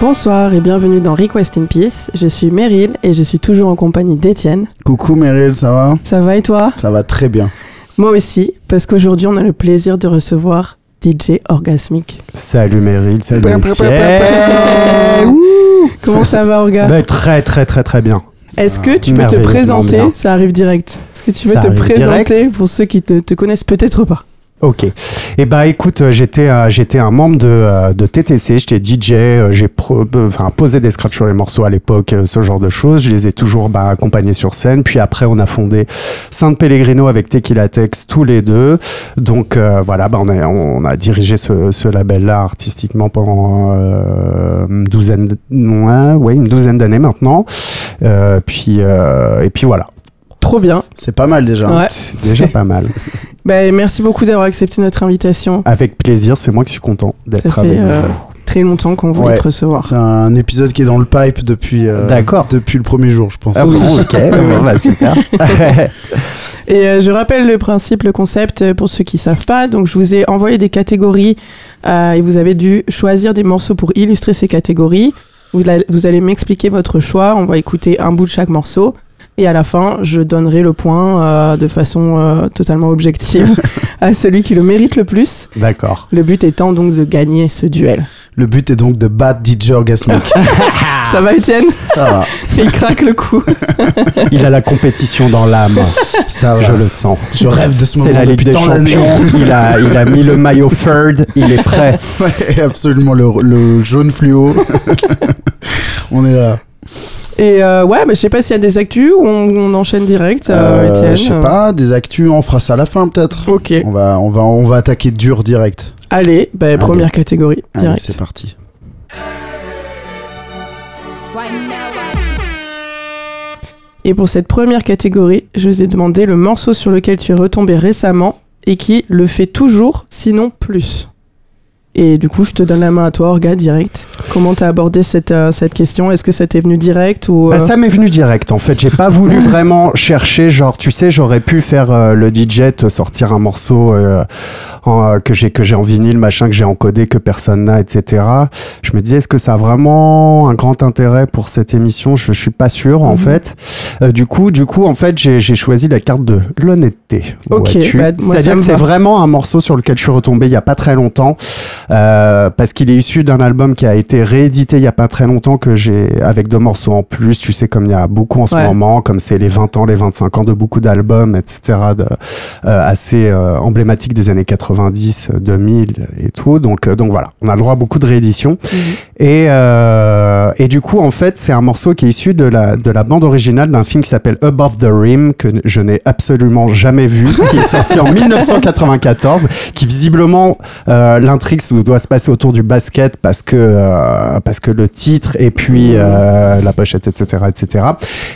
Bonsoir et bienvenue dans Request in Peace. Je suis Meryl et je suis toujours en compagnie d'Étienne. Coucou Meryl, ça va? Ça va et toi? Ça va très bien. Moi aussi, parce qu'aujourd'hui on a le plaisir de recevoir DJ Orgasmic. Salut Meryl, salut. Comment ça va Orga? Bah, Très très très très bien. Est-ce que tu peux te présenter? Ça arrive direct. Est-ce que tu veux te présenter pour ceux qui ne te, te connaissent peut-être pas? Ok. Eh bah écoute, euh, j'étais euh, j'étais un membre de, euh, de TTC, j'étais DJ, j'ai enfin, posé des scratchs sur les morceaux à l'époque, ce genre de choses. Je les ai toujours bah, accompagnés sur scène. Puis après, on a fondé Sainte Pellegrino avec Tequila Tex tous les deux. Donc voilà, bah, on, a, on a dirigé ce, ce label-là artistiquement pendant une douzaine, ouais, une douzaine d'années maintenant. puis et puis voilà. Trop bien. C'est pas mal déjà. Ouais. C'est déjà pas mal. Bah, merci beaucoup d'avoir accepté notre invitation. Avec plaisir, c'est moi qui suis content d'être avec euh, Très longtemps qu'on voulait te recevoir. C'est un épisode qui est dans le pipe depuis, euh, depuis le premier jour, je pense. Ah bon, ok, bah, super. Et euh, je rappelle le principe, le concept pour ceux qui savent pas. Donc, je vous ai envoyé des catégories et vous avez dû choisir des morceaux pour illustrer ces catégories. vous allez m'expliquer votre choix. On va écouter un bout de chaque morceau. Et à la fin, je donnerai le point euh, de façon euh, totalement objective à celui qui le mérite le plus. D'accord. Le but étant donc de gagner ce duel. Le but est donc de battre DJ Orgasmic. Ça va, Étienne? Ça va. Il craque le coup. Il a la compétition dans l'âme. Ça va. Je le sens. Je rêve de ce moment. C'est la Ligue des Champions. il, a, il a mis le maillot third. Il est prêt. Ouais, absolument. Le, le jaune fluo. On est là. Et euh, ouais, mais je sais pas s'il y a des actus ou on, enchaîne direct, euh, euh, Je sais pas, des actus, on fera ça à la fin peut-être. Ok. On va, on va, on va attaquer dur direct. Allez, bah, première catégorie. Allez, c'est parti. Et pour cette première catégorie, je vous ai demandé le morceau sur lequel tu es retombé récemment et qui le fait toujours, sinon plus. Et du coup, je te donne la main à toi, Orga, direct. Comment t'as abordé cette, euh, cette question? Est-ce que ça t'est venu direct ou bah, euh Ça m'est venu direct. En fait, j'ai pas voulu vraiment chercher. Genre, tu sais, j'aurais pu faire euh, le DJ, te sortir un morceau que j'ai que j'ai en vinyle, machin, que j'ai encodé, que personne n'a, etc. Je me disais, est-ce que ça a vraiment un grand intérêt pour cette émission? Je, je suis pas sûr, en mhm. fait. du coup, du coup, en fait, j'ai choisi la carte de l'honnêteté. Ok. Bah, C'est-à-dire que c'est vraiment un morceau sur lequel je suis retombé il y a pas très longtemps. Euh, parce qu'il est issu d'un album qui a été réédité il y a pas très longtemps que j'ai avec deux morceaux en plus tu sais comme il y a beaucoup en ce moment comme c'est les 20 ans les 25 ans de beaucoup d'albums etc de, euh, assez euh, emblématiques des années 90 2000 et tout. Donc donc voilà on a le droit à beaucoup de rééditions. Mhm. et et du coup en fait c'est un morceau qui est issu de la de la bande originale d'un film qui s'appelle Above the Rim que je n'ai absolument jamais vu qui est sorti en 1994 qui visiblement l'intrigue doit se passer autour du basket parce que euh, parce que le titre et puis euh, la pochette etc etc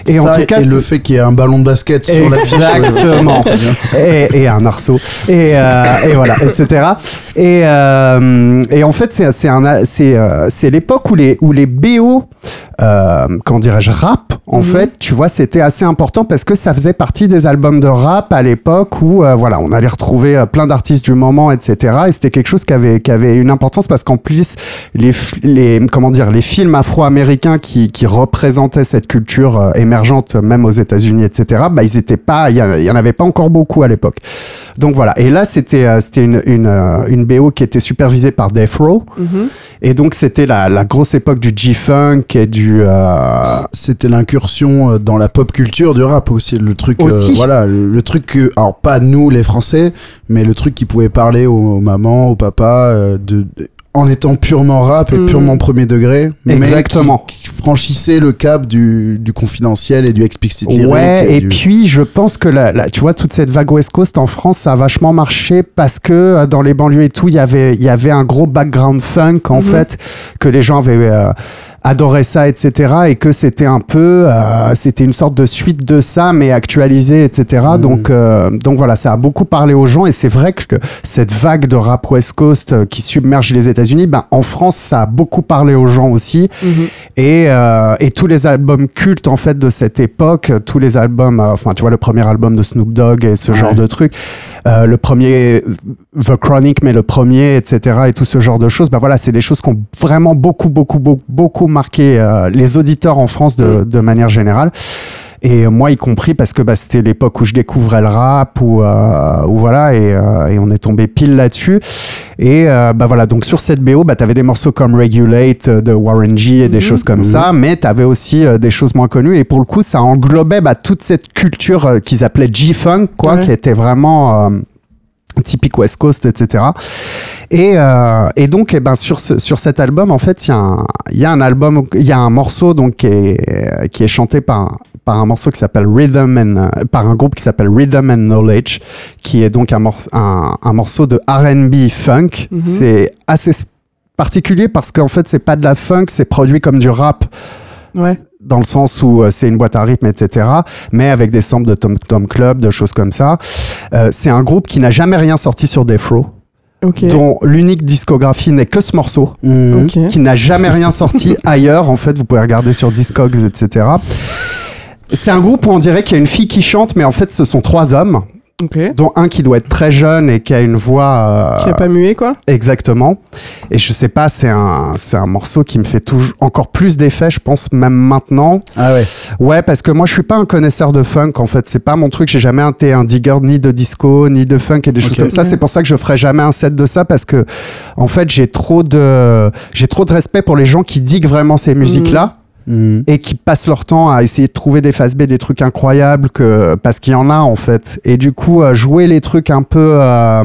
et en tout cas et le fait qu'il y ait un ballon de basket sur la exactement. et, et, un arceau. Et, euh, et voilà etc et, et en fait c'est c'est un c'est c'est l'époque où les où les BO comment dirais-je rap en mhm. fait tu vois c'était assez important parce que ça faisait partie des albums de rap à l'époque où voilà on allait retrouver plein d'artistes du moment etc et c'était quelque chose qui avait qui avait une importance parce qu'en plus les, les comment dire les films afro-américains qui, qui représentaient cette culture euh, émergente même aux États-Unis etc bah ils étaient pas il y, en avait pas encore beaucoup à l'époque donc voilà et là c'était euh, c'était une, une, euh, une BO qui était supervisée par Death Row mm-hmm. et donc c'était la, la grosse époque du G-funk et du c'était l'incursion dans la pop culture du rap aussi le truc aussi. voilà le, truc que alors pas nous les Français mais le truc qui pouvait parler aux, mamans aux papas de, en étant purement rap et mm. purement premier degré, Exactement. mais qui, franchissait le cap du, du, confidentiel et du explicit Ouais, et, puis je pense que la, tu vois toute cette vague West Coast en France, ça a vachement marché parce que euh, dans les banlieues et tout, il y avait il y avait un gros background funk en mm-hmm. fait que les gens avaient euh, adorait ça, etc. Et que c'était un peu, euh, c'était une sorte de suite de ça, mais actualisé, etc. Mhm. Donc, euh, donc voilà, ça a beaucoup parlé aux gens. Et c'est vrai que cette vague de rap West Coast euh, qui submerge les États-Unis, ben, en France, ça a beaucoup parlé aux gens aussi. Mhm. Et, euh, et tous les albums cultes en fait de cette époque, tous les albums, enfin tu vois le premier album de Snoop Dogg et ce Ouais. genre de trucs, le premier The Chronic, mais le premier, etc. et tout ce genre de choses, bah voilà, c'est des choses qui ont vraiment beaucoup, beaucoup, beaucoup, beaucoup marqué euh, les auditeurs en France de, de manière générale. Et moi y compris parce que bah, c'était l'époque où je découvrais le rap ou euh, voilà et, euh, et on est tombé pile là-dessus et bah voilà donc sur cette BO bah t'avais des morceaux comme Regulate de Warren G et des Mhm. choses comme ça mais t'avais aussi des choses moins connues et pour le coup ça englobait bah, toute cette culture qu'ils appelaient G-funk quoi Ouais. qui était vraiment typique West Coast etc et, euh, et donc, eh ben, sur, ce, sur cet album, en fait, il y, a un- y a un album, il y a un morceau donc, qui, est, qui est chanté par, par un morceau qui s'appelle Rhythm and, euh, par un groupe qui s'appelle Rhythm and Knowledge, qui est donc un, mor- un, un morceau de R&B funk. Mhm. C'est assez particulier parce qu'en fait, c'est pas de la funk, c'est produit comme du rap Ouais. dans le sens où euh, c'est une boîte à rythme, etc., mais avec des samples de Tom Tom Club, de choses comme ça. Euh, c'est un groupe qui n'a jamais rien sorti sur Death Row Ok. dont l'unique discographie n'est que ce morceau, Mhm. Ok. qui n'a jamais rien sorti ailleurs. En fait, vous pouvez regarder sur Discogs, etc. C'est un groupe où on dirait qu'il y a une fille qui chante, mais en fait, ce sont trois hommes, Ok. dont un qui doit être très jeune et qui a une voix. euh, Qui a pas mué, quoi Exactement. Et je sais pas, c'est un, c'est un morceau qui me fait toujours encore plus d'effet, je pense, même maintenant. Ah ouais. Ouais, parce que moi, je suis pas un connaisseur de funk, en fait. C'est pas mon truc. J'ai jamais été un digger ni de disco, ni de funk et des choses comme ça. Ouais. C'est pour ça que je ferai jamais un set de ça parce que, en fait, j'ai trop de, j'ai trop de respect pour les gens qui diguent vraiment ces musiques-là. Mhm. Et qui passent leur temps à essayer de trouver des phases B, des trucs incroyables, que, parce qu'il y en a en fait. Et du coup, jouer les trucs un peu, euh,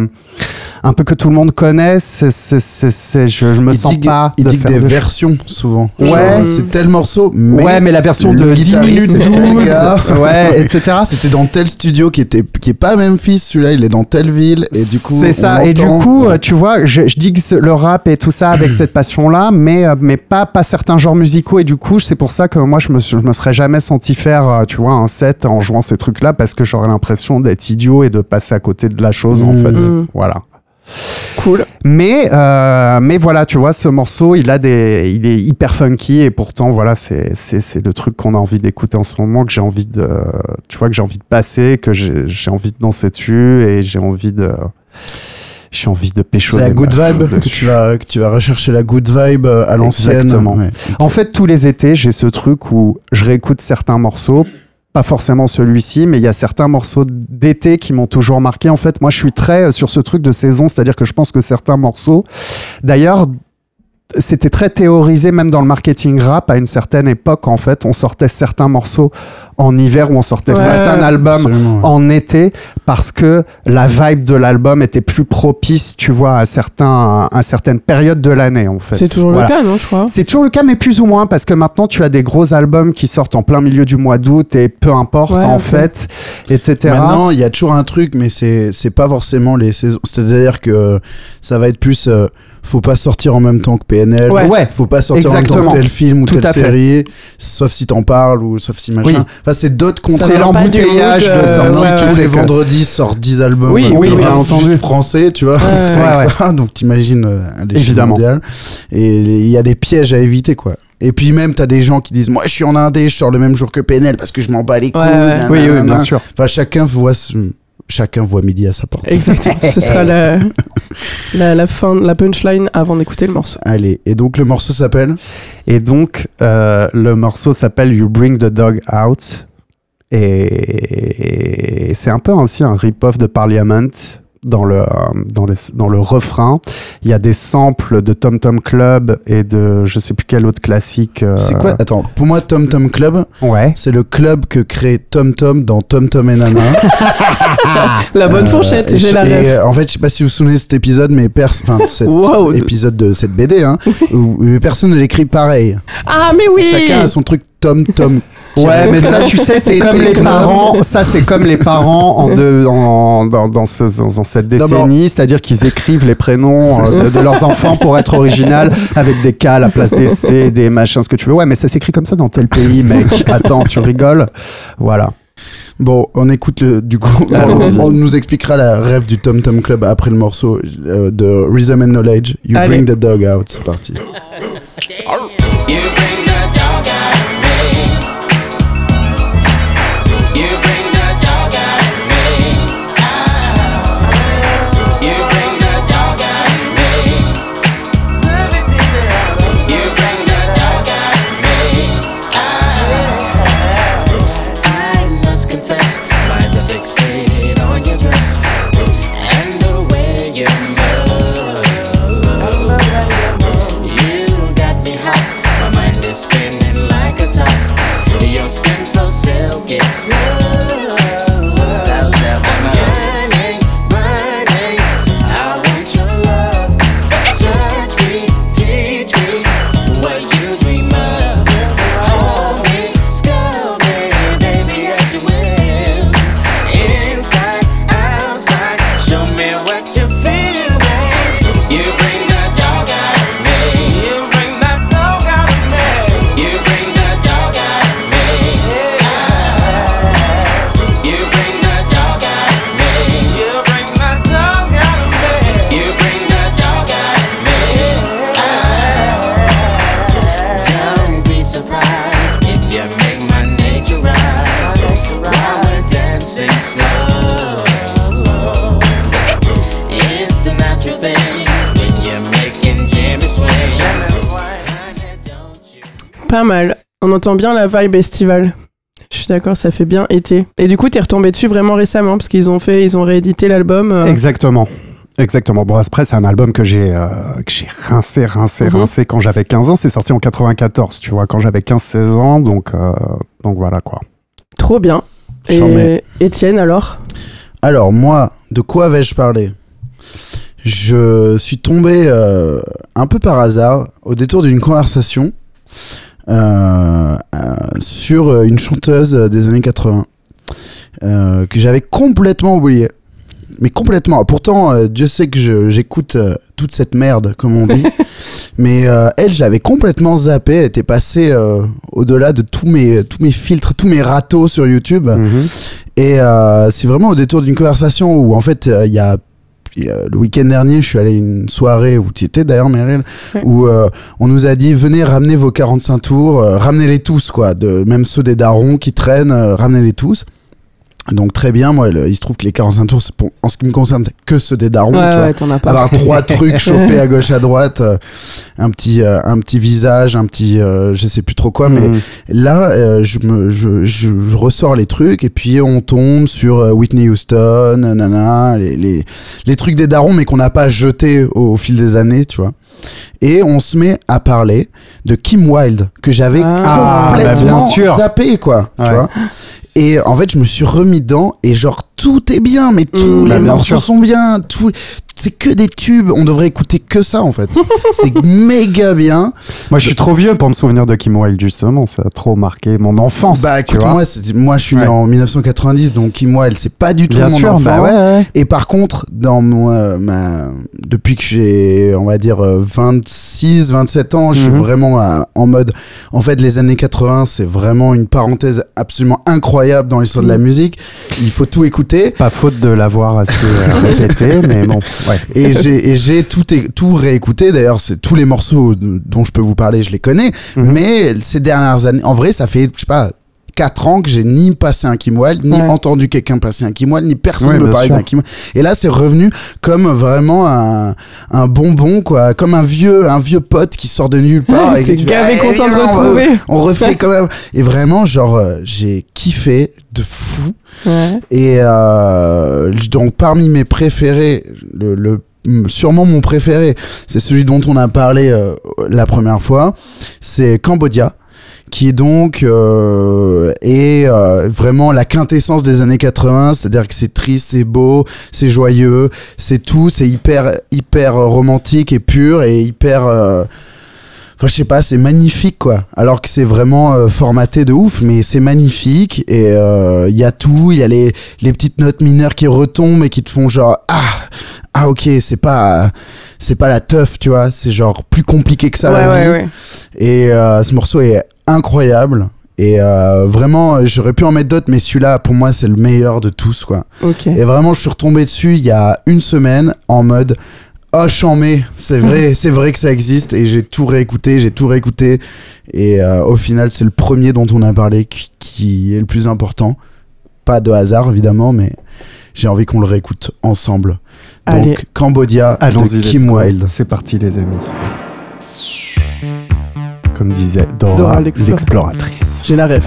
un peu que tout le monde connaît, c'est, c'est, c'est, c'est- je, je me Il sens digue- pas Il de dit faire des de- versions souvent. Ouais. Genre, C'est tel morceau, mais ouais, mais la version de 10 guitariste, minutes c'est tel 12, gars. ouais, etc. C'était dans tel studio qui était qui est pas à Memphis, celui-là il est dans telle ville et du coup c'est ça et du coup Ouais. euh, tu vois je, je digue le rap et tout ça avec cette passion là mais euh, mais pas pas certains genres musicaux et du coup c'est pour ça que moi je me je me serais jamais senti faire euh, tu vois un set en jouant ces trucs là parce que j'aurais l'impression d'être idiot et de passer à côté de la chose en Mmh. fait Mmh. voilà Cool. mais euh, mais voilà tu vois ce morceau il a des il est hyper funky et pourtant voilà c'est c'est c'est le truc qu'on a envie d'écouter en ce moment que j'ai envie de tu vois que j'ai envie de passer que j'ai j'ai envie de danser dessus et j'ai envie de j'ai envie de pécho C'est la good vibe que tu vas que tu vas rechercher la good vibe euh, à l'ancienne. Exactement. Ouais. En fait, tous les étés, j'ai ce truc où je réécoute certains morceaux. Pas forcément celui-ci, mais il y a certains morceaux d'été qui m'ont toujours marqué. En fait, moi, je suis très euh, sur ce truc de saison, c'est-à-dire que je pense que certains morceaux, d'ailleurs, c'était très théorisé même dans le marketing rap à une certaine époque. En fait, on sortait certains morceaux en hiver ou on sortait Ouais. certains albums ouais. en été parce que la vibe de l'album était plus propice, tu vois, à certains, à certaines périodes de l'année, en fait. C'est toujours Voilà. le cas, non, je crois C'est toujours le cas, mais plus ou moins, parce que maintenant tu as des gros albums qui sortent en plein milieu du mois d'août et peu importe Ouais, en fait, etc. Maintenant, il y a toujours un truc, mais c'est c'est pas forcément les saisons. C'est-à-dire que ça va être plus. euh, faut pas sortir en même temps que PNL. Ouais. Ouais. Faut pas sortir en même temps que tel film ou Tout telle fait. série, sauf si t'en parles ou sauf si machin. Oui. Enfin, c'est d'autres C'est contrats. du l'embouteillage de euh, sortie ouais, tous les vendredis sortent 10 albums. Oui, euh, oui, bien entendu. français, tu vois. Ouais, avec ouais. ça. Donc t'imagines euh, l'échelle Évidemment. mondiale. Et il y a des pièges à éviter, quoi. Et puis même, t'as des gens qui disent, moi, je suis en Indé, je sors le même jour que PNL parce que je m'en bats les couilles. Oui, oui, bien sûr. Enfin, chacun voit, ce- chacun voit midi à sa porte. Exactement. Ce sera la, la, la fin, la punchline avant d'écouter le morceau. Allez, et donc le morceau s'appelle Et donc euh, le morceau s'appelle You Bring the Dog Out et c'est un peu aussi un rip-off de Parliament. Dans le, dans, le, dans le refrain, il y a des samples de Tom Tom Club et de je sais plus quel autre classique. euh, C'est quoi? Attends, pour moi, Tom Tom Club, Ouais. c'est le club que crée Tom Tom dans Tom Tom et Nana. La bonne Euh, fourchette, et j'ai la et, rêve. euh, en fait, je sais pas si vous vous souvenez de cet épisode, mais pers enfin, cet Wow. épisode de cette BD, hein, où, où personne ne l'écrit pareil. Ah, mais oui Chacun a son truc Tom Tom Ouais, mais ça, tu sais, c'est comme les parents. Ça, c'est comme les parents en de, en, dans, dans, ce- dans- dans cette décennie, c'est-à-dire qu'ils écrivent les prénoms euh, de, de leurs enfants pour être original avec des K à la place des C, des machins, ce que tu veux. Ouais, mais ça s'écrit comme ça dans tel pays, mec. Attends, tu rigoles? Voilà. Bon, on écoute le, du coup, on, Allons-y. on nous expliquera la rêve du Tom Tom Club après le morceau euh, de Rhythm and Knowledge. You Allez. bring the dog out, c'est parti. Entend bien la vibe estivale. Je suis d'accord, ça fait bien été. Et du coup, t'es retombé dessus vraiment récemment parce qu'ils ont fait, ils ont réédité l'album. euh, Exactement. Exactement. Bon, après, c'est un album que j'ai euh, que j'ai rincé, rincé, Mhm. rincé quand j'avais 15 ans. C'est sorti en 94, tu vois, quand j'avais 15-16 ans. Donc, euh, donc voilà quoi. Trop bien. Et Étienne alors? Alors moi, de quoi vais-je parler? Je suis tombé euh, un peu par hasard au détour d'une conversation sur une chanteuse des années 80 euh, que j'avais complètement oublié. Mais complètement. Pourtant, euh, Dieu sait que j'écoute euh, toute cette merde, comme on dit. Mais euh, elle, j'avais complètement zappé. Elle était passée euh, au-delà de tous mes, tous mes filtres, tous mes râteaux sur YouTube. Mhm. Et euh, c'est vraiment au détour d'une conversation où en fait euh, il y a- le week-end dernier, je suis allé à une soirée où tu étais d'ailleurs, Meryl, Ouais. où euh, on nous a dit venez ramener vos 45 tours, euh, ramenez-les tous, quoi, de, même ceux des darons qui traînent, euh, ramenez-les tous. Donc très bien, moi, le- il se trouve que les 45 tours, c'est pour, en ce qui me concerne, c'est que ceux des darons, Ouais, tu vois ouais, t'en as pas. avoir trois trucs chopés à gauche à droite euh, un petit euh, un petit visage un petit euh, je sais plus trop quoi mais Mhm. là euh, je me je, je, je ressors les trucs et puis on tombe sur euh, Whitney Houston nana les, les les trucs des darons mais qu'on n'a pas jeté au, au fil des années tu vois et on se met à parler de Kim Wilde que j'avais Ah, complètement bah, bien sûr. zappé quoi tu vois et en fait, je me suis remis dedans et genre tout est bien, mais tous Mmh, les bah, morceaux sont bien, tout c'est que des tubes. On devrait écouter que ça en fait. c'est méga bien. Moi, je suis trop vieux pour me souvenir de Kim Wilde, justement. Ça a trop marqué mon enfance. Bah tu écoute, vois. moi, c'est- moi je suis né en 1990, donc Kim Wilde, c'est pas du tout Bien mon sûr, enfance. bah ouais, ouais. Et par contre, dans mon, euh, ma, depuis que j'ai, on va dire, euh, 26, 27 ans, je suis Mhm. vraiment euh, en mode, en fait, les années 80, c'est vraiment une parenthèse absolument incroyable dans l'histoire de la Mhm. musique. Il faut tout écouter. Pas faute de l'avoir assez euh, répété, mais bon, ouais. Et j'ai, tout, tout réécouté. D'ailleurs, c'est tous les morceaux dont je peux vous parler, je les connais. Mhm. Mais ces dernières années, en vrai, ça fait, je sais pas, 4 ans que j'ai ni passé un Kim Wilde, ni Ouais. entendu quelqu'un passer un Kim Wilde, ni personne Ouais, me parler d'un Kim Wilde. Et là, c'est revenu comme vraiment un, un bonbon, quoi. Comme un vieux, un vieux pote qui sort de nulle part. et T'es qui se fait, gavé content de viens, on-. On refait quand même. Et vraiment, genre, euh, j'ai kiffé de fou. Ouais. Et euh, donc parmi mes préférés, le, le- sûrement mon préféré, c'est celui dont on a parlé euh, la première fois, c'est Cambodia qui donc euh, est euh, vraiment la quintessence des années 80, c'est-à-dire que c'est triste, c'est beau, c'est joyeux, c'est tout, c'est hyper hyper romantique et pur et hyper euh, Enfin, je sais pas, c'est magnifique quoi. Alors que c'est vraiment euh, formaté de ouf, mais c'est magnifique et euh, il y a tout. Il y a les, les petites notes mineures qui retombent et qui te font genre ah ah ok c'est pas c'est pas la teuf tu vois. C'est genre plus compliqué que ça ouais, la ouais, vie. ouais. Et euh, ce morceau est incroyable. Et euh, vraiment, j'aurais pu en mettre d'autres, mais celui-là, pour moi, c'est le meilleur de tous, quoi. Et vraiment, je suis retombé dessus il y a une semaine en mode Oh, chambé, c'est vrai, c'est vrai que ça existe. Et j'ai tout réécouté, j'ai tout réécouté. Et euh, au final, c'est le premier dont on a parlé qui, qui est le plus important. Pas de hasard, évidemment, mais j'ai envie qu'on le réécoute ensemble. Allez. Donc, Cambodia Allons-y, de Kim. Wilde. C'est parti, les amis. Comme disait Dora, Dora l'exploratrice. J'ai la ref.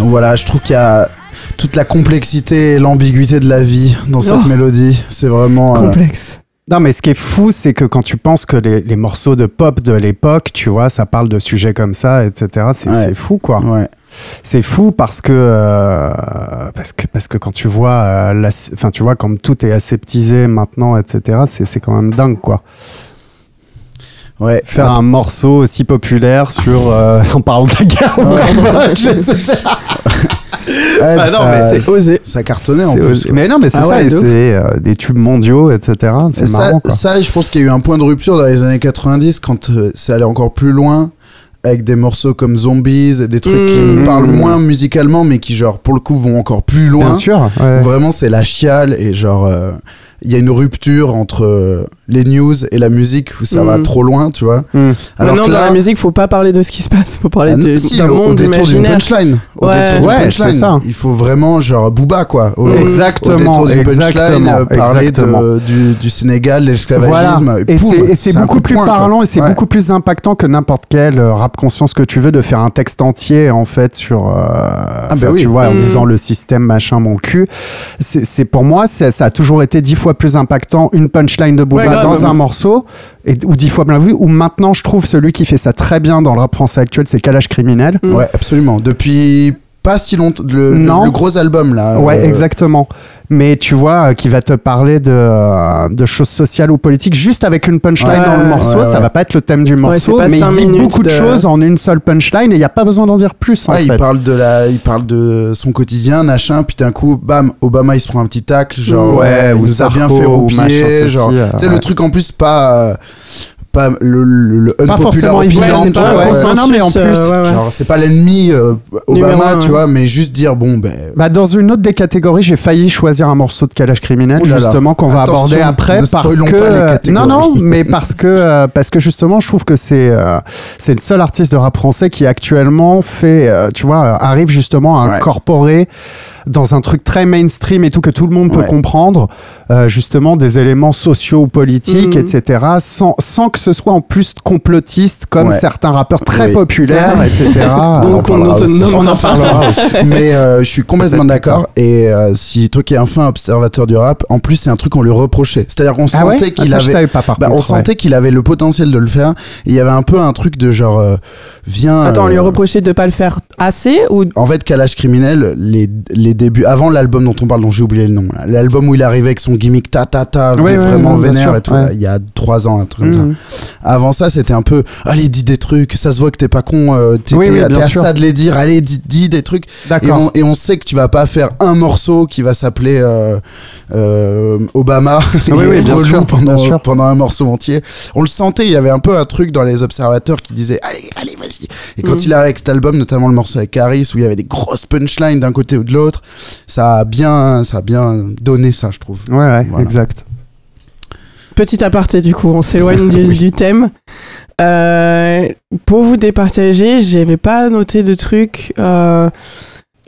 Donc voilà, je trouve qu'il y a toute la complexité et l'ambiguïté de la vie dans cette Oh. mélodie. C'est vraiment. euh, Complexe. Non, mais ce qui est fou, c'est que quand tu penses que les, les morceaux de pop de l'époque, tu vois, ça parle de sujets comme ça, etc., c'est Ouais. fou, quoi. ouais. C'est fou parce que, euh, parce que, parce que quand tu vois, euh, enfin, tu vois, comme tout est aseptisé maintenant, etc., c'est c'est quand même dingue, quoi. Ouais. Faire un morceau aussi populaire sur, euh, en parlant de la guerre au. Cambodge, etc. Ouais, Bah non, ça, mais C'est osé. ça cartonnait en plus. quoi. Mais non, mais c'est Ah ça, ouais, et c'est euh, des tubes mondiaux, etc. C'est Et ça, quoi. ça, je pense qu'il y a eu un point de rupture dans les années 90 quand euh, c'est allé encore plus loin avec des morceaux comme Zombies, des trucs qui Mmh. me parlent moins musicalement mais qui genre pour le coup vont encore plus loin. Bien sûr. ouais. Vraiment c'est la chiale et genre euh, il y a une rupture entre euh, les news et la musique où ça va Mhm. trop loin, tu vois. Mm. Alors Maintenant, que dans là, la musique, faut pas parler de ce qui se passe. Faut parler ah, de- si, d'un au, au monde détour d'une punchline. Au Ouais. détour d'une Ouais, punchline. c'est ça. Il faut vraiment genre Booba quoi. Au, Exactement, au détour d'une punchline, exactement, euh, parler exactement. de- du, du Sénégal, Voilà. l'esclavagisme. Et poum, c'est- et c'est beaucoup plus quoi. parlant et c'est Ouais. beaucoup plus impactant que n'importe quel euh, rap conscience que tu veux de faire un texte entier en fait sur euh, enfin, bah oui. tu vois en Mm. disant le système machin mon cul c'est c'est- pour moi c'est- ça a toujours été dix fois plus impactant une punchline de Booba Ouais, dans un morceau et, ou dix fois bien vu ou maintenant je trouve celui qui fait ça très bien dans le rap français actuel c'est Kalash Criminel. Ouais, absolument. Depuis pas si longtemps, le, le- Non. le gros album là. Ouais, euh, exactement. Mais tu vois, euh, qui va te parler de, euh, de choses sociales ou politiques juste avec une punchline Ouais, dans le ouais, morceau. ouais, Ça ouais. va pas être le thème du morceau, mais il dit beaucoup de... de- choses en une seule punchline et il n'y a pas besoin d'en dire plus en Ouais, il fait. parle de la, il parle de son quotidien, machin. Puis d'un coup, bam, Obama il se prend un petit tacle, genre Ouais, ouais, ou il nous a bien fait ou machin, roupier, ceci, genre. euh, tu sais ouais. le truc en plus pas, euh, pas le, le, le Pas unpopular forcément évident, opinion, c'est tu pas vois, un ouais. consensus. Non, mais en plus, euh, ouais, ouais. Genre c'est pas l'ennemi euh, Obama, Numéro tu ouais. vois, mais juste dire bon ben. Bah, dans une autre des catégories, j'ai failli choisir un morceau de Kalash Criminel, justement, qu'on va aborder après, ne parce que pas les euh, catégories. non, non, mais parce que euh, parce que justement, je trouve que c'est euh, c'est le seul artiste de rap français qui actuellement fait, euh, tu vois, euh, arrive justement à Ouais. incorporer dans un truc très mainstream et tout que tout le monde peut Ouais. comprendre, euh, justement des éléments sociaux, politiques, Mhm. etc., sans, sans que ce soit en plus complotiste comme Ouais. certains rappeurs très Oui. populaires, Ouais. etc. on en Donc on aussi. nommera pas. parlera aussi. Mais euh, je suis complètement d'accord. Et euh, si toi qui es un fin observateur du rap, en plus c'est un truc qu'on lui reprochait. C'est-à-dire qu'on Ah ouais sentait Ah, qu'il ça, je avait. savais pas par Bah, on contre. ouais. sentait qu'il avait le potentiel de le faire. Et il y avait un peu un truc de genre, euh, viens. Attends, on lui euh, reprochait de pas le faire assez ou En fait, Kalash Criminel, les, les débuts, avant l'album dont on parle, dont j'ai oublié le nom, l'album où il arrivait avec son gimmick ta ta ta, Ouais, ouais, vraiment bien vénère et tout, ouais. là, il y a trois ans, un truc comme ça. Mhm. Avant ça, c'était un peu, allez, dis des trucs, ça se voit que t'es pas con, euh, t'es Oui, à sûr. ça de les dire, allez, dis, dis des trucs. Et on, et on sait que tu vas pas faire un morceau qui va s'appeler euh, euh, Obama oui, et bien relou sûr, pendant, bien sûr. pendant un morceau entier. On le sentait, il y avait un peu un truc dans les observateurs qui disait allez, allez, vas-y. Et quand Mhm. il a avec cet album, notamment le morceau avec Harris, où il y avait des grosses punchlines d'un côté ou de l'autre, ça a bien, ça a bien donné ça, je trouve. Ouais, ouais, Voilà. exact. Petit aparté du coup, on s'éloigne du, du thème. Euh, pour vous départager, j'avais pas noté de trucs. Euh,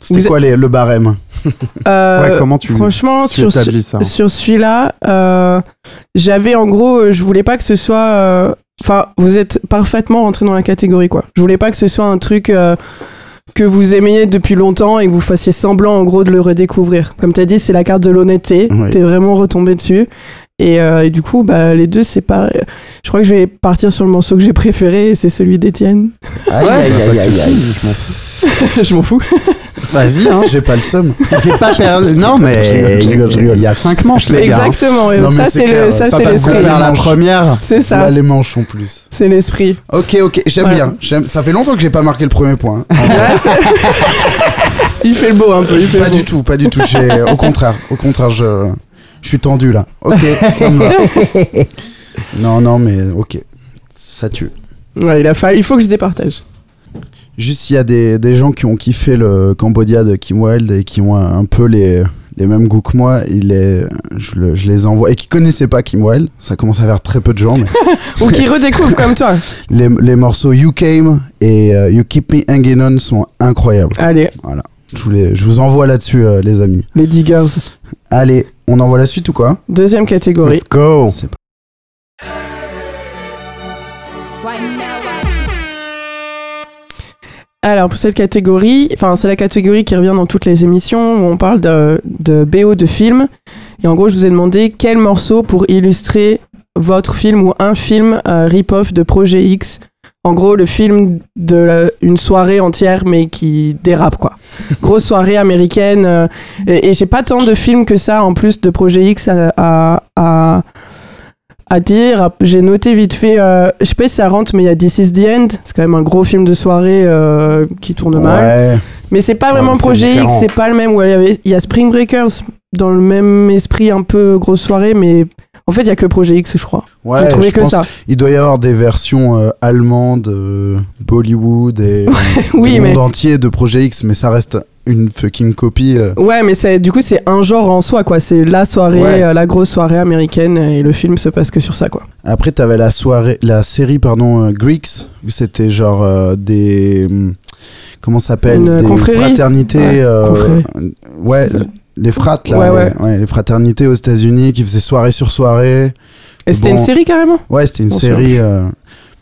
C'était quoi les- le barème? Euh, Ouais, comment tu- franchement, Tu sur, ce- ça. sur celui-là, euh, j'avais en gros, je voulais pas que ce soit. euh, Enfin, vous êtes parfaitement rentré dans la catégorie quoi. Je voulais pas que ce soit un truc. Que vous aimiez depuis longtemps et que vous fassiez semblant en gros de le redécouvrir. Comme tu as dit, c'est la carte de l'honnêteté. Oui. T'es vraiment retombé dessus. Et, euh, et du coup, bah, les deux, c'est pas. Je crois que je vais partir sur le morceau que j'ai préféré, et c'est celui d'Étienne. Aïe, aïe, aïe, aïe, aïe. Je m'en fous. je m'en fous. Vas-y, hein. J'ai pas le seum. J'ai pas perdu. Non, mais Je rigole, je rigole, je rigole. il y a cinq manches, les gars. hein. Exactement. Et Non, ça, c'est le- c'est ça, C'est c'est pas parce l'esprit. la première. C'est Là, ça. les manches en plus. C'est l'esprit. Ok, ok, j'aime bien. J'aime- Ça fait longtemps que j'ai pas marqué le premier point. hein. Ouais, il fait le beau un peu. Il fait Pas beau. du tout, pas du tout. J'ai- Au contraire, au contraire, je, je suis tendu là. Ok, ça me va. Non, non, mais ok, ça tue. Ouais, il a fallu. Il faut que je départage. Juste s'il y a des, des gens qui ont kiffé le Cambodia de Kim Wilde et qui ont un, un peu les, les mêmes goûts que moi, il est, je, le- je les envoie. Et qui connaissaient pas Kim Wilde, ça commence à faire très peu de gens, mais Ou qui redécouvre comme toi. les, les morceaux You Came et euh, You Keep Me Hanging On sont incroyables. Allez, Je vous, les- je vous envoie là-dessus, euh, les amis. les diggers. Allez, on envoie la suite ou quoi? Deuxième catégorie. Let's go. C'est Alors pour cette catégorie, enfin c'est la catégorie qui revient dans toutes les émissions où on parle de, de BO de film. Et en gros, je vous ai demandé quel morceau pour illustrer votre film ou un film euh, rip-off de Projet X. En gros, le film de la- une soirée entière mais qui dérape quoi. Grosse soirée américaine. euh, et et j'ai pas tant de films que ça en plus de Projet X à, à, à- à dire. J'ai noté vite fait, euh, je sais pas si ça rentre, mais il y a This is the End. C'est quand même un gros film de soirée euh, qui tourne mal. Ouais. Mais c'est pas vraiment Projet X, c'est pas le même. Il y avait- il y a Spring Breakers dans le même esprit, un peu grosse soirée, mais en fait, il y a que Projet X, je crois. J'ai Ouais, trouvé je que pense ça. Il doit y avoir des versions euh, allemandes, euh, Bollywood et euh, Oui, du mais- monde entier de Projet X, mais ça reste une fucking copie. euh. Ouais, mais c'est du coup, c'est un genre en soi, quoi. C'est la soirée, Ouais. euh, la grosse soirée américaine, et le film se passe que sur ça, quoi. Après, t'avais la soirée, la série, pardon, euh, Greeks, où c'était genre euh, des. hum, Comment s'appelle? Des confrérie. fraternités. Ouais, euh, les frates, là. Ouais, les, les fraternités aux États-Unis qui faisaient soirée sur soirée. Et c'était Bon. une série carrément? Ouais, c'était une série.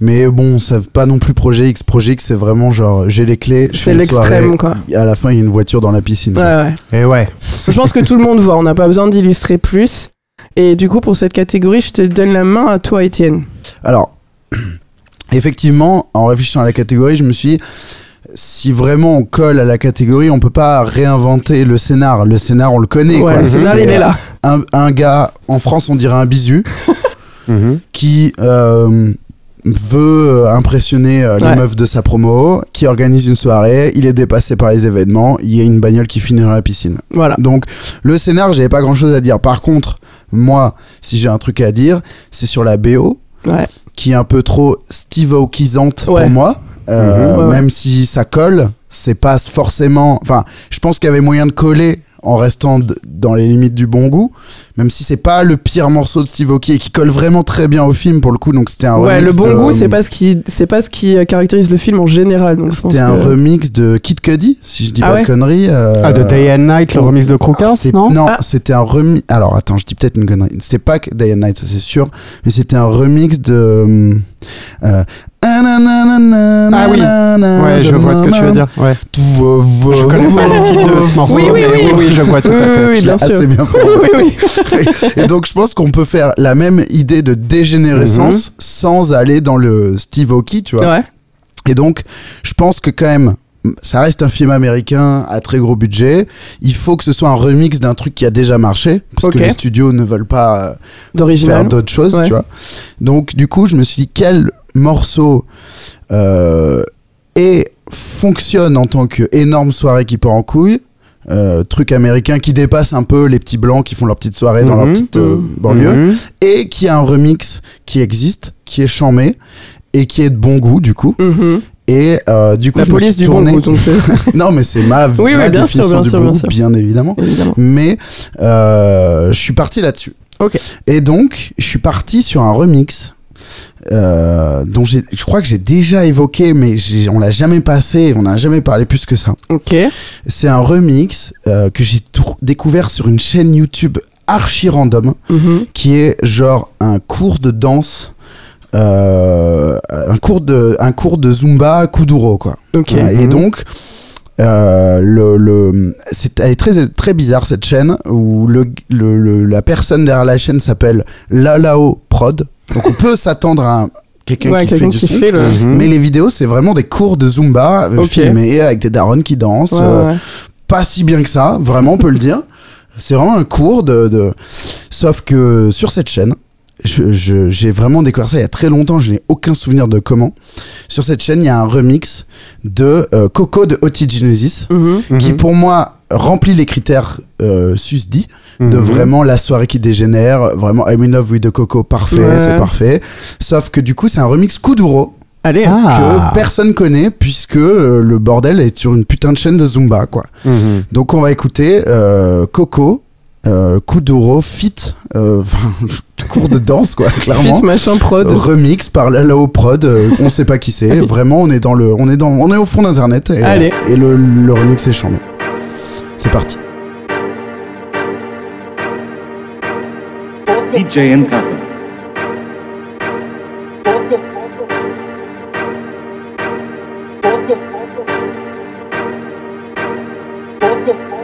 Mais bon, c'est pas non plus Projet X. Projet X, c'est vraiment genre, j'ai les clés. je C'est fais une l'extrême, soirée, quoi. et À la fin, il y a une voiture dans la piscine. Ouais, ouais. Et ouais. Je pense que tout le monde voit, on n'a pas besoin d'illustrer plus. Et du coup, pour cette catégorie, je te donne la main à toi, Étienne. Alors, effectivement, en réfléchissant à la catégorie, je me suis dit, si vraiment on colle à la catégorie, on peut pas réinventer le scénar. Le scénar, on le connaît. ouais, quoi. le scénar, il est là. Un, un gars, en France, on dirait un bisu, Mhm. qui euh, veut impressionner euh, les Ouais. meufs de sa promo, qui organise une soirée, il est dépassé par les événements, il y a une bagnole qui finit dans la piscine. Voilà. Donc le scénar, j'avais pas grand chose à dire. Par contre, moi, si j'ai un truc à dire, c'est sur la BO, Ouais. qui est un peu trop Steve Aokisante Ouais. pour moi. Euh, Mhm. Même si ça colle, c'est pas forcément. Enfin, je pense qu'il y avait moyen de coller en restant dans les limites du bon goût, même si c'est pas le pire morceau de Steve Aoki et qui colle vraiment très bien au film pour le coup. Donc c'était un Ouais, remix le bon de- goût, c'est pas ce qui, c'est pas ce qui euh, caractérise le film en général. C'était un que- remix de Kid Cudi, si je dis Ah pas ouais de conneries. euh, Ah, de Day and Night, le remix de Crookers, c'est- non Ah. c'était un remix. Alors attends, je dis peut-être une connerie. C'était pas que Day and Night, ça c'est sûr, mais c'était un remix de. euh, Ah oui. Ouais, je vois ce que tu veux dire. Ouais. Je connais pas les titres de ce morceau, Oui, oui, mais oui. oui, je vois tout Oui, à fait. oui, bien sûr. assez bien fait. oui, oui. Et donc je pense qu'on peut faire la même idée de dégénérescence sans aller dans le Steve Aoki, tu vois. Ouais. Et donc, je pense que quand même, ça reste un film américain à très gros budget. Il faut que ce soit un remix d'un truc qui a déjà marché, parce que les studios ne veulent pas euh, faire d'autres choses, Ouais. tu vois. Donc, du coup, je me suis dit, quel morceau euh, et fonctionne en tant que énorme soirée qui part en couille euh, truc américain qui dépasse un peu les petits blancs qui font leur petite soirée dans leur Mhm. petite euh, Mhm. banlieue Mhm. et qui a un remix qui existe, qui est chamé et qui est de bon goût du coup. Et euh, du coup, La je me police suis du bon goût, non, mais c'est ma, Oui, ma bien sûr, définition bien du sûr, bon bien goût, sûr. bien évidemment. évidemment. Mais euh, je suis parti là-dessus. Et donc, je suis parti sur un remix. Euh, dont je crois que j'ai déjà évoqué, mais on l'a jamais passé, on n'a jamais parlé plus que ça. Ok. C'est un remix euh, que j'ai découvert sur une chaîne YouTube archi random, Mhm. qui est genre un cours de danse, euh, un cours de, un cours de zumba kuduro quoi. Ok. Ouais, Et Mhm. donc, euh, le, le, c'est, elle est très, très bizarre cette chaîne où le, le, le- la personne derrière la chaîne s'appelle Lalao Prod. Donc on peut s'attendre à un- quelqu'un Ouais, qui fait du qui son. fait le. Mhm. Mais les vidéos, c'est vraiment des cours de Zumba euh, filmés avec des darons qui dansent. Ouais, euh, ouais. Pas si bien que ça, vraiment, on peut le dire. C'est vraiment un cours de, de... Sauf que sur cette chaîne, je- je- j'ai vraiment découvert ça il y a très longtemps, je n'ai aucun souvenir de comment. Sur cette chaîne, il y a un remix de euh, Coco de Oti Genesis, Mhm. qui Mhm. pour moi remplit les critères euh, susdits de Mhm. vraiment la soirée qui dégénère, vraiment I'm in love with the Coco, parfait, Ouais. c'est parfait. Sauf que du coup, c'est un remix Kuduro Allez. Ah. que personne connaît puisque euh, le bordel est sur une putain de chaîne de Zumba, quoi. Mhm. Donc on va écouter euh, Coco, euh, Kuduro, Fit, euh, cours de danse, quoi, clairement. Fit machin prod. Remix par Lalao Prod, euh, on sait pas qui c'est. Vraiment, on est dans le, on est dans, on est au fond d'internet et, Allez. et le, le remix est chambé. C'est parti. DJ and Company. I'm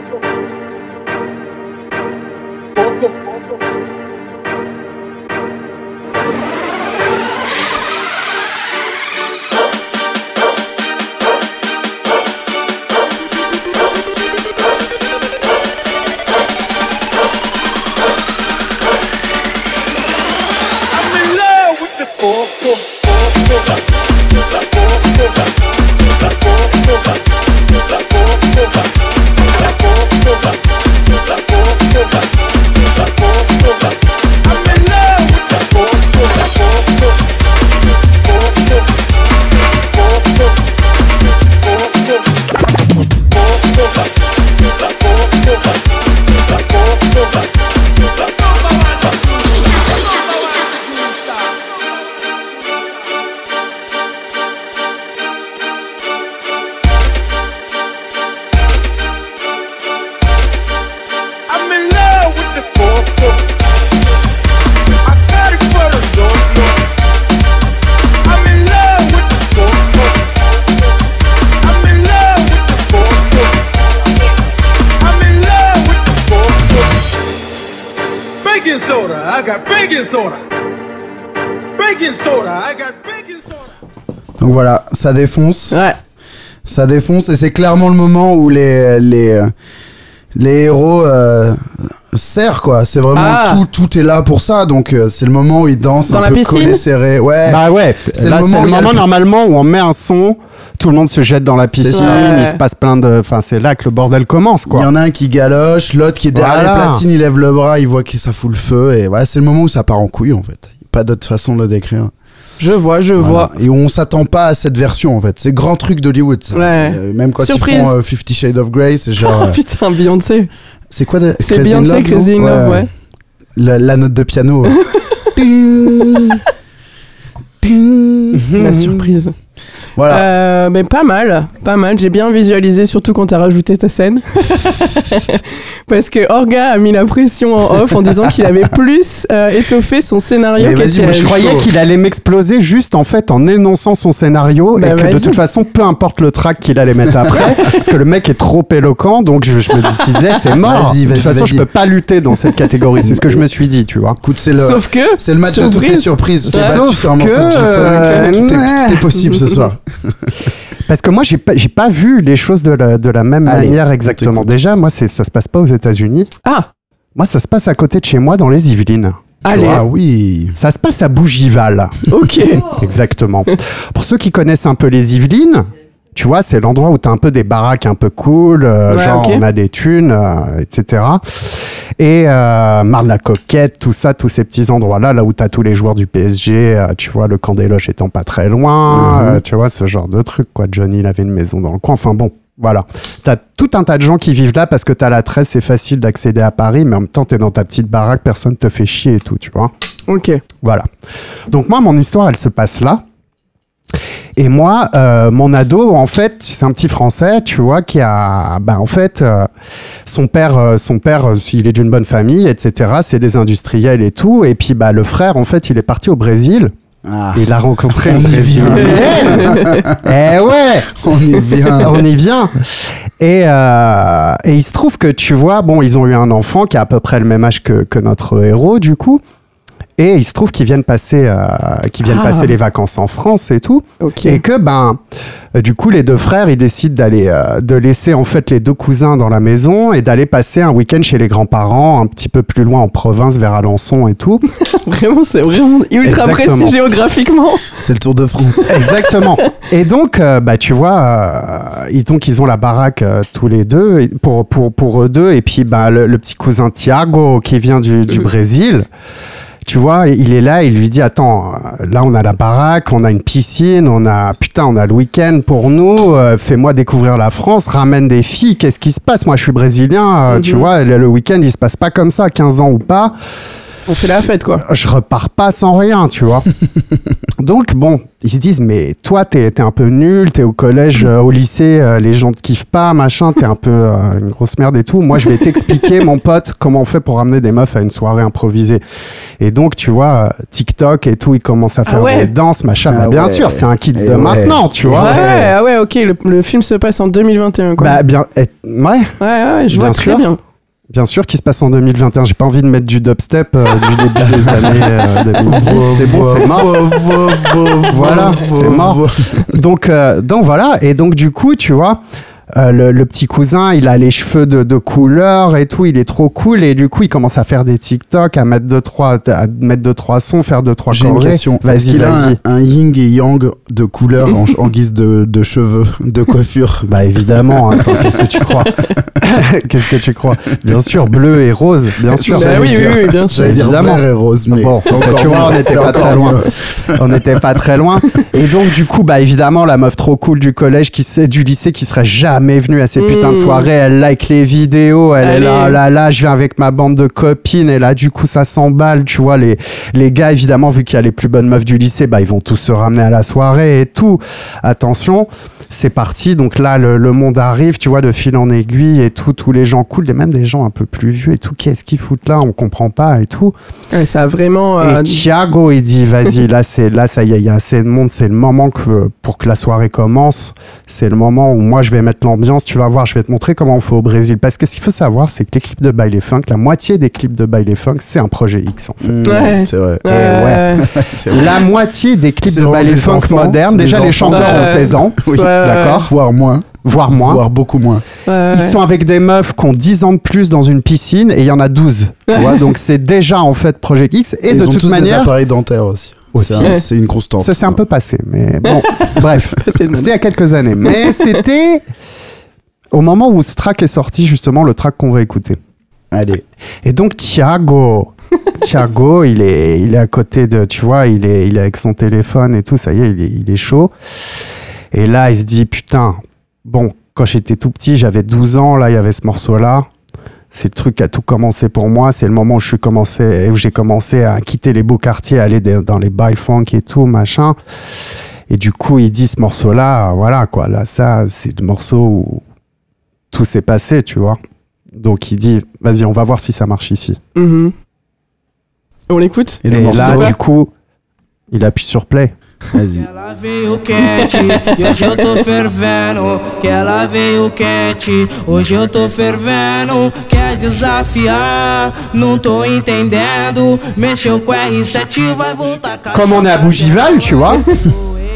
Donc voilà, ça défonce. Ouais. Ça défonce et c'est clairement le moment où les les euh, les héros euh, serrent quoi. C'est vraiment Ah. tout tout est là pour ça. Donc euh, c'est le moment où ils dansent Dans un la peu piscine collés serrés. Ouais. Bah ouais, C'est le moment où le normalement où on met un son, tout le monde se jette dans la piscine, il se passe plein de... Enfin c'est là que le bordel commence Il y quoi. en a un qui galoche, l'autre qui est derrière Voilà. les platines, il lève le bras, il voit que ça fout le feu et voilà, c'est le moment où ça part en couille en fait. Pas d'autre façon de le décrire. Je vois, je Voilà. vois. Et on s'attend pas à cette version en fait. C'est grand truc d'Hollywood. Ouais. Euh, même quand Surprise. ils font euh, Fifty Shades of Grey, c'est genre. euh, Putain, Beyoncé. C'est quoi de C'est Beyoncé Crazy in Love, ouais. La, la note de piano. La surprise. Voilà. Euh, mais pas mal, pas mal. J'ai bien visualisé, surtout quand t'as rajouté ta scène. Parce que Orga a mis la pression en off en disant qu'il avait plus euh, étoffé son scénario Mais vas-y, qu'Étienne. moi, Je croyais qu'il allait m'exploser juste en fait en énonçant son scénario Bah, et que de toute façon, peu importe le track qu'il allait mettre après, parce que le mec est trop éloquent, donc je, je me disais c'est mort. De toute façon, je peux pas lutter dans cette catégorie. C'est ce que je me suis dit, tu vois. Écoute, c'est le. Sauf que. C'est le match de toutes les surprises. Sauf que, euh, tout, est, tout est possible ce soir. Parce que moi, j'ai pas, j'ai pas vu les choses de la, de la même Allez, manière exactement. Déjà, moi, c'est, ça se passe pas aux États-Unis. Ah, Moi, ça se passe à côté de chez moi, dans les Yvelines. allez, Ah oui. Ça se passe à Bougival. ok. Exactement. Pour ceux qui connaissent un peu les Yvelines, tu vois, c'est l'endroit où tu as un peu des baraques un peu cool, euh, Ouais, genre ok. on a des thunes, euh, etc. Et euh, Marne-la-Coquette, tout ça, tous ces petits endroits-là, là où tu as tous les joueurs du PSG, euh, tu vois, le camp des loges étant pas très loin, Mhm. euh, tu vois, ce genre de truc, quoi. Johnny, il avait une maison dans le coin, enfin bon. Voilà. Tu as tout un tas de gens qui vivent là parce que tu as la 13, c'est facile d'accéder à Paris, mais en même temps, tu es dans ta petite baraque, personne te fait chier et tout, tu vois. Ok. Voilà. Donc moi, mon histoire, elle se passe là. Et moi, euh, mon ado, en fait, c'est un petit Français, tu vois, qui a, ben, en fait, euh, son père, euh, son père, il est d'une bonne famille, etc. C'est des industriels et tout. Et puis, bah, le frère, en fait, il est parti au Brésil. Ah, Et il a rencontré vient. brésilienne. eh ouais, on y vient. on y vient. Et, et il se trouve que tu vois, bon, ils ont eu un enfant qui a à peu près le même âge que, que notre héros, du coup. Et il se trouve qu'ils viennent passer, euh, qu'ils viennent Ah. passer les vacances en France et tout. Et que ben, euh, du coup, les deux frères, ils décident d'aller, euh, de laisser en fait les deux cousins dans la maison et d'aller passer un week-end chez les grands-parents, un petit peu plus loin en province, vers Alençon et tout. Vraiment, c'est vraiment ultra Exactement. précis géographiquement. C'est le Tour de France. Exactement. Et donc, euh, bah, tu vois, euh, ils, donc, ils ont la baraque euh, tous les deux pour, pour, pour eux deux. Et puis, bah, le, le petit cousin Thiago qui vient du, du Brésil. Tu vois, il est là, il lui dit Attends, euh, là on a la baraque, on a une piscine, on a putain, on a le week-end pour nous. euh, Fais-moi découvrir la France, ramène des filles. Qu'est-ce qui se passe? Moi, je suis brésilien, euh, tu Mhm. vois. Le, le week-end, il se passe pas comme ça, 15 ans ou pas On fait la fête, quoi. je repars pas sans rien, tu vois. Donc, bon, ils se disent, mais toi, t'es es un peu nul, t'es au collège, euh, au lycée, euh, les gens te kiffent pas, machin, t'es un peu euh, une grosse merde et tout. Moi, je vais t'expliquer, mon pote, comment on fait pour ramener des meufs à une soirée improvisée. Et donc, tu vois, TikTok et tout, ils commencent à faire ouais. des danses, machin. Ah bien ouais. sûr, c'est un Eh de ouais. maintenant, tu vois. Ouais, Ouais. ah ouais, ok. Le, le film se passe en 2021, quoi. Bah, bien, ouais, ouais, ouais, je vois très bien. Bien sûr qu'il se passe en 2021. J'ai pas envie de mettre du dubstep euh, du début des années euh, 2010. C'est bon, c'est mort. Voilà, c'est mort. donc, euh, donc voilà, et donc du coup, tu vois, euh, le, le petit cousin, il a les cheveux de, de couleur et tout, il est trop cool, et du coup, il commence à faire des TikTok, à mettre deux trois, à mettre deux trois sons, faire deux trois J'ai une question. Est-ce Vas-y, qu'il a un, vas-y. un yin et yang de couleur en, en guise de, de cheveux, de coiffure? Bah évidemment, hein, attends, qu'est-ce que tu crois? Qu'est-ce que tu crois? Bien sûr, bleu et rose, bien sûr. Bah oui, oui, oui, bien sûr. J'allais dire Évidemment. vert et rose, mais Bon, encore tu vois, mieux. on n'était pas très loin. mieux. on n'était pas très loin. Et donc, du coup, bah, évidemment, la meuf trop cool du collège, qui sait, du lycée, qui serait jamais venue à ces putains de Mm. soirées, elle like les vidéos, elle est là, là, là, je viens avec ma bande de copines, et là, du coup, ça s'emballe, tu vois, les, les gars, évidemment, vu qu'il y a les plus bonnes meufs du lycée, bah, ils vont tous se ramener à la soirée et tout. Attention, c'est parti. Donc là, le, le monde arrive, tu vois, de fil en aiguille et tout, tous les gens cool, et même des gens un peu plus vieux et tout. Qu'est-ce qu'ils foutent là? On comprend pas et tout. Ouais, ça a vraiment. euh, Et Thiago, il dit, vas-y, là, c'est, là, ça y est, il y a assez de monde, c'est le moment que, pour que la soirée commence. C'est le moment où moi, je vais mettre l'ambiance, tu vas voir, je vais te montrer comment on fait au Brésil. Parce que ce qu'il faut savoir, c'est que les clips de baile funk, la moitié des clips de baile funk, c'est un projet X. en fait. Mmh, Ouais. C'est vrai. Ouais. C'est vrai. La moitié des clips de baile funk modernes, déjà les chanteurs ont Ouais. 16 ans, Oui. Ouais, d'accord Voire moins. Voire moins. Voire beaucoup moins. ouais, Ils ouais. sont avec des meufs qui ont 10 ans de plus dans une piscine et il y en a 12. Tu vois, donc c'est déjà en fait Project X. Et Ils de ont toute tous des manière, appareils dentaires aussi. Aussi. C'est un- une constante. Ça s'est un peu passé, mais bon, bref, c'était il y a quelques années. Mais c'était au moment où ce track est sorti, justement, le track qu'on va écouter. Allez. Et donc Thiago, Thiago, il est, il est à côté de, tu vois, il est, il est avec son téléphone et tout, ça y est, il est, il est chaud. Et là, il se dit, putain, bon, quand j'étais tout petit, j'avais 12 ans, là, il y avait ce morceau-là. c'est le truc qui a tout commencé pour moi. C'est le moment où je suis commencé, où j'ai commencé à quitter les beaux quartiers, aller dans les bails funk et tout, machin. Et du coup, il dit ce morceau-là, voilà quoi. Là, ça, c'est le morceau où tout s'est passé, tu vois. Donc, il dit, vas-y, on va voir si ça marche ici. Mhm. On l'écoute? Et Et là, du coup, il appuie sur play. Ela veio quente e hoje eu tô fervendo. Que ela veio quente, hoje eu tô fervendo. Quer desafiar, não tô entendendo. Mexeu com R7, vai voltar com a Comme on est à Bougival, tu vois.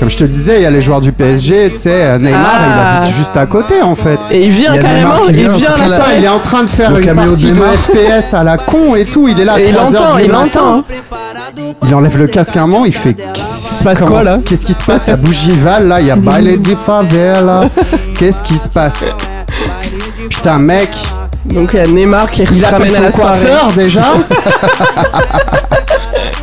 Comme je te le disais, il y a les joueurs du PSG, tu sais, Neymar, Ah. il habite juste à côté en fait. Et il vient Il carrément, Neymar il vient, vient c'est à ça, la soirée. il est en train de faire Le une caméo de partie de Neymar. FPS à la con et tout. Il est là à Et il 3 entend, heures du il matin. entend. Il enlève le casque un moment, il fait Qu'est-ce qui se passe Comment- quoi là? Qu'est-ce qui se passe? À Bougival là Il y a Baile de Favela. Qu'est-ce qui se passe? Putain, mec, Donc il y a Neymar qui il se ramène à son la soirée. coiffeur déjà.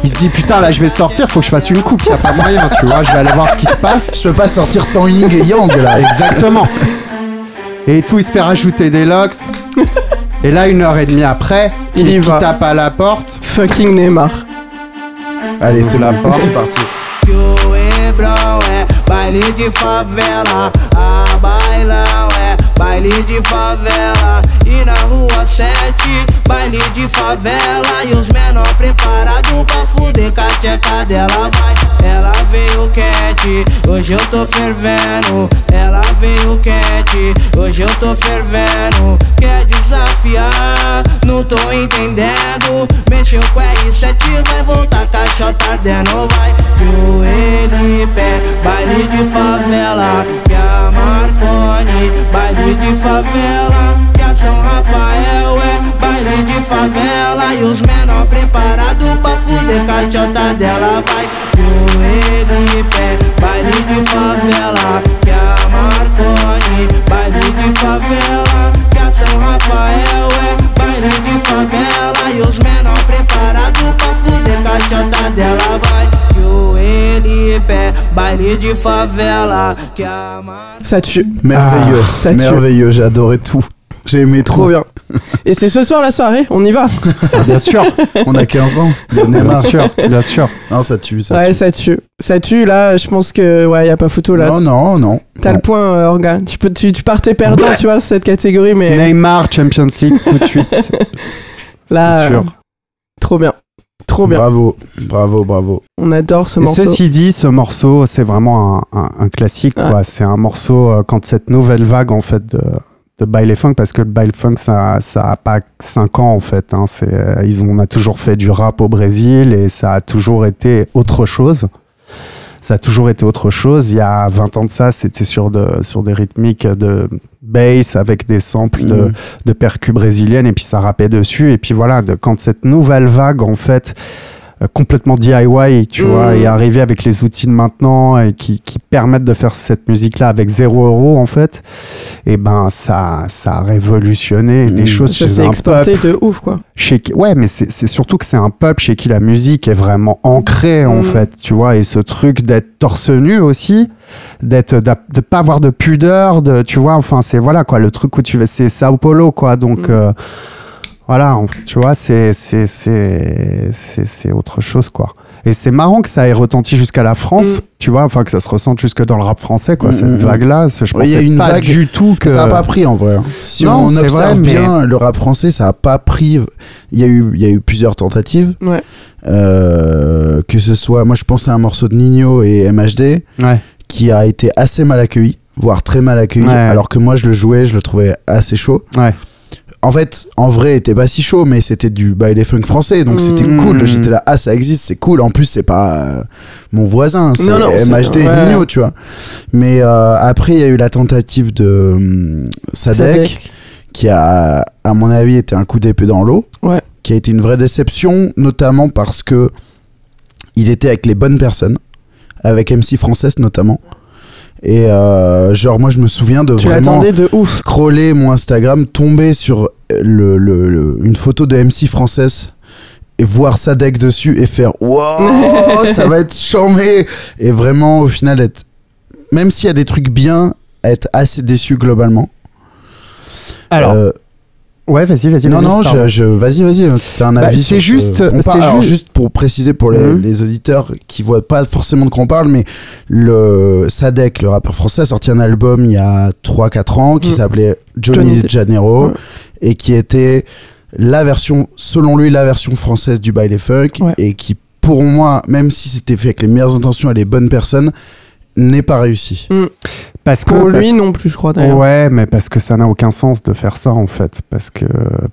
il se dit putain là je vais sortir, faut que je fasse une coupe, y a pas moyen, tu vois. Je vais aller voir ce qui se passe. Je peux pas sortir sans Ying et Yang là. Exactement. Et tout, il se fait rajouter des locks. Et là, une heure et demie après, Il il y va. tape à la porte. Fucking Neymar. Allez, c'est la porte. c'est parti. Baile de favela, a bailão é baile de favela. E na rua 7, baile de favela. E os menor preparados pra fuder com a tcheca dela vai. Ela veio quente, hoje eu tô fervendo. Ela veio quente, hoje eu tô fervendo. Quer desafiar, não tô entendendo. Mexeu com R7, vai voltar caixota dentro, vai. O Elipe, baile de favela. Que a Marconi, baile de favela. Que a São Rafael é baile de favela. E os menor preparados pra fuder caixota dela, vai. O Elipe, baile de favela. Que a Marconi, baile de favela. Que a São Rafael é baile de favela. E os menor preparados pra fuder caixota dela, vai. Que o baile de favela. Que a. Ça tue. Merveilleux, Ah, ça tue. merveilleux, j'ai adoré tout. J'ai aimé Trop tout. bien. Et c'est ce soir la soirée, on y va. Ah, bien sûr, On a 15 ans. Bien sûr, bien sûr. Non, ça tue, ça ouais, tue. ça tue. Ça tue, là, je pense que, ouais, y a pas photo là. Non, non, non. T'as le point, euh, Orga. Tu, peux, tu, tu partais perdant, tu vois, sur cette catégorie, mais Neymar, Champions League, tout de suite. là, c'est sûr. euh, trop bien. Trop bien. Bravo, bravo, bravo. On adore ce Et morceau. ceci dit, ce morceau, c'est vraiment un, un- un classique. Ouais. quoi. C'est un morceau euh, quand cette nouvelle vague en fait de, de baile funk, parce que le baile funk, ça, ça a pas 5 ans en fait. hein. C'est, euh, ils ont, on a toujours fait du rap au Brésil et ça a toujours été autre chose. Ça a toujours été autre chose. Il y a 20 ans de ça, c'était sur, de, sur des rythmiques de bass avec des samples de, Mhm. de percus brésiliennes et puis ça rappait dessus. Et puis voilà, de, quand cette nouvelle vague, en fait, complètement DIY, tu vois, est arrivée avec les outils de maintenant et qui, qui permettent de faire cette musique-là avec zéro euro, en fait, et ben ça, ça a révolutionné les Mhm. choses Ça chez un exporté peuple. de ouf, quoi. Chez qui- Ouais, mais c'est surtout que c'est un peuple chez qui la musique est vraiment ancrée, en Mhm. fait, tu vois, et ce truc d'être torse nu aussi, d'être de pas avoir de pudeur, de, tu vois, enfin, c'est voilà, quoi, le truc où tu vas, c'est Sao Paulo, quoi, donc. Euh, voilà, on- tu vois, c'est c'est c'est c'est c'est autre chose quoi. Et c'est marrant que ça ait retenti jusqu'à la France, Mm. tu vois, enfin que ça se ressente jusque dans le rap français quoi. Mm, Cette mm, vague-là, je Ouais, y a une pas vague- du tout que. Ça a pas pris en vrai. hein. Si Non, on c'est observe vrai, mais- bien le rap français, ça a pas pris. Il y a eu, il y a eu plusieurs tentatives. Ouais. Euh, que ce soit, moi je pense à un morceau de Nino et MHD Ouais. qui a été assez mal accueilli, voire très mal accueilli, Ouais. alors que moi je le jouais, je le trouvais assez chaud. Ouais. En fait, en vrai, il était pas si chaud, mais c'était du baile funk français, donc c'était Mm. cool. J'étais là, ah ça existe, c'est cool. En plus, c'est pas euh, mon voisin, c'est MHD et ouais. Nino, tu vois. Mais euh, après, il y a eu la tentative de hum, Sadek, Sadek. qui a, à mon avis, été un coup d'épée dans l'eau. Ouais. Qui a été une vraie déception, notamment parce que il était avec les bonnes personnes, avec MC Française notamment. Et euh, genre, moi, je me souviens de Tu vraiment l'attendais de ouf. scroller mon Instagram, tomber sur le, le- le- une photo de MC Française et voir Sadek dessus et faire wow ça va être charmé et vraiment au final être même s'il y a des trucs bien être assez déçu globalement Alors, Euh, Ouais, vas-y, vas-y. Non, non, je, je- vas-y, vas-y. C'était un Bah, avis. c'est juste- c'est juste- juste pour préciser pour les, Mhm. les auditeurs qui voient pas forcément de quoi on parle, mais le Sadek, le rappeur français, a sorti un album il y a 3-4 ans qui Mhm. s'appelait Johnny, Johnny de Janeiro et qui était la version, selon lui, la version française du baile funk Ouais. et qui, pour moi, même si c'était fait avec les meilleures intentions et les bonnes personnes, n'est pas réussi. Parce que Pour parce- lui non plus, je crois d'ailleurs. Ouais, mais parce que ça n'a aucun sens de faire ça en fait, parce que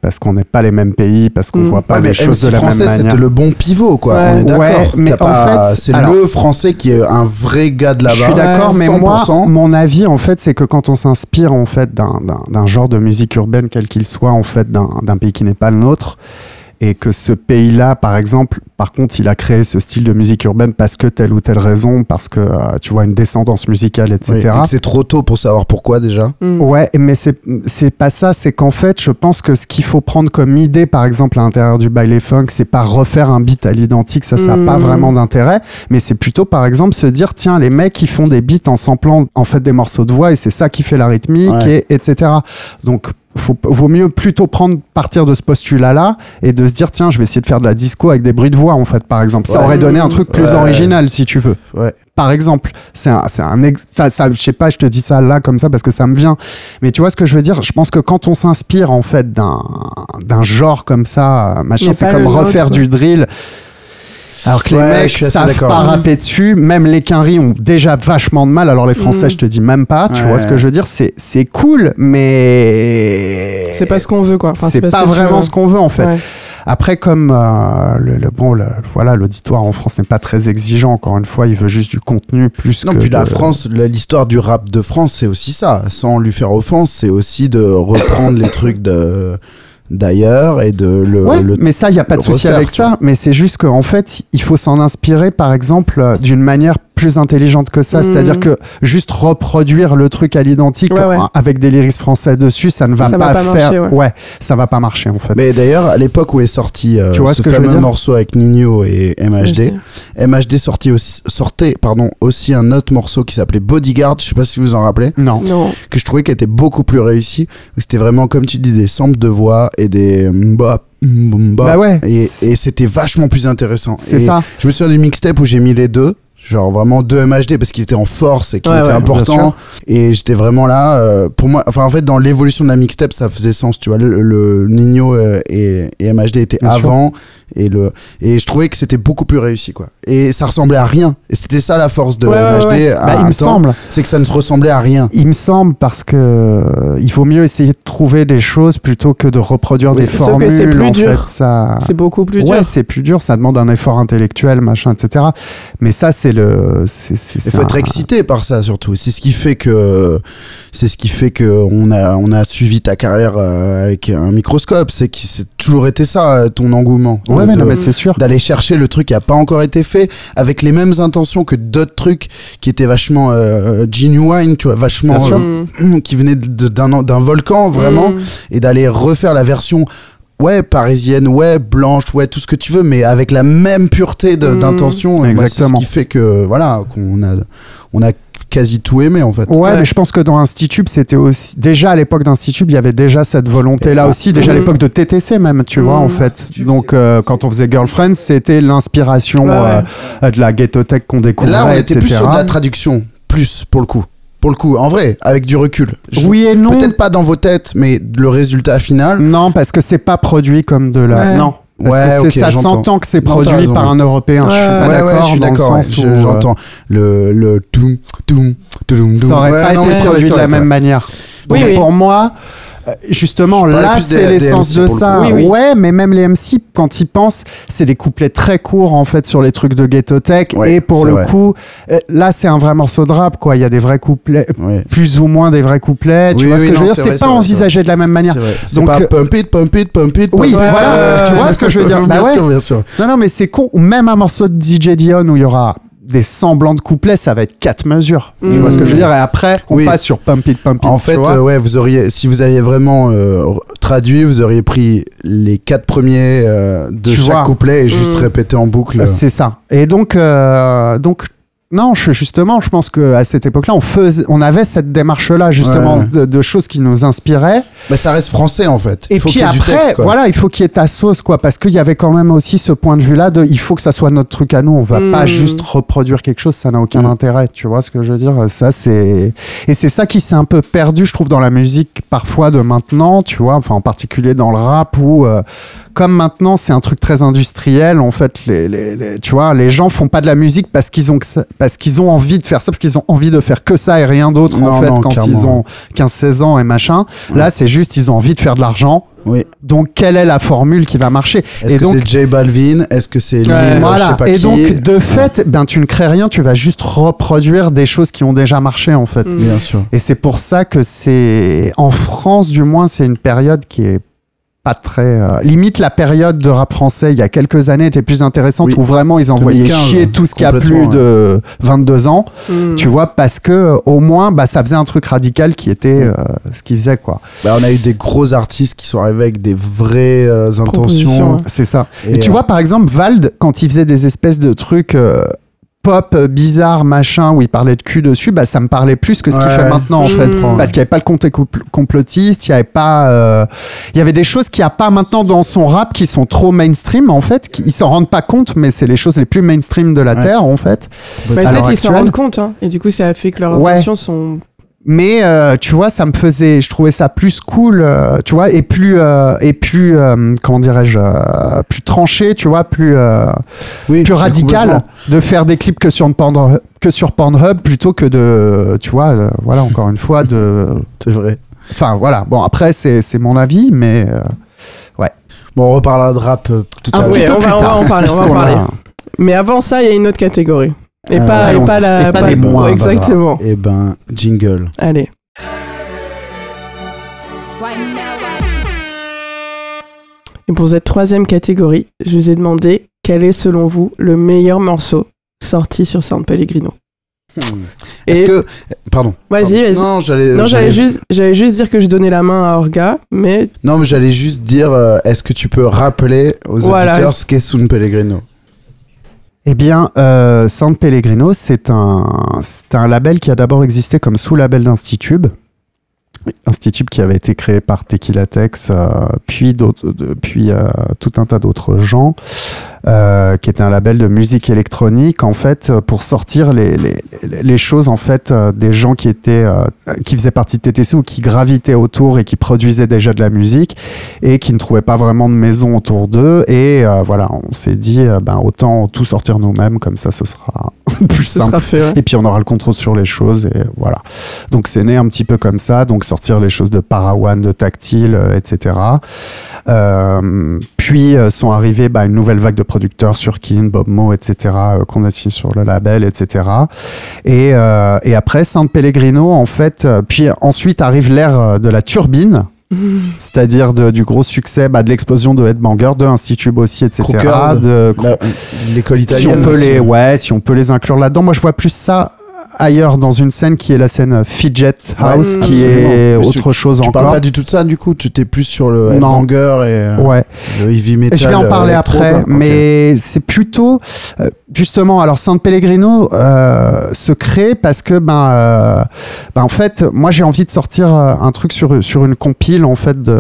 parce qu'on n'est pas les mêmes pays, parce qu'on Mm. voit pas Ouais, les choses de la même manière. c'était le bon pivot, quoi. Ouais. On est d'accord. Ouais, mais en pas- fait, c'est alors- le français qui est un vrai gars de là-bas. Je suis d'accord, mais moi, 100%. mon avis, en fait, c'est que quand on s'inspire, en fait, d'un- d'un d'un genre de musique urbaine, quel qu'il soit, en fait, d'un d'un pays qui n'est pas le nôtre, et que ce pays-là, par exemple, par contre, il a créé ce style de musique urbaine parce que telle ou telle raison, parce que, euh, tu vois, une descendance musicale, Oui, etc. et c'est trop tôt pour savoir pourquoi déjà. Mm. Ouais, mais c'est c'est pas ça. C'est qu'en fait, je pense que ce qu'il faut prendre comme idée, par exemple, à l'intérieur du baile funk, c'est pas refaire un beat à l'identique. Ça, ça a Mhm. pas vraiment d'intérêt. Mais c'est plutôt, par exemple, se dire, tiens, les mecs, qui font des beats en samplant, en fait, des morceaux de voix, et c'est ça qui fait la rythmique, Ouais. et, etc. Donc, faut, vaut mieux plutôt prendre partir de ce postulat-là et de se dire, tiens, je vais essayer de faire de la disco avec des bruits de voix, en fait, par exemple. Ça Ouais. aurait donné un truc plus Ouais. original, si tu veux Ouais. par exemple, c'est un, c'est un ex- enfin, ça, je sais pas, je te dis ça là comme ça parce que ça me vient. Mais tu vois ce que je veux dire? Je pense que quand on s'inspire en fait d'un d'un genre comme ça, euh, machin, c'est comme refaire du drill. Alors que les Ouais, mecs je suis assez savent d'accord. pas rapper dessus, même les quinries ont déjà vachement de mal. Alors les Français, Mhm. je te dis même pas. Tu Ouais. vois ce que je veux dire C'est c'est cool, mais C'est pas ce qu'on veut, quoi. Enfin, c'est pas, ce vraiment ce qu'on veut en fait. Ouais. Après, comme euh, le, le- bon, le- voilà, l'auditoire en France n'est pas très exigeant. Encore une fois, il veut juste du contenu plus Non, que puis la France, l'histoire du rap de France, c'est aussi ça. Sans lui faire offense, c'est aussi de reprendre les trucs de d'ailleurs et de le. Ouais, le- mais ça, il n'y a pas de souci avec ça. Mais c'est juste qu'en fait, il faut s'en inspirer, par exemple, euh, d'une manière plus intelligente que ça. C'est-à-dire que juste reproduire le truc à l'identique Ouais, ouais. avec des lyrics français dessus, ça ne va Ça pas, va pas faire. marcher, ouais. ça va pas marcher en fait. Mais d'ailleurs, à l'époque où est sorti euh, Tu vois ce ce que je veux fameux dire? morceau avec Nino et MHD, MHD sortit aussi, sortait pardon, aussi un autre morceau qui s'appelait Bodyguard, je sais pas si vous en rappelez, Non. Non. que je trouvais qui était beaucoup plus réussi. C'était vraiment, comme tu dis, des samples de voix et des mbap, mbap. Bah ouais. Et, et c'était vachement plus intéressant. C'est ça. Je me souviens du mixtape où j'ai mis les deux. Genre vraiment deux MHD parce qu'il était en force et qu'il Ouais, était ouais, important. Et j'étais vraiment là. euh, pour moi, enfin en fait, dans l'évolution de la mixtape, ça faisait sens. Tu vois, le, le Nino euh, et, et MHD étaient Bien sûr. avant. Et, le, et je trouvais que c'était beaucoup plus réussi. quoi. Et ça ressemblait à rien. Et c'était ça la force de Ouais, MHD. ouais. à Bah, il me semble. C'est que ça ne se ressemblait à rien. Il me semble parce que euh, il vaut mieux essayer de trouver des choses plutôt que de reproduire Oui, des formules. c'est plus en dur. fait, ça. C'est beaucoup plus dur. Ouais, c'est plus dur, ça demande un effort intellectuel, machin, etc. Mais ça, c'est le. c'est- c'est- Il faut être excité par ça surtout. C'est ce qui fait que c'est ce qui fait que on a on a suivi ta carrière euh, avec un microscope. C'est que c'est toujours été ça euh, ton engouement. Ouais, De- mais mais c'est sûr. d'aller chercher le truc qui a pas encore été fait avec les mêmes intentions que d'autres trucs qui étaient vachement euh, genuine, tu vois, vachement euh, qui venaient d'un volcan vraiment Mm. et d'aller refaire la version ouais parisienne ouais blanche ouais tout ce que tu veux mais avec la même pureté Mm. d'intention moi, Exactement. ce qui fait que voilà qu'on a on a quasi tout aimé en fait Ouais, Ouais. mais je pense que dans Institube, c'était aussi. Déjà à l'époque d'Institube, il y avait déjà cette volonté-là Et- aussi. Déjà à Mhm. l'époque de TTC, même, tu vois, en Mhm. fait. Donc, euh, quand on faisait Girlfriend, c'était l'inspiration Ouais, ouais. euh, de la ghetto tech qu'on Et découvrait. là on était plus sur de la traduction plus pour le coup pour le coup en vrai avec du recul Je- Oui et non. peut-être pas dans vos têtes mais le résultat final Non, parce que c'est pas produit comme de la. Ouais. Non. Parce Ouais, que ça s'entend que c'est produit raison, par un Européen. Je suis Ouais. je suis d'accord. ouais. euh, J'entends le le toum toum toum Ça aurait Ouais, pas non, été produit de la même manière. Donc Oui, oui. pour moi, justement, Je parlais là, c'est l'essence MC de ça. Oui, oui. Ouais, mais même les MC, quand ils pensent, c'est des couplets très courts en fait sur les trucs de ghetto tech. Ouais, et pour le vrai. coup, euh, là, c'est un vrai morceau de rap, quoi. Il y a des vrais couplets, plus ou moins des vrais couplets. tu Oui, vois ce que je veux dire? c'est pas vrai, envisagé de la même manière. Donc, pas euh, pump it, pump it, pump it. Oui, pump voilà, Euh, tu vois ce que je veux dire. Bah Bien sûr, bien sûr. Non, non, mais c'est con. Même un morceau de DJ Dion où il y aura des semblants de couplets, ça va être quatre mesures. Tu Mm. vois ce que je veux dire Et après, on Oui. passe sur Pump It, Pump It. En tu fait, euh, ouais, vous auriez, si vous aviez vraiment euh, traduit, vous auriez pris les quatre premiers euh, de Tu chaque vois. couplet et juste Mm. répété en boucle. C'est ça. Et donc, euh, donc Non, je, justement, je pense que à cette époque-là, on faisait, on avait cette démarche-là justement Ouais. de, de choses qui nous inspiraient. Mais ça reste français en fait. Et faut puis qu'il y ait du après, texte, quoi. voilà, il faut qu'il y ait ta sauce, quoi, parce qu'il y avait quand même aussi ce point de vue-là de, il faut que ça soit notre truc à nous. On va pas juste reproduire quelque chose, ça n'a aucun Mm. intérêt. Tu vois ce que je veux dire? Ça, c'est et c'est ça qui s'est un peu perdu, je trouve, dans la musique parfois de maintenant. Tu vois, enfin en particulier dans le rap où euh, comme maintenant c'est un truc très industriel, en fait, les, les- les- tu vois, les gens font pas de la musique parce qu'ils ont que ça- parce qu'ils ont envie de faire ça, parce qu'ils ont envie de faire que ça et rien d'autre en fait non, quand clairement. ils ont 15-16 ans et machin. Là, c'est juste ils ont envie de faire de l'argent. Oui. Donc, quelle est la formule qui va marcher? Est-ce que donc, c'est J Balvin? Est-ce que c'est lui Ouais. je sais pas Et qui donc, de fait, ben, tu ne crées rien, tu vas juste reproduire des choses qui ont déjà marché, en fait. Bien sûr. Et c'est pour ça que c'est, en France, du moins, c'est une période qui est pas très. euh, limite, la période de rap français il y a quelques années était plus intéressante Oui. où vraiment ils envoyaient 2015, chier tout ce qui a plus de 22 ans. Mm. Tu vois, parce que euh, au moins, bah, ça faisait un truc radical qui était euh, ce qu'ils faisaient, quoi. Bah, on a eu des gros artistes qui sont arrivés avec des vraies euh, intentions. C'est ça. Et, Et tu euh, vois, par exemple, Vald, quand il faisait des espèces de trucs euh, pop euh, bizarres, machin, où il parlait de cul dessus, bah, ça me parlait plus que ce qu'il fait maintenant, en fait. Parce qu'il n'y avait pas le compl- complotiste, il y avait pas. euh, Il y avait des choses qu'il n'y a pas maintenant dans son rap qui sont trop mainstream, en fait. qui- Ils s'en rendent pas compte, mais c'est les choses les plus mainstream de la Ouais. Terre, en fait. L'heure peut-être ils s'en rendent compte, hein. Et du coup, ça a fait que leurs Ouais. intentions sont. Mais euh, tu vois, ça me faisait, je trouvais ça plus cool, euh, tu vois, et plus euh, et plus euh, comment dirais-je, euh, plus tranché, tu vois, plus euh, oui, plus radical de faire des clips que sur Pornhub, que sur Pornhub plutôt que de, tu vois, euh, voilà, encore une fois de, C'est vrai. enfin voilà. Bon après c'est c'est mon avis, mais euh, Bon, on reparlera de rap tout à un l'heure. petit ouais, peu on on va tard. en parler, on va en parler. Mais avant ça, il y a une autre catégorie. Et Euh, pas, et allons-y. pas la. Et pas des le- moindres, Exactement. Eh ben, jingle. Allez. Et pour cette troisième catégorie, je vous ai demandé quel est selon vous le meilleur morceau sorti sur San Pellegrino. Est-ce Et- que. Pardon. Vas-y, vas-y. Non, j'allais. Non, j'allais juste, j'allais juste dire que je donnais la main à Orga, mais Non, mais j'allais juste dire euh, est-ce que tu peux rappeler aux Voilà. auditeurs ce qu'est Sun Pellegrino? Eh bien, euh, San Pellegrino, c'est un, label qui a d'abord existé comme sous-label d'Institube. Institube qui avait été créé par Tequila Tex, euh, puis euh, tout un tas d'autres gens, euh, qui était un label de musique électronique, en fait, euh, pour sortir les, les, les choses, en fait, euh, des gens qui étaient, euh, qui faisaient partie de TTC ou qui gravitaient autour et qui produisaient déjà de la musique et qui ne trouvaient pas vraiment de maison autour d'eux. Et euh, voilà, on s'est dit, ben, autant tout sortir nous-mêmes, comme ça, ce sera plus ce simple. sera fait. ouais. Et puis on aura le contrôle sur les choses et voilà. Donc c'est né un petit peu comme ça, donc sortir les choses de Parawan, de Tactile, euh, etc. Euh, puis euh, sont arrivés bah, une nouvelle vague de producteurs sur Kin, Bob Mo, etc. euh, qu'on a signé sur le label, etc. Et, euh, et après San Pellegrino, en fait, euh, puis ensuite arrive l'ère de la turbine. C'est-à-dire de- du gros succès, bah, de l'explosion de Headbanger, de Institube aussi, etc. Crookers, de L'école si italienne. on peut aussi. les, ouais, si on peut les inclure là-dedans. Moi, je vois plus ça ailleurs dans une scène qui est la scène Fidget House, Ouais, qui est. Mais autre tu- chose Tu parles encore. pas du tout de ça, du coup, tu t'es plus sur le headbanger et euh, Ouais, le heavy metal. je vais en euh, parler après, mais c'est plutôt euh, justement. Alors San Pellegrino euh, se crée parce que ben, euh, ben en fait, moi j'ai envie de sortir un truc sur sur une compile en fait de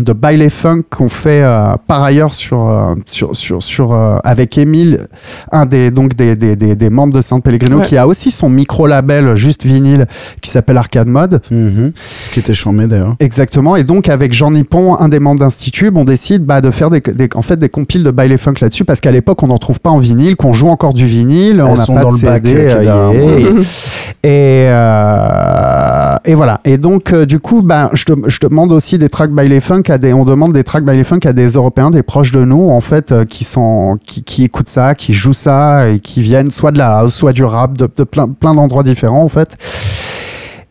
de baile funk qu'on fait euh, par ailleurs sur euh, sur sur sur euh, avec Émile un des donc des, des, des, des membres de San Pellegrino Ouais. qui a aussi son micro label juste vinyle qui s'appelle Arcade Mode Mhm. Qui était chambé d'ailleurs. Exactement. Et donc, avec Jean Nippon, un des membres d'Institut, on décide bah, de faire des, des- en fait, des compiles de baile funk là-dessus parce qu'à l'époque, on n'en trouve pas en vinyle, qu'on joue encore du vinyle, on n'a sont pas dans de le bac, CD. euh, et, et, euh, et voilà. Et donc, euh, du coup, bah, je, dem- je demande aussi des tracks baile funk à des, on demande des tracks baile funk à des Européens, des proches de nous, en fait, euh, qui sont, qui, qui écoutent ça, qui jouent ça et qui viennent soit de la house, soit du rap, de, de plein, plein d'endroits différents, en fait.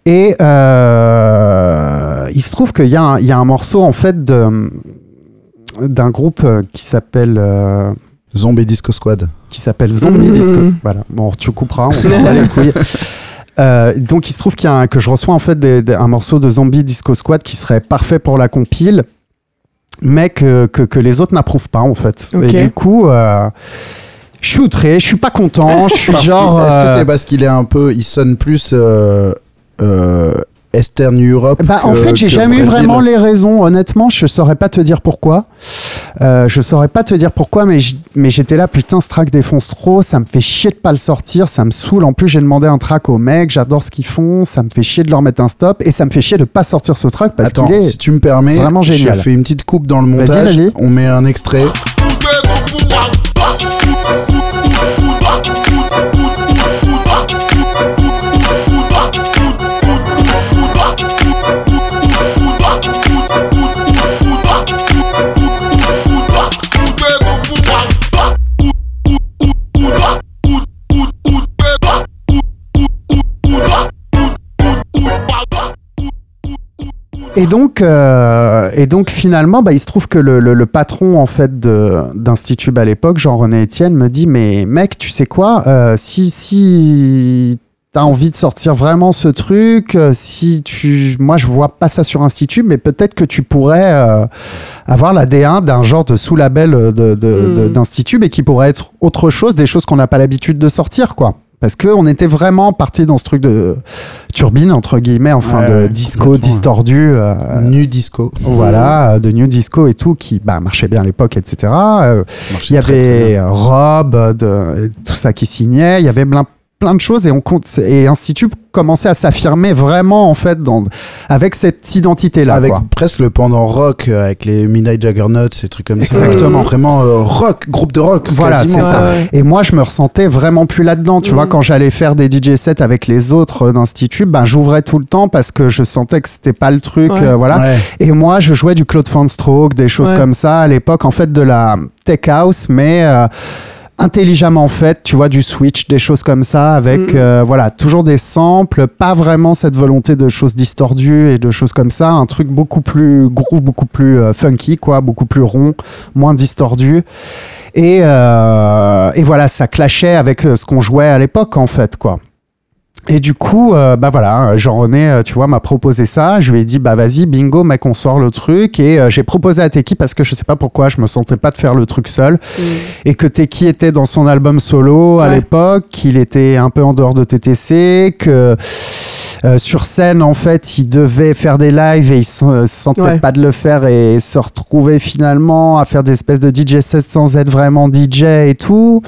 Et euh, il se trouve qu'il y, a un- il y a un morceau en fait de- d'un groupe euh, qui s'appelle euh, Zombie Disco Squad. qui s'appelle Zombie. Disco. Voilà. Bon, tu couperas, on s'en bat les couilles. Euh, donc il se trouve qu'il y a un- que je reçois en fait des- des- un morceau de Zombie Disco Squad qui serait parfait pour la compile, mais que, que, que les autres n'approuvent pas en fait. Et du coup, euh, je suis outré, je suis pas content, je suis genre. Est-ce que euh, c'est parce qu'il est un peu. Il sonne plus. euh, euh, Eastern Europe. Bah, en fait, j'ai jamais eu vraiment les raisons. Honnêtement, je saurais pas te dire pourquoi. Euh, je saurais pas te dire pourquoi, mais j'étais là, putain, ce track défonce trop. Ça me fait chier de pas le sortir. Ça me saoule. En plus, j'ai demandé un track aux mecs. J'adore ce qu'ils font. Ça me fait chier de leur mettre un stop. Et ça me fait chier de pas sortir ce track parce qu'il est. si tu me permets, vraiment génial. je fais une petite coupe dans le montage. On met un extrait. Et donc, euh, et donc finalement, bah, il se trouve que le, le- le patron en fait de- d'Institut à l'époque, Jean-René Etienne, me dit mais mec, tu sais quoi, euh, si si t'as envie de sortir vraiment ce truc, euh, si tu, moi je vois pas ça sur Institut, mais peut-être que tu pourrais euh, avoir la D1 d'un genre de sous-label de- de- de- Mm. d'Institut, mais qui pourrait être autre chose, des choses qu'on n'a pas l'habitude de sortir, quoi. Parce qu'on était vraiment parti dans ce truc de turbine, entre guillemets, enfin Ouais, de disco distordu. euh, Nu disco. voilà, de New Disco et tout, qui bah, marchait bien à l'époque, etc. Euh, Il y avait Rob, de, tout ça qui signait. Il y avait plein, plein de choses et on compte et Institut commençait à s'affirmer vraiment en fait dans, avec cette identité là. avec quoi. presque le pendant rock euh, avec les Midnight Juggernauts ces trucs comme Exactement. ça vraiment euh, rock groupe de rock Voilà, c'est ça. Ouais. Et moi, je me ressentais vraiment plus là-dedans. Tu Mhm. vois, quand j'allais faire des DJ sets avec les autres euh, d'Institut, ben, j'ouvrais tout le temps parce que je sentais que c'était pas le truc. Ouais. euh, voilà. Ouais. Et moi, je jouais du Claude Van Stroke, des choses Ouais. comme ça à l'époque, en fait, de la tech house, mais euh, intelligemment fait, tu vois, du switch, des choses comme ça, avec, Mhm. euh, voilà, toujours des samples, pas vraiment cette volonté de choses distordues et de choses comme ça, un truc beaucoup plus groove, beaucoup plus euh, funky, quoi, beaucoup plus rond, moins distordu. Et, euh, et voilà, ça clashait avec euh, ce qu'on jouait à l'époque, en fait, quoi. Et du coup, euh, bah voilà, Jean-René, euh, tu vois, m'a proposé ça. Je lui ai dit, bah vas-y, bingo, mec, on sort le truc. Et euh, j'ai proposé à Teki parce que je sais pas pourquoi, je me sentais pas de faire le truc seul. Et que Teki était dans son album solo à l'époque, qu'il était un peu en dehors de TTC, que euh, sur scène, en fait, il devait faire des lives et il se se sentait Ouais. pas de le faire et se retrouver finalement à faire des espèces de DJ sets sans être vraiment DJ et tout.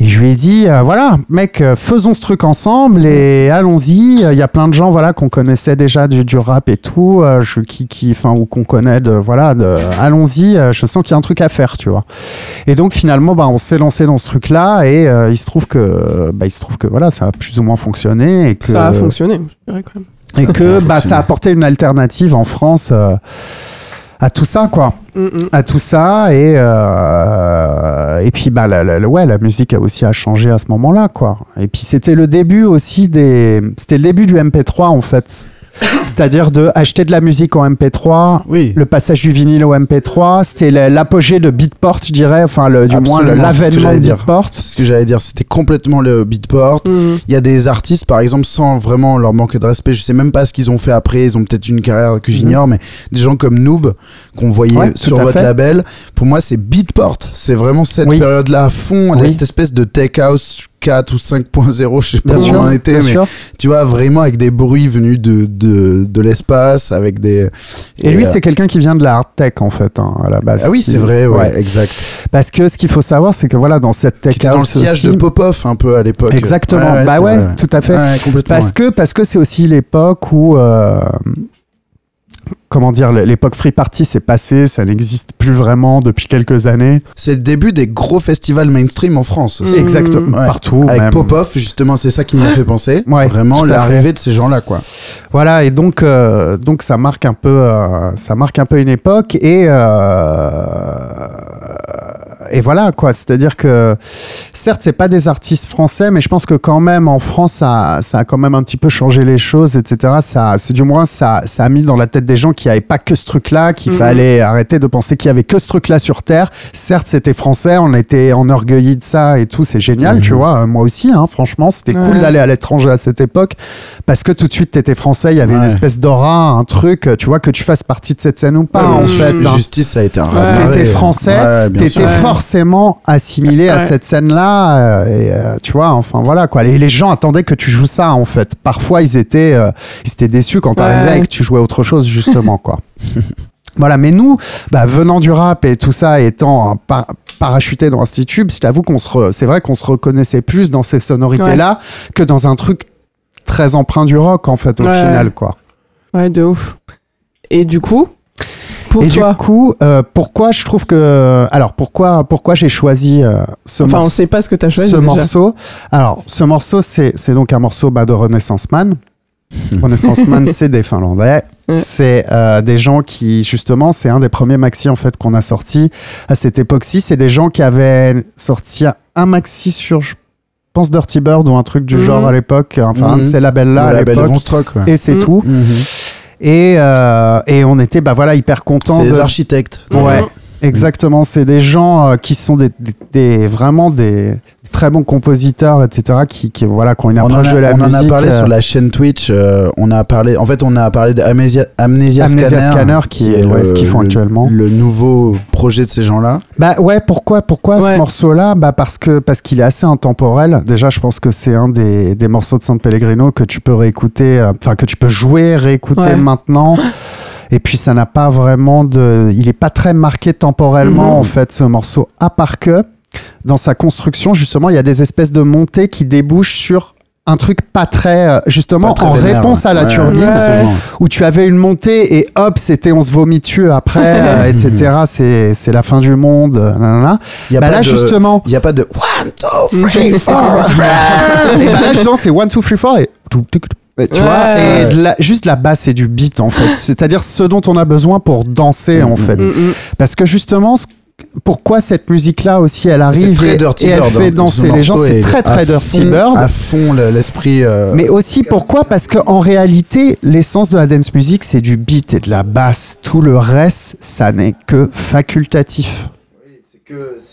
Et je lui ai dit, euh, voilà, mec, euh, faisons ce truc ensemble et allons-y. Il y a plein de gens, voilà, qu'on connaissait déjà du, du rap et tout, euh, je, qui, qui, enfin, ou qu'on connaît, de, voilà, de, allons-y. euh, je sens qu'il y a un truc à faire, tu vois. Et donc finalement, bah, on s'est lancé dans ce truc-là et euh, il se trouve que, bah, il se trouve que, voilà, ça a plus ou moins fonctionné et que, Ça a fonctionné, je dirais quand même. et que, bah, ça a apporté une alternative en France. À tout ça, quoi. Mm, mm. à tout ça et euh, et puis bah la, la- ouais la musique a aussi a changé à ce moment-là quoi. Et puis c'était le début aussi des c'était le début du MP3 en fait c'est-à-dire de acheter de la musique en MP3 oui le passage du vinyle au MP3 c'était la- l'apogée de Beatport je dirais enfin le, du moins le- Absolument, que l'avènement de. Beatport c'est ce que j'allais dire c'était complètement le beatport Mm. il y a des artistes par exemple sans vraiment leur manquer de respect je sais même pas ce qu'ils ont fait après ils ont peut-être une carrière que j'ignore mais des gens comme Noob qu'on voyait. Ouais, sur votre fait. label pour moi c'est beatport c'est vraiment cette Oui. période là à fond Oui. cette espèce de tech house 4 ou 5.0 je sais pas bien où sûr on en était mais sûr. tu vois vraiment avec des bruits venus de, de, de l'espace avec des et, lui euh, c'est quelqu'un qui vient de la hard tech en fait hein, à la base ah oui c'est vrai ouais, exact parce que ce qu'il faut savoir c'est que voilà dans cette tech qui était dans le sillage aussi- de Popov un peu à l'époque Exactement. bah ouais, vrai. tout à fait. Parce que parce que c'est aussi l'époque où euh, comment dire l'époque free party s'est passée, ça n'existe plus vraiment depuis quelques années. c'est le début des gros festivals mainstream en France aussi. Mm. Exactement Ouais. partout. Avec même. Popov, justement, c'est ça qui m'a fait penser. Ouais, Vraiment l'arrivée de ces gens-là, quoi. Voilà et donc euh, donc ça marque un peu euh, ça marque un peu une époque et euh, et voilà quoi. C'est-à-dire que certes c'est pas des artistes français, mais je pense que quand même en France ça, ça a quand même un petit peu changé les choses, etc. Ça c'est du moins ça ça a mis dans la tête des gens qu'il n'y avait pas que ce truc-là, qu'il Mhm. fallait arrêter de penser qu'il y avait que ce truc-là sur Terre. Certes c'était français, on était enorgueillis de ça et tout, c'est génial, Mhm. tu vois. Euh, Moi aussi, hein, franchement, c'était cool d'aller à l'étranger à cette époque parce que tout de suite t'étais français, il y avait une espèce d'aura, un truc, tu vois, que tu fasses partie de cette scène ou pas, Ouais, en fait. Hein. Justice, ça a été un. T'étais français, Ouais, bien T'étais fort forcément assimilé à cette scène-là. euh, et euh, tu vois, enfin voilà quoi. Les, les gens attendaient que tu joues ça en fait. Parfois, ils étaient, euh, ils étaient déçus quand t'arrivais Ouais. et que tu jouais autre chose justement quoi. Voilà, mais nous, bah, venant du rap et tout ça, étant par- parachuté dans Institut, je t'avoue qu'on se, c'est vrai qu'on se reconnaissait plus dans ces sonorités-là que dans un truc très empreint du rock en fait au final quoi. Ouais, de ouf. Et du coup, pour et toi, du coup, euh, pourquoi je trouve que, alors pourquoi, pourquoi j'ai choisi euh, ce enfin, on morceau sait pas ce que t'as choisi ce déjà. morceau. Alors, ce morceau, c'est donc un morceau bah, de Renaissance Man. Renaissance Man, c'est des Finlandais. Ouais. C'est euh, des gens qui, justement, c'est un des premiers maxi en fait qu'on a sorti à cette époque-ci. C'est des gens qui avaient sorti un maxi sur, je pense, Dirty Bird ou un truc du Mhm. genre à l'époque. Enfin, un de Mhm. ces labels-là le à label ouais. Et c'est Mhm. tout. Et, euh, et on était, bah voilà, hyper contents. C'est de... des architectes. Ouais, Mhm. exactement. C'est des gens euh, qui sont des, des- des- vraiment des très bons compositeurs, etc. Qui, qui voilà, qui ont une On en, approche a, de la on en musique. a parlé euh, sur la chaîne Twitch. euh, on a parlé. En fait, on a parlé d'Amnesia Amnesia, Amnesia Scanner, Scanner, qui est- ouais, ce qu'ils font le- actuellement. Le nouveau projet de ces gens-là. Bah ouais, pourquoi, pourquoi Ouais. ce morceau-là? Bah parce que parce qu'il est assez intemporel. Déjà, je pense que c'est un des, des morceaux de San Pellegrino que tu peux réécouter, euh, enfin que tu peux jouer, réécouter Ouais. maintenant. Et puis ça n'a pas vraiment de, il est pas très marqué temporellement Mhm. en fait ce morceau. À part que dans sa construction justement, il y a des espèces de montées qui débouchent sur un truc pas très euh, justement Pas très en vénère, réponse ouais. à la Ouais, turbine Ouais. absolument. où tu avais une montée et hop, c'était on se vomit dessus après, euh, etc. C'est, c'est la fin du monde. euh. Il y a Bah pas là, de- justement. Il n'y a pas de one, two, three, four. et bah là, justement, c'est 1, 2, 3, 4 et. Tu Ouais. vois, et de la- juste la basse et du beat en fait. C'est-à-dire ce dont on a besoin pour danser en fait. Mm, mm. Parce que justement, ce- pourquoi cette musique-là aussi elle arrive et, elle fait hein. danser les gens, c'est est très très à Dirty fond- Bird. À fond le- l'esprit. euh, Mais aussi pourquoi? Parce qu'en réalité, l'essence de la dance music, c'est du beat et de la basse. Tout le reste, ça n'est que facultatif.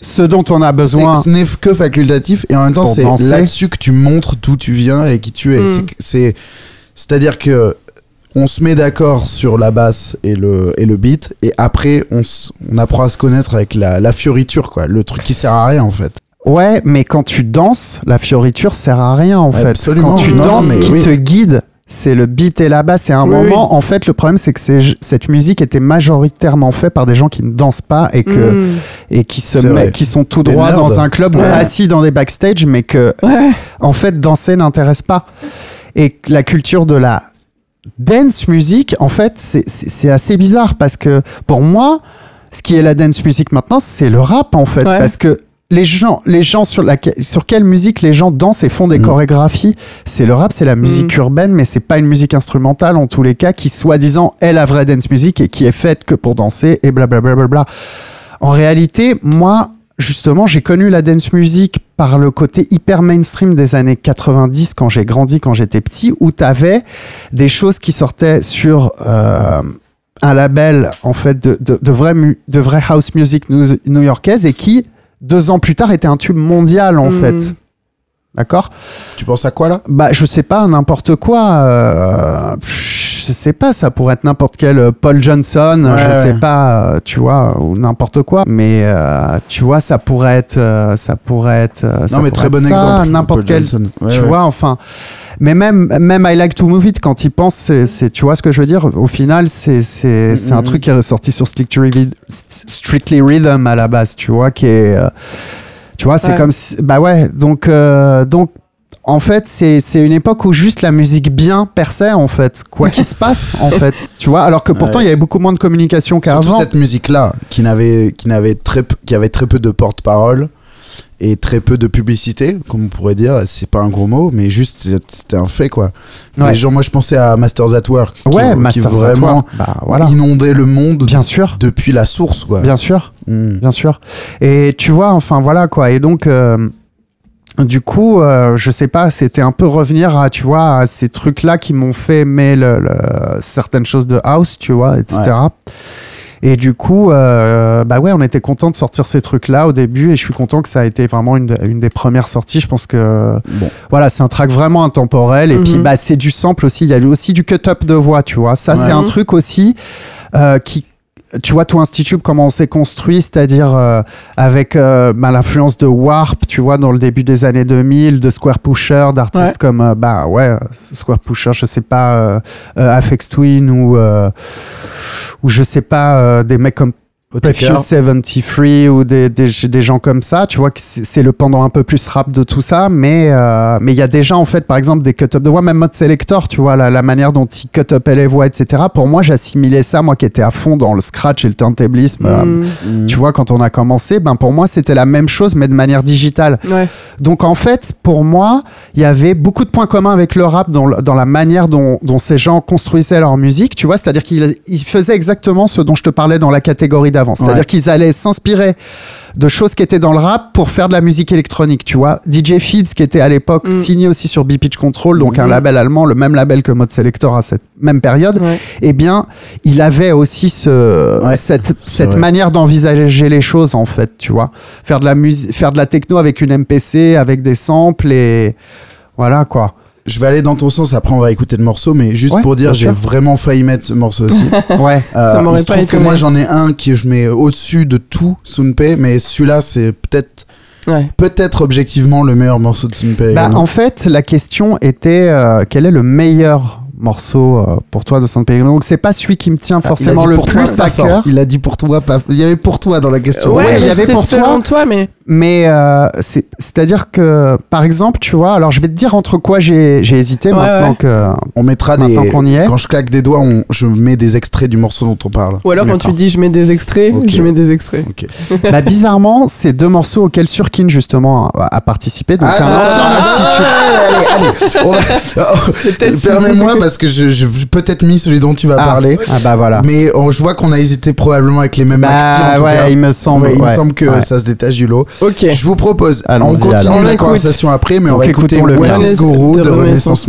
Ce dont on a besoin. Ce n'est que facultatif et en même temps c'est là-dessus que tu montres d'où tu viens et qui tu es. Mm. C'est c'est-à-dire que on se met d'accord sur la basse et le et le beat et après on, on apprend à se connaître avec la, la fioriture quoi, le truc qui sert à rien en fait. Ouais, mais quand tu danses, la fioriture sert à rien en fait. Absolument. Quand tu Non, danses, mais ce qui oui. te guide, c'est le beat et la basse. Et à un Oui, moment, en fait, le problème, c'est que c'est- cette musique était majoritairement faite par des gens qui ne dansent pas et que Mm. et qui se C'est met- qui sont tout droit nerds. dans un club ou assis dans des backstage, mais que Ouais. en fait, danser n'intéresse pas. Et la culture de la dance music, en fait, c'est- assez bizarre parce que pour moi, ce qui est la dance music maintenant, c'est le rap en fait. Ouais. Parce que les gens, les gens sur, laquelle- sur quelle musique les gens dansent et font des Mm. chorégraphies, c'est le rap, c'est la musique urbaine, mais c'est pas une musique instrumentale en tous les cas qui soi-disant est la vraie dance music et qui est faite que pour danser et blablabla. Bla, bla, bla. En réalité, moi, justement, j'ai connu la dance music par le côté hyper mainstream des années 90 quand j'ai grandi, quand j'étais petit, où tu avais des choses qui sortaient sur euh, un label en fait de, de, de vraie mu- de vraie house music new- new-yorkaise et qui deux ans plus tard était un tube mondial en Mm. fait. D'accord? Tu penses à quoi là? Bah, je sais pas, n'importe quoi. euh, je sais pas, ça pourrait être n'importe quel euh, Paul Johnson, Ouais, je ouais. sais pas, euh, tu vois, ou n'importe quoi. Mais euh, tu vois, ça pourrait être, euh, ça pourrait être. euh, ça Non mais très bon ça, exemple. N'importe quel. Johnson. Ouais, tu ouais. vois, enfin. Mais même, même I Like to Move It, quand il pense, c'est, c'est- tu vois ce que je veux dire Au final, c'est, c'est, c'est un Mhm. truc qui est sorti sur Strictly, Rhythm- Strictly Rhythm à la base, tu vois, qui est. euh, tu vois, c'est Ouais. comme si. Bah ouais, donc. euh, donc en fait, c'est c'est une époque où juste la musique bien perçait, en fait. Quoi qu'il se passe, en fait. Tu vois, alors que pourtant, il Ouais. y avait beaucoup moins de communication Surtout qu'avant. cette musique là qui n'avait qui n'avait très qui avait très peu de porte-parole et très peu de publicité comme on pourrait dire c'est pas un gros mot mais juste c'était un fait quoi Ouais. les gens moi je pensais à Masters at Work qui, Ouais, qui Masters at vraiment Work. Bah voilà. inondait le monde Bien sûr. depuis la source quoi Bien sûr. Mm. bien sûr. Et tu vois, enfin voilà quoi. Et donc, euh, du coup, euh, je sais pas, c'était un peu revenir à, tu vois, à ces trucs-là qui m'ont fait aimer le, le- certaines choses de house, tu vois, etc. Et du coup, euh, bah ouais, on était content de sortir ces trucs-là au début, et je suis content que ça a été vraiment une, de- une des premières sorties. Je pense que bon voilà, c'est un track vraiment intemporel. Et Mhm. puis, bah, c'est du sample aussi. Il y a aussi du cut-up de voix, tu vois. Ça, c'est un truc aussi euh, qui tu vois, tout Institute, comment on s'est construit, c'est-à-dire euh, avec euh, bah, l'influence de Warp, tu vois, dans le début des années 2000, de Square Pusher, d'artistes Ouais. comme, euh, bah ouais, Square Pusher, je sais pas, euh, euh, Aphex Twin ou, euh, ou je sais pas, euh, des mecs comme. Prefuse 73 ou des, des, des gens comme ça, tu vois que c'est le pendant un peu plus rap de tout ça, mais euh, mais il y a déjà en fait par exemple des cut-up de voix, même mode selector, tu vois, la, la manière dont il cut-up les voix, etc. Pour moi, j'assimilais ça, moi qui étais à fond dans le scratch et le turntablisme, euh, Mm. Mm. tu vois, quand on a commencé, ben pour moi c'était la même chose mais de manière digitale. Ouais. Donc en fait, pour moi, il y avait beaucoup de points communs avec le rap dans, dans la manière dont, dont ces gens construisaient leur musique, tu vois, c'est-à-dire qu'ils ils faisaient exactement ce dont je te parlais dans la catégorie d'avant, c'est-à-dire Ouais. qu'ils allaient s'inspirer de choses qui étaient dans le rap pour faire de la musique électronique, tu vois. DJ Feeds qui était à l'époque Mm. signé aussi sur B-Pitch Control, donc un Mhm. label allemand, le même label que Mode Selector à cette même période, Ouais. eh bien, il avait aussi ce, Ouais, cette, cette manière d'envisager les choses, en fait, tu vois. Faire de la musique, faire de la techno avec une MPC, avec des samples et voilà, quoi. Je vais aller dans ton sens, après on va écouter le morceau, mais juste Ouais, pour dire, j'ai vraiment failli mettre ce morceau aussi. Ouais. Euh, Ça m'aurait il se pas trouve que moi j'en ai un qui je mets au-dessus de tout Sunpei, mais celui-là c'est peut-être Ouais. peut-être objectivement le meilleur morceau de Sunpei. Bah, en fait, la question était euh, quel est le meilleur morceau euh, pour toi de San Pellegrino Donc, c'est pas celui qui me tient Ah, forcément le toi, plus à cœur. Il a dit pour toi, pas... il y avait pour toi dans la question. Ouais, Ouais, il y avait pour toi. selon toi, mais Mais euh, c'est- c'est-à-dire que, par exemple, tu vois, alors je vais te dire entre quoi j'ai j'ai hésité Ouais, maintenant ouais. que. On mettra des. Qu'on y est. Quand je claque des doigts, on... je mets des extraits du morceau dont on parle. ou alors quand tu dis je mets des extraits, je mets des extraits. Ok. bah, bizarrement, c'est deux morceaux auxquels Surkin, justement, a, a participé. Donc, Attends, institut. allez, allez. On va- peut-être Permets-moi parce que je, je j'ai peut-être mis celui dont tu vas Ah. parler. Ah, bah voilà. Mais on- je vois qu'on a hésité probablement avec les mêmes Bah, en tout ouais, cas. il me semble. Ouais, il me semble que ouais. ça se détache du lot. Ok. Je vous propose, on Allons-y, continue alors. La conversation après, mais on va écouter le What Renaissance- is Guru de de Renaissance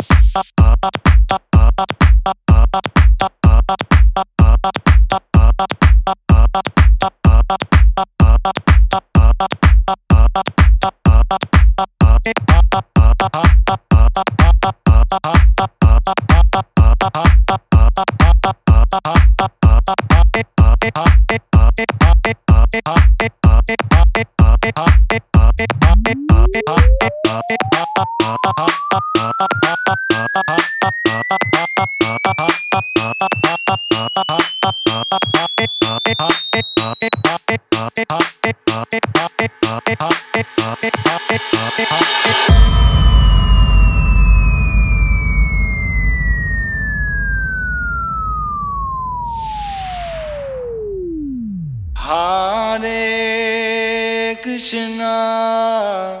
Hip hop, hip hop, hip hop. Hare Krishna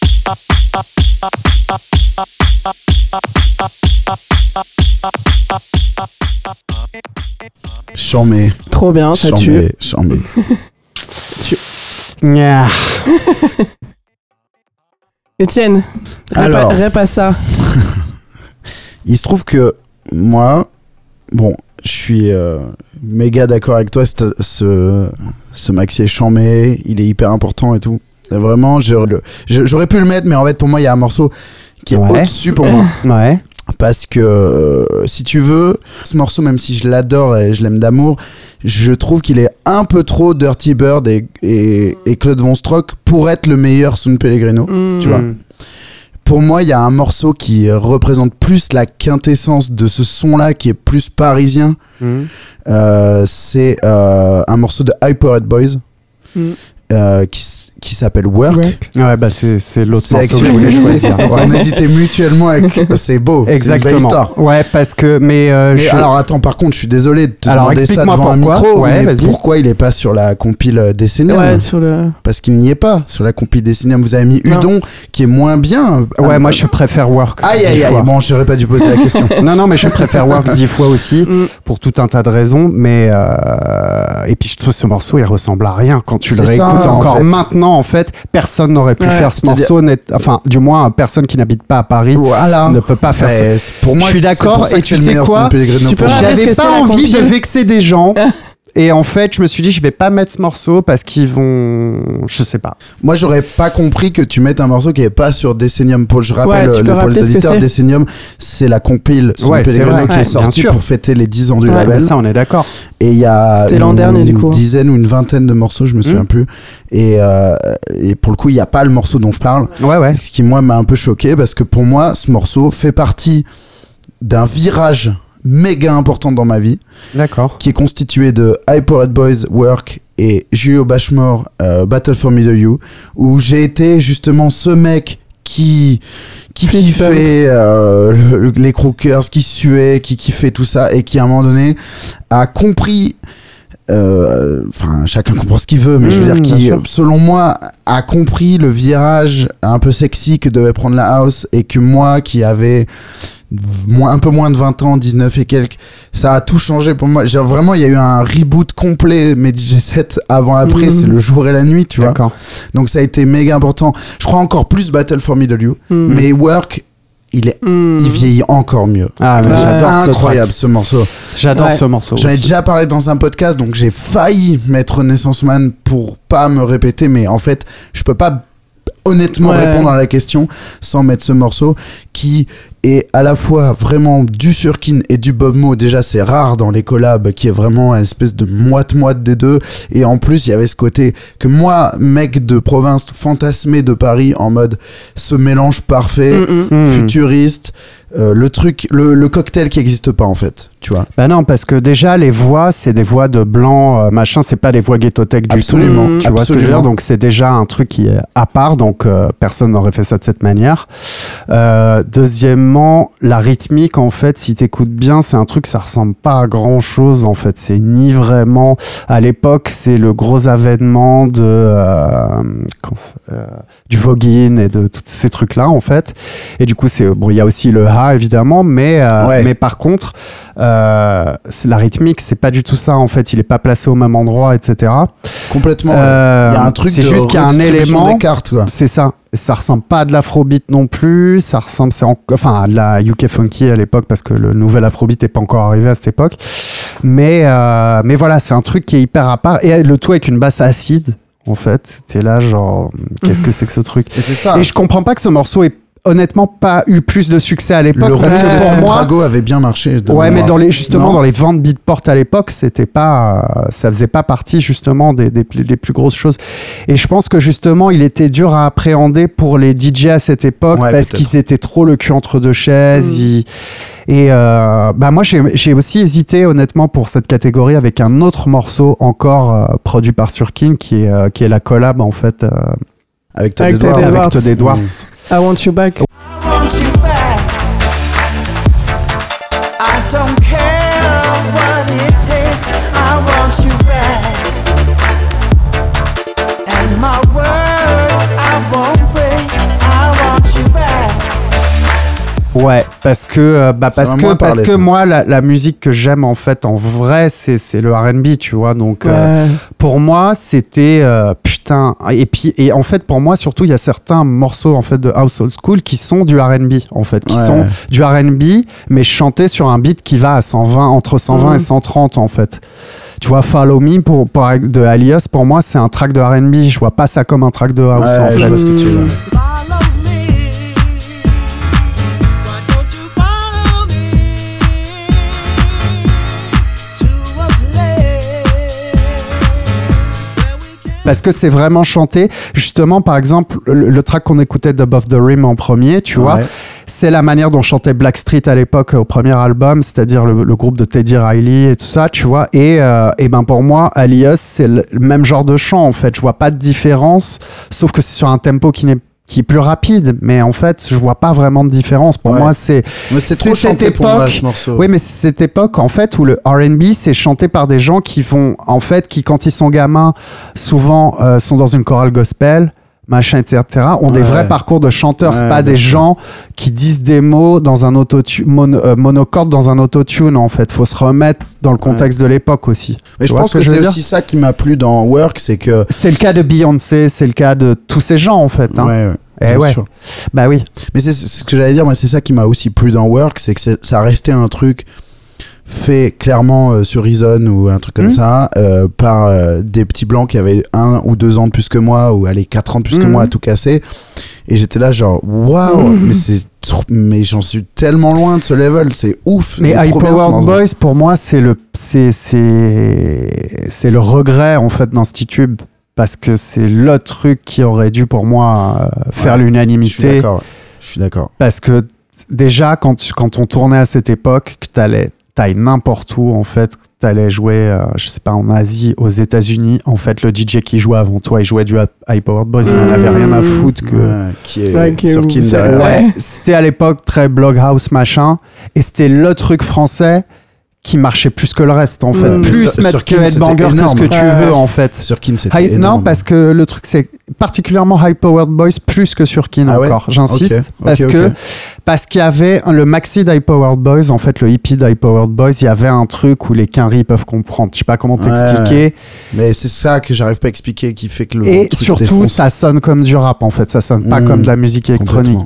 Chambé. Trop bien, ça tue. Chambé. Nya. Étienne, rép à ça. Il se trouve que moi, bon, je suis euh, méga d'accord avec toi. c'est- Ce, ce maxi est chambé, il est hyper important et tout. Vraiment, j'aurais pu le mettre, mais en fait, pour moi, il y a un morceau qui est Ouais. au-dessus pour moi. Ouais. Parce que, euh, si tu veux, ce morceau, même si je l'adore et je l'aime d'amour, je trouve qu'il est un peu trop Dirty Bird et, et, et Claude Von Stroke pour être le meilleur Sun Pellegrino. Tu vois. Mm. Pour moi, il y a un morceau qui représente plus la quintessence de ce son-là, qui est plus parisien. Mm. Euh, c'est euh, un morceau de Hyperhead Boys Mm. euh, qui, qui s'appelle Work. Work. Ouais, bah c'est c'est l'autre C'est morceau que je voulais choisir. Ouais. On hésitait mutuellement avec. C'est beau. C'est une belle Exactement. histoire. Ouais, parce que mais, euh, Mais je- alors attends, par contre, je suis désolé de te Alors, demander ça explique-moi devant un pourquoi. micro, Ouais, mais vas-y. pourquoi il est pas sur la compile euh, Décennium Ouais, sur le. Parce qu'il n'y est pas sur la compile Décennium. Vous avez mis Non. Udon, qui est moins bien. ouais, Ah, moi je préfère Work. Aïe dix aïe aïe, fois. bon, j'aurais pas dû poser la question. Non, non, mais je préfère Work dix fois aussi Mm. pour tout un tas de raisons. Mais euh, et puis je trouve ce morceau il ressemble à rien quand tu le réécoutes en encore fait. Maintenant. En fait, personne n'aurait pu Ouais, faire ce morceau. net- Enfin, du moins, personne qui n'habite pas à Paris Voilà. ne peut pas faire ça. Ouais, c'est- pour moi, Je suis c'est d'accord, ça et que tu sais quoi J'avais pas envie de vexer des gens. Et en fait, je me suis dit, je vais pas mettre ce morceau parce qu'ils vont. Je sais pas. Moi, j'aurais pas compris que tu mettes un morceau qui est pas sur Decennium. Pour, je rappelle Ouais, tu le- pour les auditeurs, c'est Decennium, c'est la compile San Ouais, vrai. qui Ouais, est sortie pour fêter les 10 ans du Ouais, label. Mais ça, on est d'accord. Et il y a une, dernier, du coup. dizaine ou une vingtaine de morceaux, je me souviens Mm. plus. Et, euh, et pour le coup, il n'y a pas le morceau dont je parle. Ouais, ouais. Ce qui, moi, m'a un peu choqué parce que pour moi, ce morceau fait partie d'un virage méga important dans ma vie D'accord. qui est constitué de Hyperhead Boys Work et Julio Bashmore euh, Battle for Middle You où j'ai été justement ce mec qui qui kiffait euh, le- les crookers qui suait qui kiffait tout ça et qui à un moment donné a compris euh, enfin chacun comprend ce qu'il veut mais je veux Mmh, dire qui selon moi a compris le virage un peu sexy que devait prendre la house et que moi qui avait moins, un peu moins de 20 ans, 19 et quelques, ça a tout changé pour moi. Genre, vraiment, il y a eu un reboot complet, mes DJ 7 avant, après, Mhm. c'est le jour et la nuit, tu vois. D'accord. Donc ça a été méga important. Je crois encore plus Battle for Middle You, Mm. mais Work, il est, Mm. il vieillit encore mieux. Ah, mais Ouais. j'adore ce Incroyable ce morceau. J'adore Ouais. ce morceau. J'en ai déjà parlé dans un podcast, donc j'ai failli mettre Renaissance Man pour pas me répéter, mais en fait, je peux pas honnêtement Ouais. répondre à la question sans mettre ce morceau qui est à la fois vraiment du Surkin et du Bob Mo. Déjà, c'est rare dans les collabs qui est vraiment une espèce de moite-moite des deux. Et en plus, il y avait ce côté que moi, mec de province, fantasmé de Paris, en mode ce mélange parfait, Mm, mm. Hmm. futuriste, euh, le truc, le, le cocktail qui existe pas en fait, tu vois. Bah non, parce que déjà, les voix, c'est des voix de blanc, euh, machin, c'est pas des voix ghetto-tech du Absolument, tout. Tu vois ce que je veux dire absolument. Donc, c'est déjà un truc qui est à part, donc euh, personne n'aurait fait ça de cette manière. Euh, la rythmique, en fait, si t'écoutes bien, c'est un truc, ça ressemble pas à grand-chose, en fait. C'est ni vraiment... À l'époque, c'est le gros avènement de... euh, euh, du voguing et de tous ces trucs-là, en fait. Et du coup, c'est bon, il y a aussi le ha évidemment, mais euh, Ouais. mais par contre, la rythmique, c'est pas du tout ça en fait. Il est pas placé au même endroit, etc. Complètement. Il y a un truc c'est juste qu'il y a un élément. C'est ça. Ça ressemble pas à de l'afrobeat non plus. Ça ressemble, c'est en- enfin à de la UK funky à l'époque parce que le nouvel afrobeat est pas encore arrivé à cette époque. Mais euh, mais voilà, c'est un truc qui est hyper à part et le tout avec une basse acide. En fait, t'es là genre, qu'est-ce que c'est que ce truc? Et ça. et je comprends pas que ce morceau ait honnêtement pas eu plus de succès à l'époque le parce que pour moi Drago avait bien marché. de ouais mais dans les justement Non. dans les ventes beatport à l'époque c'était pas euh, ça faisait pas partie justement des, des, plus- des plus grosses choses et je pense que justement il était dur à appréhender pour les DJ à cette époque Ouais, parce qu'ils étaient trop le cul entre deux chaises Mm. ils- et euh, bah moi j'ai aussi hésité honnêtement pour cette catégorie avec un autre morceau encore euh, produit par Surkin qui est euh, qui est la collab en fait euh, Avec Todd Edwards. Edwards. avec Todd Edwards I want you back. Ouais, parce que euh, bah parce que parce que ça. moi la, la musique que j'aime en fait en vrai c'est c'est le R&B, tu vois. Donc euh, pour moi, c'était euh, putain et puis et en fait pour moi surtout il y a certains morceaux en fait de House Old School qui sont du R&B en fait, qui Ouais. sont du R&B mais chantés sur un beat qui va à 120 entre 120 Mhm. et 130 en fait. Tu vois, Follow Me pour, pour- de Alias, pour moi, c'est un track de R&B. Je vois pas ça comme un track de house, en Ouais, je fait. vois ce que tu veux Parce que c'est vraiment chanté. Justement, par exemple, le, le track qu'on écoutait d'Above the Rim en premier, tu vois, c'est la manière dont chantait Blackstreet à l'époque au premier album, c'est-à-dire le, le groupe de Teddy Riley et tout ça, tu vois. Et, euh, et ben pour moi, Alias, c'est le, le même genre de chant en fait. Je vois pas de différence, sauf que c'est sur un tempo qui n'est qui est plus rapide, mais en fait, je vois pas vraiment de différence. Pour Ouais. moi, c'est cette moi, époque- ce oui, mais c'est cette époque en fait où le R&B c'est chanté par des gens qui vont en fait qui quand ils sont gamins souvent euh, sont dans une chorale gospel machin etc ont des vrais parcours de chanteurs c'est Ouais, pas bien des sûr. gens qui disent des mots dans un auto monocorde dans un autotune en fait faut se remettre dans le contexte de l'époque aussi Mais Tu je pense ce que, c'est aussi ça qui m'a plu dans Work, c'est que. c'est le cas de Beyoncé c'est le cas de tous ces gens en fait hein. Ouais, Eh ouais. sûr. bah oui Mais c'est c'est ce que j'allais dire, moi, c'est ça qui m'a aussi plu dans Work, c'est que c'est- ça restait un truc fait clairement euh, sur Reason ou un truc comme Mhm. ça euh, par euh, des petits blancs qui avaient un ou deux ans de plus que moi ou allez quatre ans de plus que Mhm. moi à tout casser et j'étais là genre waouh Mhm. mais c'est mais j'en suis tellement loin de ce level c'est ouf Mais High Powered. Boys, pour moi, c'est le, c'est, c'est, c'est le regret, en fait, dans ce tube. Parce que c'est le truc qui aurait dû, pour moi, faire Ouais, l'unanimité. je suis d'accord Parce que, déjà, quand, tu- quand on tournait à cette époque, que t'allais, t'ailles n'importe où, en fait, t'allais jouer, euh, je sais pas, en Asie, aux États-Unis, en fait, le DJ qui jouait avant toi, il jouait du High Powered Boys, il n'en avait rien à foutre que. Ouais, qui est Ouais, qui est sur où, Kin c'est- derrière. Ouais. C'était à l'époque très bloghouse machin, et c'était le truc français qui marchait plus que le reste en fait. Mm. Plus Sur- mettre sur que Headbanger que ce que tu Ouais. veux en fait. sur Kin c'était non, parce que le truc c'est particulièrement High Powered Boys plus que sur Kin Ah ouais encore. J'insiste parce que parce qu'il y avait le maxi d'High Powered Boys, en fait le hippie d'High Powered Boys, il y avait un truc où les quinries peuvent comprendre. Je sais pas comment Ouais, t'expliquer. mais c'est ça que j'arrive pas à expliquer qui fait que le Et truc surtout, défonce. ça sonne comme du rap en fait. Ça sonne pas Mm, comme de la musique électronique.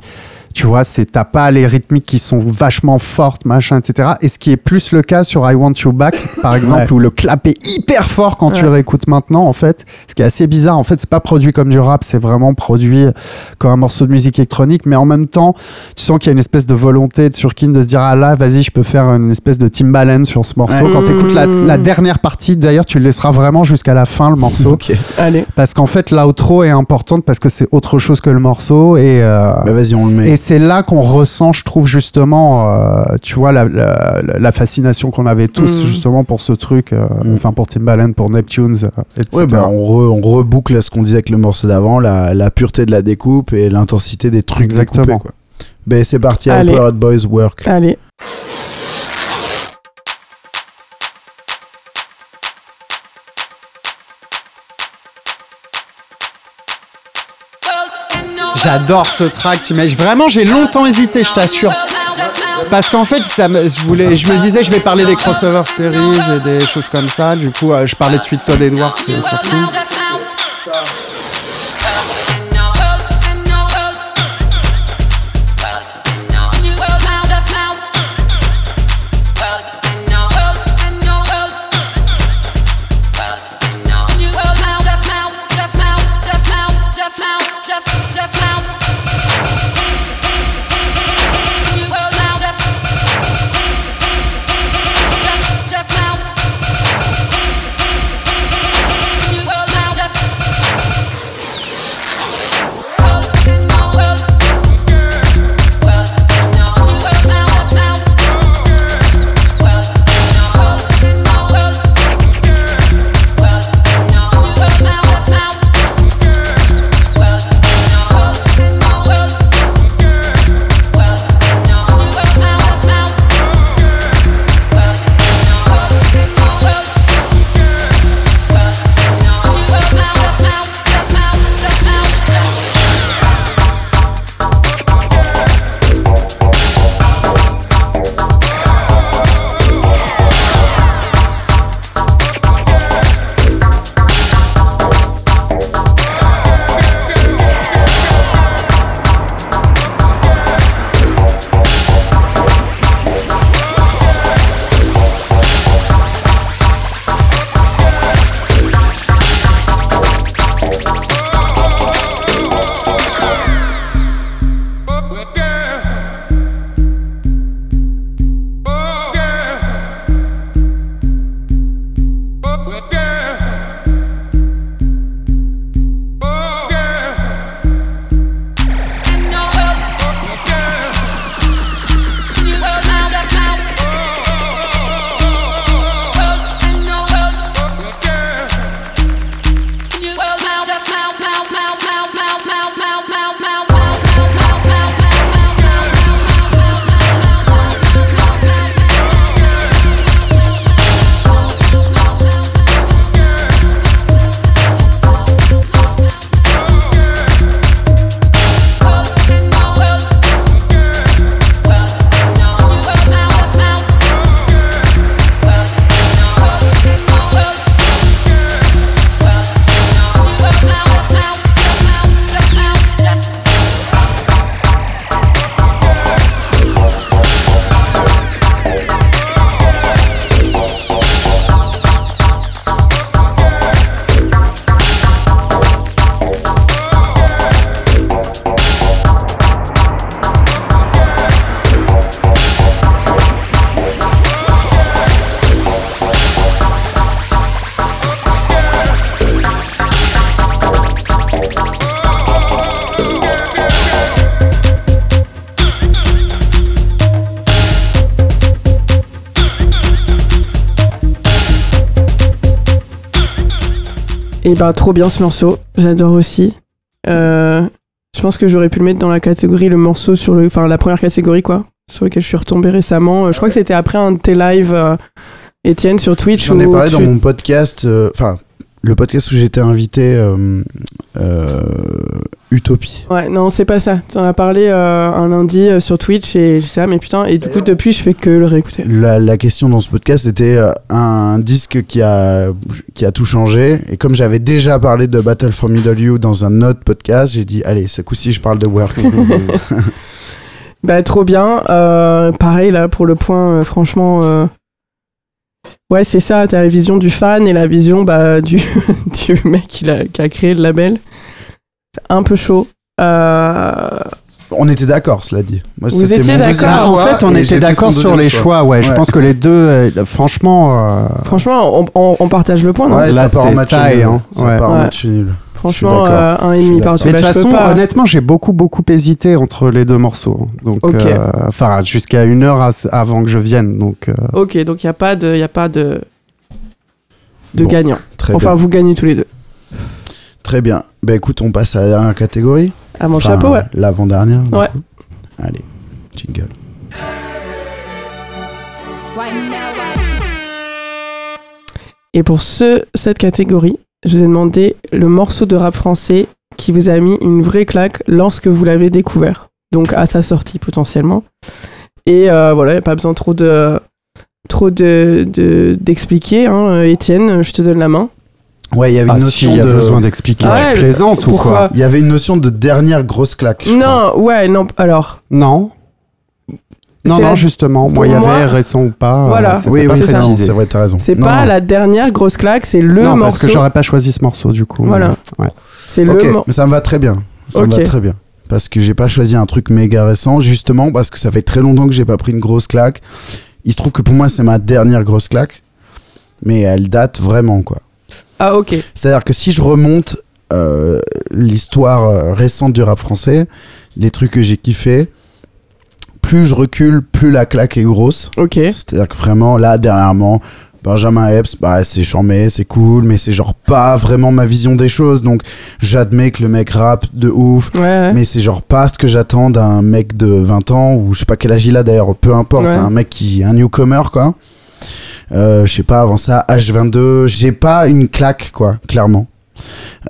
Tu vois, c'est t'as pas les rythmiques qui sont vachement fortes, machin, etc. Et ce qui est plus le cas sur I Want You Back, par exemple, Ouais. où le clap est hyper fort quand tu réécoutes maintenant, en fait. Ce qui est assez bizarre. En fait, c'est pas produit comme du rap, c'est vraiment produit comme un morceau de musique électronique. Mais en même temps, tu sens qu'il y a une espèce de volonté de Surkin de se dire, ah là, vas-y, je peux faire une espèce de Timbaland sur ce morceau. Ouais. Quand tu écoutes la, Mm. la dernière partie, d'ailleurs, tu le laisseras vraiment jusqu'à la fin, le morceau. Ok. Allez. Parce qu'en fait, l'outro est importante parce que c'est autre chose que le morceau. Et, euh, Bah vas-y, on le met. et c'est là qu'on ressent, je trouve justement, euh, tu vois, la, la- la fascination qu'on avait tous Mm. justement pour ce truc, euh, Mm. enfin pour Timbaland, pour Neptunes, euh, etc. Ouais, bah, on, re- on reboucle à ce qu'on disait avec le morceau d'avant, la, la pureté de la découpe et l'intensité des trucs Exactement. découpés. Quoi. Ben, c'est parti, Allez. Powered Boys Work. Allez. J'adore ce track, t'imagines Vraiment, j'ai longtemps hésité, je t'assure. Parce qu'en fait, je, voulais, je me disais, je vais parler des crossover series et des choses comme ça. Du coup, euh, je parlais de Sweet Todd Edwards surtout. Et bah, trop bien ce morceau. J'adore aussi. Euh, je pense que j'aurais pu le mettre dans la catégorie, le morceau sur le. Enfin, la première catégorie, quoi. Sur lequel je suis retombé récemment. Euh, Je crois que c'était après un de tes lives, euh, Étienne, sur Twitch. J'en ai parlé tu- dans mon podcast, enfin, le podcast où j'étais invité, Utopie. Ouais, non, c'est pas ça. Tu en as parlé euh, un lundi euh, sur Twitch et je sais, ah, mais putain, et du coup, depuis, je fais que le réécouter. La, la question dans ce podcast c'était euh, un disque qui a, qui a tout changé. Et comme j'avais déjà parlé de Battle for Middle You dans un autre podcast, j'ai dit, allez, ce coup-ci, je parle de Work. Bah, trop bien. Euh, pareil, là, pour le point, euh, franchement. euh, Ouais, c'est ça, t'as la vision du fan et la vision bah, du, du mec qui a, qui a créé le label. Un peu chaud. Euh, On était d'accord, cela dit. Moi, Vous c'était étiez mon d'accord en fait, on était d'accord sur les choix. Ouais, je pense que les deux, euh, franchement, euh, franchement, on, on- on partage le point, non Ouais, Là, ça part en c'est match taille, nul. hein. Ça Ouais. part en match nul. Franchement, euh, un et demi partout. Mais de toute façon, pas. honnêtement, j'ai beaucoup, beaucoup hésité entre les deux morceaux. Donc, Ok. euh, enfin, jusqu'à une heure avant que je vienne. Donc, euh, Ok, donc il n'y a pas de, y a pas de, de Bon, gagnant. Très Enfin, bien. vous gagnez tous les deux. Très bien. Bah écoute, on passe à la dernière catégorie. À mon Enfin, chapeau, ouais. L'avant-dernière. Ouais. coup. Allez, jingle. Et pour ce, cette catégorie, je vous ai demandé le morceau de rap français qui vous a mis une vraie claque lorsque vous l'avez découvert. Donc à sa sortie potentiellement. Et euh, voilà, il n'y a pas besoin trop de trop de de- d'expliquer. hein. Euh, Étienne, je te donne la main. Ouais, il y avait ah, une si, notion il y a de. besoin d'expliquer. Ah tu ouais, plaisantes ou quoi Il y avait une notion de dernière grosse claque. je crois. Non, ouais, non. Alors, Non. Non, non, la- justement. Moi, il y avait moi- récent ou pas. euh, Voilà. Oui, pas oui, c'est précisé. c'est vrai, t'as raison. c'est pas non. la dernière grosse claque, c'est le non, parce que morceau. j'aurais pas choisi ce morceau du coup. Voilà. Ouais. C'est Ok, le mais ça me va très bien. Ça me va très bien. Parce que j'ai pas choisi un truc méga récent, justement parce que ça fait très longtemps que j'ai pas pris une grosse claque. Il se trouve que pour moi, c'est ma dernière grosse claque. Mais elle date vraiment, quoi. Ah ok. C'est-à-dire que si je remonte euh, l'histoire euh, récente du rap français, les trucs que j'ai kiffé, plus je recule, plus la claque est grosse. Ok. C'est-à-dire que vraiment, là, dernièrement, Benjamin Epps, bah, c'est charmé, c'est cool, mais c'est genre pas vraiment ma vision des choses. Donc, j'admets que le mec rappe de ouf, Ouais. ouais. mais c'est genre pas ce que j'attends d'un mec de 20 ans, ou je sais pas quel âge il a d'ailleurs, peu importe, Ouais. un mec qui, un newcomer, quoi. Euh, je sais pas, avant ça, H22, j'ai pas une claque, quoi, clairement.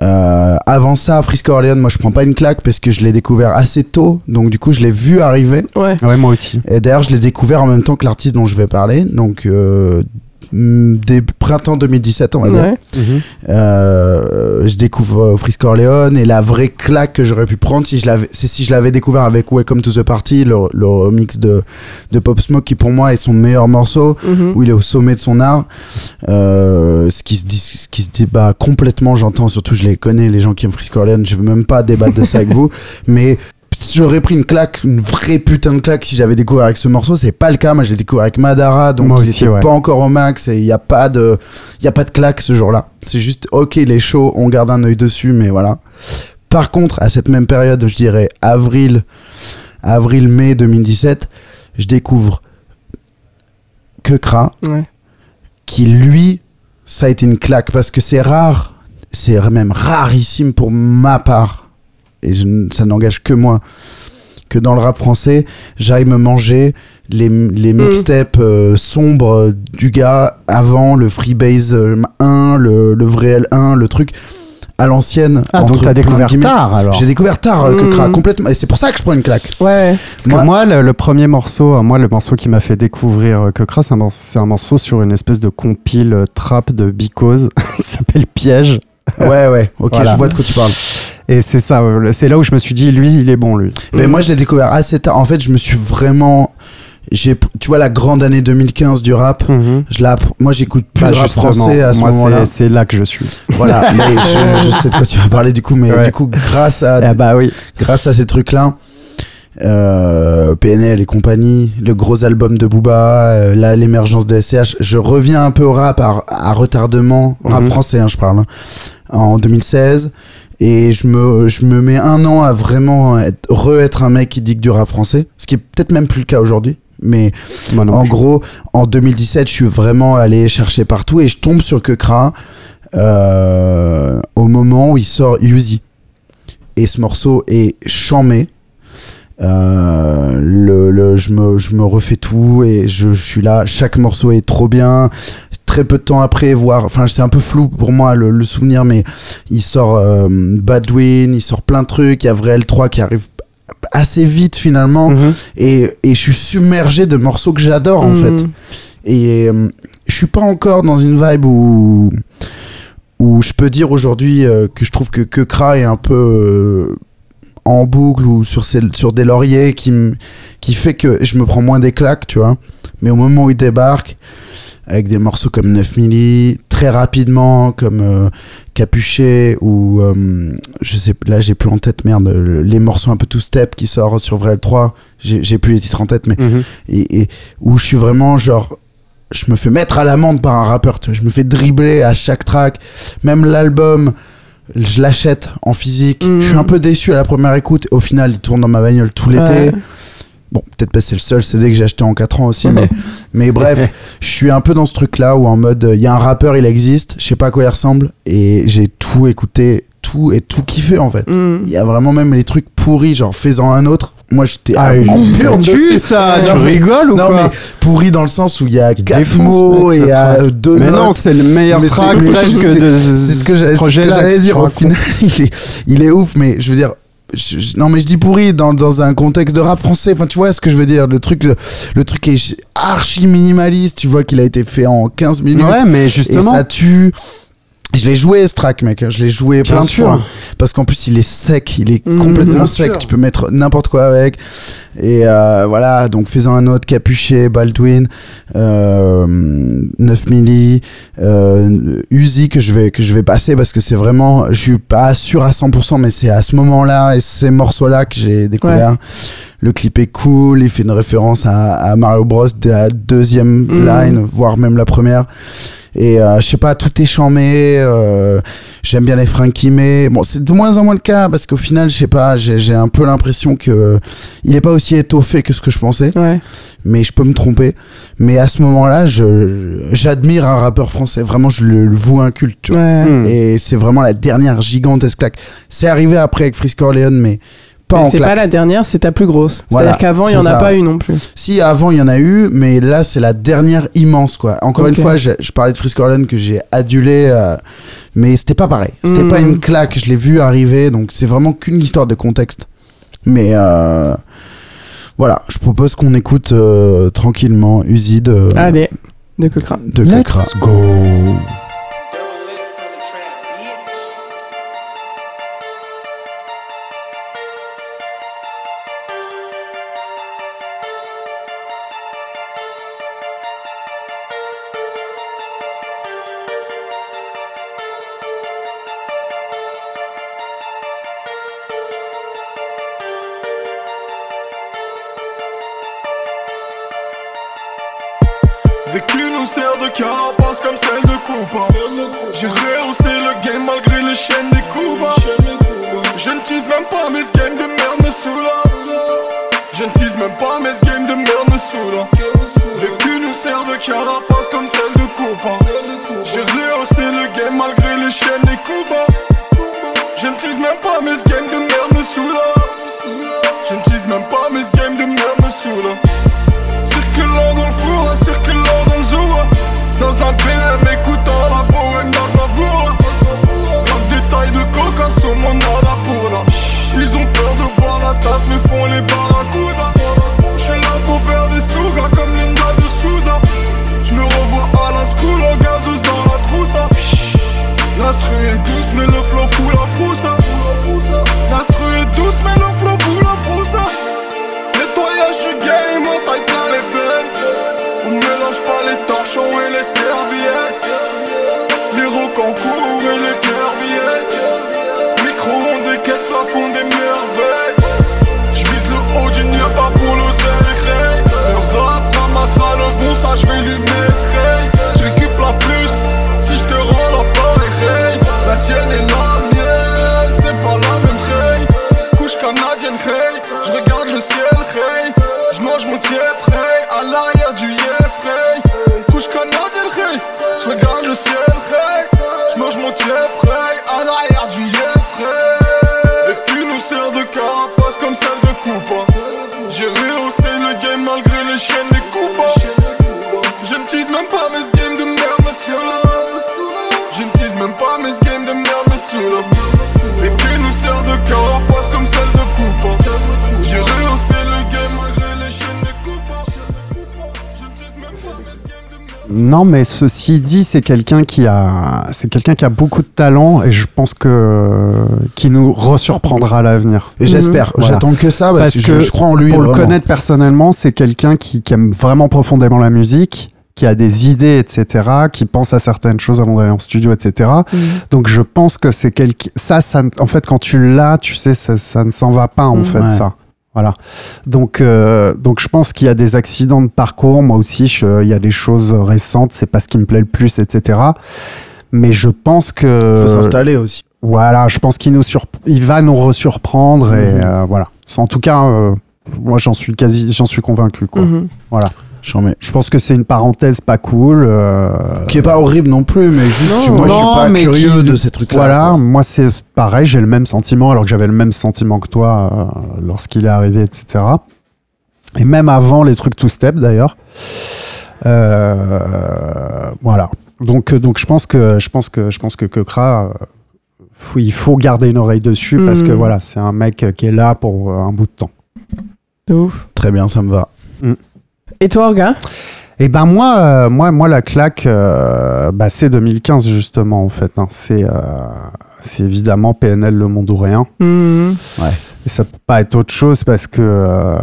Euh, avant ça, Frisco Orleans, moi je prends pas une claque parce que je l'ai découvert assez tôt, donc du coup je l'ai vu arriver. Ouais. Ouais, moi aussi. Et d'ailleurs, je l'ai découvert en même temps que l'artiste dont je vais parler, donc euh, des printemps 2017, on va dire. Ouais. Euh, je découvre euh, Frisco Orleans et la vraie claque que j'aurais pu prendre si je l'avais, c'est si je l'avais découvert avec Welcome to the Party, le, le remix de, de Pop Smoke qui pour moi est son meilleur morceau Mhm. où il est au sommet de son art. Euh, ce qui se dit, ce qui se débat complètement, j'entends, surtout je les connais, les gens qui aiment Frisco Orleans, je veux même pas débattre de ça avec vous, mais j'aurais pris une claque, une vraie putain de claque si j'avais découvert avec ce morceau, c'est pas le cas, moi je l'ai découvert avec Madara, donc Moi il aussi, était ouais. pas encore au max et il y a pas de, il y a pas de claque ce jour-là. C'est juste, ok, il est chaud, on garde un œil dessus, mais voilà. Par contre, à cette même période, je dirais avril, avril-mai 2017, je découvre Kekra, Ouais. qui lui, ça a été une claque parce que c'est rare, c'est même rarissime pour ma part, et je ça n'engage que moi, que dans le rap français, j'aille me manger les, les Mm. mixtapes euh, sombres du gars avant le Freebase euh, 1, le, le vrai L1, le truc à l'ancienne. Ah, donc entre t'as plein de découvert tard alors. J'ai découvert tard euh, Mm. Kekra, complètement, et c'est pour ça que je prends une claque. Ouais. Parce que moi, le, le premier morceau, euh, moi, le morceau qui m'a fait découvrir euh, Kekra, c'est un, morceau- c'est un morceau sur une espèce de compile euh, trap de Because. Il s'appelle Piège. Ouais, ouais, ok, Voilà. je vois de quoi tu parles. Et c'est ça, euh, c'est là où je me suis dit, lui, il est bon, lui. Mais moi, je l'ai découvert assez tard. En fait, je me suis vraiment. Tu vois, la grande année 2015 du rap. Je la, moi, j'écoute plus Bah, de rap français à ce moment-là. c'est- là que je suis. Voilà, mais je, je sais de quoi tu vas parler du coup, mais Ouais. du coup, grâce à, Ah bah oui. grâce à ces trucs-là, euh, PNL et compagnie, le gros album de Booba, euh, là, l'émergence de SCH, je reviens un peu au rap à, à retardement, rap Mhm. français, hein, je parle, hein, en 2016. Et je me, je me mets un an à vraiment être, re-être un mec qui dit que du rap français, ce qui est peut-être même plus le cas aujourd'hui. Mais en plus. gros, en 2017, je suis vraiment allé chercher partout et je tombe sur Kekra. euh, au moment où il sort Yuzi. Et ce morceau est chamé. Euh, le, le- je, me, je me refais tout et je, je suis là. Chaque morceau est trop bien. Très peu de temps après, voir. Enfin, c'est un peu flou pour moi le, le souvenir, mais il sort euh, Badwin, il sort plein de trucs. Il y a Vrai L3 qui arrive assez vite finalement. Mhm. Et, et je suis submergé de morceaux que j'adore en Mm. fait. Et euh, je suis pas encore dans une vibe où où je peux dire aujourd'hui euh, que je trouve que que Kra est un peu euh, en boucle ou sur ses- sur des lauriers qui me- qui fait que je me prends moins des claques, tu vois. Mais au moment où il débarque avec des morceaux comme 9 milli, très rapidement comme euh, Capuché ou euh, je sais là j'ai plus en tête merde le- les morceaux un peu tout step qui sort sur Vrel 3, j'ai plus les titres en tête mais Mhm. et, et où je suis vraiment genre je me fais mettre à l'amende par un rappeur tu vois. je me fais dribbler à chaque track même l'album je l'achète en physique Mhm. je suis un peu déçu à la première écoute au final il tourne dans ma bagnole tout l'été Ouais. Bon peut-être pas c'est le seul CD que j'ai acheté en 4 ans aussi mais, mais bref je suis un peu dans ce truc là où en mode il y a un rappeur il existe je sais pas à quoi il ressemble et j'ai tout écouté tout et tout kiffé en fait Mm. il y a vraiment même les trucs pourris genre fais-en un autre moi j'étais Ah, à en tue, dessus. ça, tu mais- rigoles ou non, quoi mais pourri dans le sens où il y a quatre défonce, mots mec, et il y ça a traque. deux Mais non, c'est le meilleur Mais track presque c'est- de C'est ce que j'ai- c'est ce que projet-là, j'allais dire. Au final, il est, il est ouf, mais je veux dire. Je- je- non mais je dis pourri dans, dans un contexte de rap français. Enfin tu vois ce que je veux dire. Le truc le, le truc est archi minimaliste. Tu vois qu'il a été fait en 15 minutes. Ouais, mais et justement. ça tue je l'ai joué ce track mec. Je l'ai joué Bien plein de fois. Parce qu'en plus il est sec. Il est Mhm. complètement sec. sûr. tu peux mettre n'importe quoi avec. Et euh, voilà. Donc faisant un autre. Capuché Baldwin euh, 9 milli euh, Uzi que je vais que je vais passer parce que c'est vraiment je suis pas sûr à 100% mais c'est à ce moment là et ces morceaux là que j'ai découvert. Le clip est cool. Il fait une référence à, à Mario Bros de la deuxième Mhm. line voire même la première et euh, je sais pas, tout est chamé. euh, J'aime bien les Frankie mais bon, c'est de moins en moins le cas parce qu'au final, je sais pas, j'ai j'ai un peu l'impression que il est pas aussi étoffé que ce que je pensais. Ouais. Mais je peux me tromper. Mais à ce moment-là, je j'admire un rappeur français. Vraiment, je le, le voue un culte. tu vois. Ouais. Hmm. Et c'est vraiment la dernière gigantesque claque. C'est arrivé après avec Frisk Orleans, mais pas Mais en c'est pas la dernière, c'est ta plus grosse. Voilà, C'est-à-dire qu'avant, il y c'est en a ça. pas eu non plus. Si avant il y en a eu, mais là c'est la dernière immense quoi. Encore une fois, je, je parlais de Frisk Orleans que j'ai adulé, euh, mais c'était pas pareil. C'était Mm. pas une claque. Je l'ai vu arriver, donc c'est vraiment qu'une histoire de contexte. Mais euh, voilà, je propose qu'on écoute euh, tranquillement Uzi de Allez, de Cochrane. de. Let's go. Ceci dit, c'est quelqu'un qui a, c'est quelqu'un qui a beaucoup de talent et je pense que qui nous resurprendra à l'avenir. Et j'espère, Voilà. j'attends que ça parce, Parce que, que je, je crois en lui. Pour le connaître personnellement, c'est quelqu'un qui, qui aime vraiment profondément la musique, qui a des idées, etc., qui pense à certaines choses avant d'aller en studio, etc. Mhm. Donc je pense que c'est quelque ça, ça, en fait, quand tu l'as, tu sais, ça, ça ne s'en va pas en Mhm. fait Ouais. ça. Voilà. Donc, euh, donc je pense qu'il y a des accidents de parcours. Moi aussi, je- il y a des choses récentes. C'est pas ce qui me plaît le plus, etc. Mais je pense que Faut s'installer aussi. voilà, je pense qu'il nous sur... il va nous resurprendre et Mhm. euh, voilà. C'est- En tout cas, euh, moi j'en suis quasi, j'en suis convaincu quoi. Mhm. Voilà. J'en mets. Je pense que c'est une parenthèse pas cool. euh, Qui est pas horrible non plus, mais juste, Non. moi je suis pas mais curieux qui- de ces trucs-là. Voilà, quoi. moi c'est pareil, j'ai le même sentiment alors que j'avais le même sentiment que toi euh, lorsqu'il est arrivé, etc. Et même avant les trucs two step d'ailleurs. Euh, voilà. Donc, donc je pense que je pense que je pense que Kekra, faut- il faut garder une oreille dessus parce que Mhm. voilà, c'est un mec qui est là pour un bout de temps. De ouf. Très bien, ça me va. Et toi, Orga? Et ben moi, euh, moi, moi la claque, euh, bah, c'est 2015 justement en fait. hein. C'est euh, c'est évidemment PNL Le Monde ou Rien. Mhm. Et ça peut pas être autre chose parce que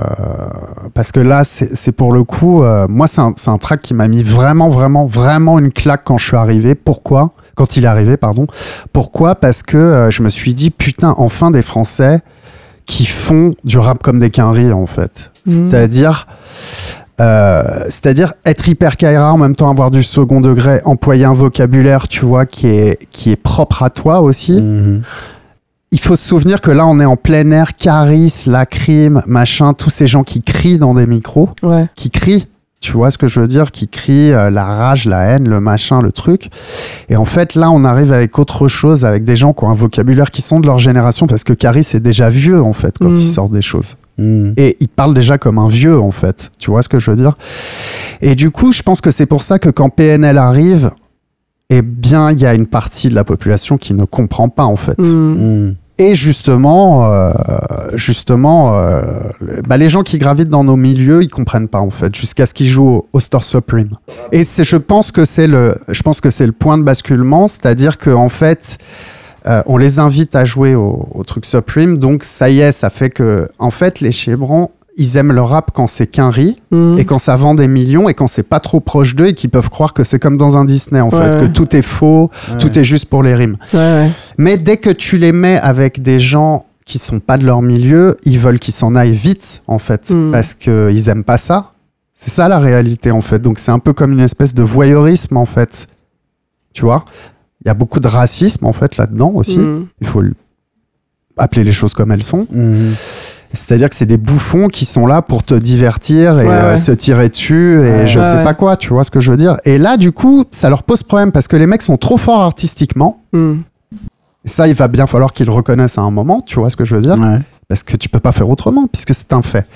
parce que là c'est c'est pour le coup moi c'est un, c'est un track qui m'a mis vraiment vraiment vraiment une claque quand je suis arrivé. Pourquoi? Quand il est arrivé, pardon. Pourquoi? Parce que je me suis dit putain enfin des Français qui font du rap comme des quinries en fait. Mhm. C'est-à-dire euh, c'est-à-dire être hyper Kaira en même temps avoir du second degré, employer un vocabulaire, tu vois, qui est, qui est propre à toi aussi Mhm. il faut se souvenir que là, on est en plein air, Caris, Lacrim, machin, tous ces gens qui crient dans des micros, Ouais. qui crient, tu vois ce que je veux dire, qui crient euh, la rage, la haine, le machin, le truc. Et en fait, là, on arrive avec autre chose, avec des gens qui ont un vocabulaire qui sont de leur génération, parce que Caris est déjà vieux, en fait, quand Mhm. il sort des choses. Mhm. Et il parle déjà comme un vieux, en fait. Tu vois ce que je veux dire? Et du coup, je pense que c'est pour ça que quand PNL arrive, eh bien, il y a une partie de la population qui ne comprend pas, en fait. Mhm. Mhm. Et justement, euh, justement, euh, bah, les gens qui gravitent dans nos milieux, ils comprennent pas en fait, jusqu'à ce qu'ils jouent au, au Store Supreme. Et c'est, je pense que c'est le, je pense que c'est le point de basculement, c'est-à-dire que en fait, euh, on les invite à jouer au, au truc Supreme, donc ça y est, ça fait que, en fait, les Chebrons, ils aiment le rap quand c'est qu'un riz Mhm. et quand ça vend des millions et quand c'est pas trop proche d'eux et qu'ils peuvent croire que c'est comme dans un Disney en Ouais, fait, ouais. que tout est faux, Ouais. tout est juste pour les rimes. Ouais, ouais. Mais dès que tu les mets avec des gens qui sont pas de leur milieu, ils veulent qu'ils s'en aillent vite, en fait, Mm. parce qu'ils aiment pas ça. C'est ça la réalité, en fait. Donc c'est un peu comme une espèce de voyeurisme, en fait. Tu vois? Il y a beaucoup de racisme, en fait, là-dedans aussi. Mhm. Il faut le- appeler les choses comme elles sont. Mhm. C'est-à-dire que c'est des bouffons qui sont là pour te divertir et Ouais, euh, ouais. se tirer dessus et Ouais. je Ouais, sais ouais. pas quoi, tu vois ce que je veux dire. Et là, du coup, ça leur pose problème parce que les mecs sont trop forts artistiquement. Et ça, il va bien falloir qu'ils le reconnaissent à un moment, tu vois ce que je veux dire? Ouais. Parce que tu peux pas faire autrement, puisque c'est un fait.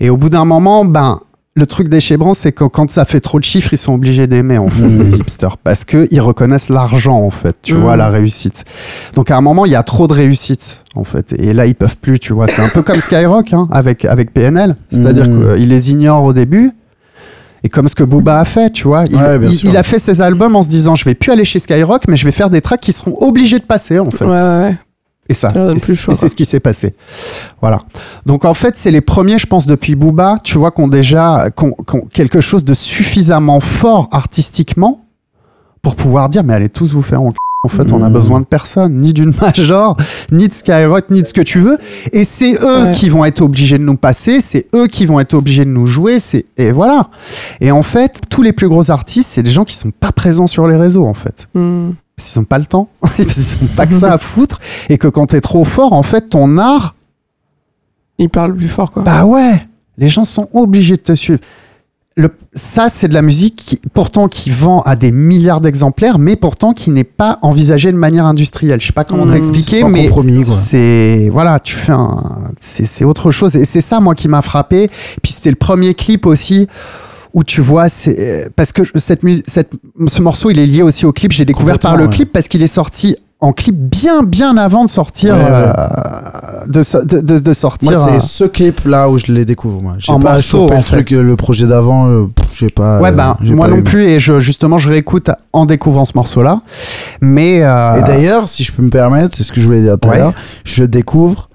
Et au bout d'un moment, ben, le truc des Chebrans, c'est que quand ça fait trop de chiffres, ils sont obligés d'aimer, en fait, Mm. les hipsters. Parce qu'ils reconnaissent l'argent, en fait, tu Mm. vois, la réussite. Donc à un moment, il y a trop de réussite, en fait. Et là, ils peuvent plus, tu vois. C'est un peu comme Skyrock, hein, avec, avec PNL. C'est-à-dire Mm. qu'ils les ignorent au début. Et comme ce que Booba a fait, tu vois. Il, Ouais, bien il- sûr. il a fait ses albums en se disant, je vais plus aller chez Skyrock, mais je vais faire des tracks qui seront obligés de passer, en fait. Ouais, ouais, ouais. Et ça, et le c'est ce qui s'est passé. Voilà. Donc en fait, c'est les premiers, je pense, depuis Booba, tu vois, qu'on déjà quelque chose de suffisamment fort artistiquement pour pouvoir dire, mais allez tous vous faire en c***. En fait, on a Mhm. besoin de personne, ni d'une major, ni de Skyrock, ni de ce que tu veux. Et c'est eux Ouais. qui vont être obligés de nous passer, c'est eux qui vont être obligés de nous jouer, c'est et voilà. Et en fait, tous les plus gros artistes, c'est des gens qui sont pas présents sur les réseaux, en fait Mhm. Parce qu'ils ont pas le temps, parce qu'ils ont pas que ça à foutre, et que quand t'es trop fort, en fait, ton art, Il parle plus fort, quoi. bah ouais, les gens sont obligés de te suivre. le, ça, c'est de la musique qui, pourtant qui vend à des milliards d'exemplaires, mais pourtant qui n'est pas envisagée de manière industrielle. Je sais pas comment Mmh, t'expliquer, mais c'est voilà, tu fais un, c'est c'est autre chose. Et c'est ça moi qui m'a frappé. Puis c'était le premier clip aussi où tu vois, c'est parce que cette musique, cette, ce morceau, il est lié aussi au clip. J'ai découvert par le ouais. clip parce qu'il est sorti en clip bien bien avant de sortir Ouais, ouais. euh, de, so- de, de- de sortir Moi, euh, c'est ce clip là où je les découvre. Moi, j'ai pas chopé en le truc, fait. euh, le projet d'avant. euh, j'ai pas. Ouais, euh, ben, j'ai moi pas non aimé. plus, et je, justement, je réécoute en découvrant ce morceau-là. Mais. euh, Et d'ailleurs, si je peux me permettre, c'est ce que je voulais dire tout à l'heure, je découvre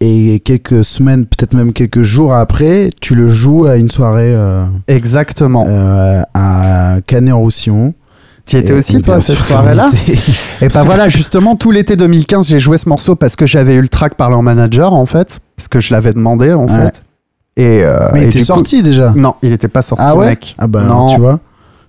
et quelques semaines, peut-être même quelques jours après, tu le joues à une soirée euh, Exactement. euh, à Canet-en-Roussillon. tu étais aussi, toi, cette soirée-là Et bah voilà, justement, tout l'été 2015, j'ai joué ce morceau parce que j'avais eu le track par leur manager, en fait. Parce que je l'avais demandé, en Ouais. fait. Et, euh, Mais et il était coup- sorti déjà. Non, il était pas sorti, Ah ouais mec. Ah bah non, tu vois.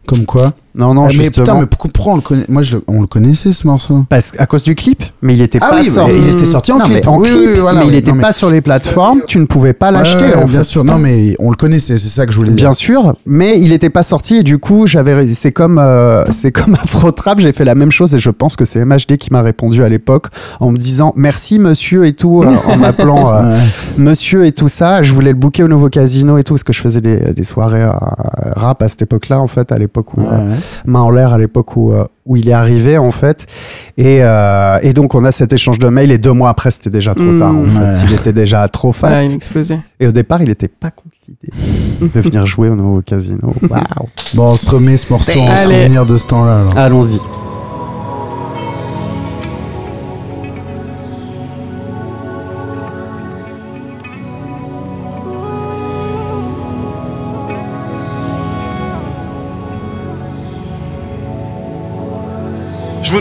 Comme quoi. Non, non, Ah, mais justement. putain, mais pourquoi, pourquoi on le connaît Moi, je on le connaissait ce morceau. Parce à cause du clip, mais il était Ah pas oui, sorti. mais il était sorti en Non, clip. mais en Oui, clip, oui, oui, voilà, mais il oui. était Non, mais- pas sur les plateformes. Tu ne pouvais pas l'acheter. Bien fait. sûr. Non, mais on le connaissait. C'est ça que je voulais dire. Bien sûr, mais il n'était pas sorti et du coup j'avais c'est comme euh, c'est comme Afro Trap, j'ai fait la même chose et je pense que c'est MHD qui m'a répondu à l'époque en me disant merci monsieur et tout euh, en m'appelant euh, Ouais. monsieur et tout ça. Je voulais le booker au nouveau casino et tout parce que je faisais des, des soirées euh, rap à cette époque-là en fait à l'époque où euh, ouais. Main en l'air à l'époque où euh, où il est arrivé en fait et, euh, et donc on a cet échange de mails et deux mois après c'était déjà trop Mm. tard en fait. Il était déjà trop fat Ouais, il explosait. et au départ il était pas contre l'idée de venir jouer au nouveau casino. Waouh. Bon, on se remet ce morceau en souvenir de ce temps-là. Allons-y.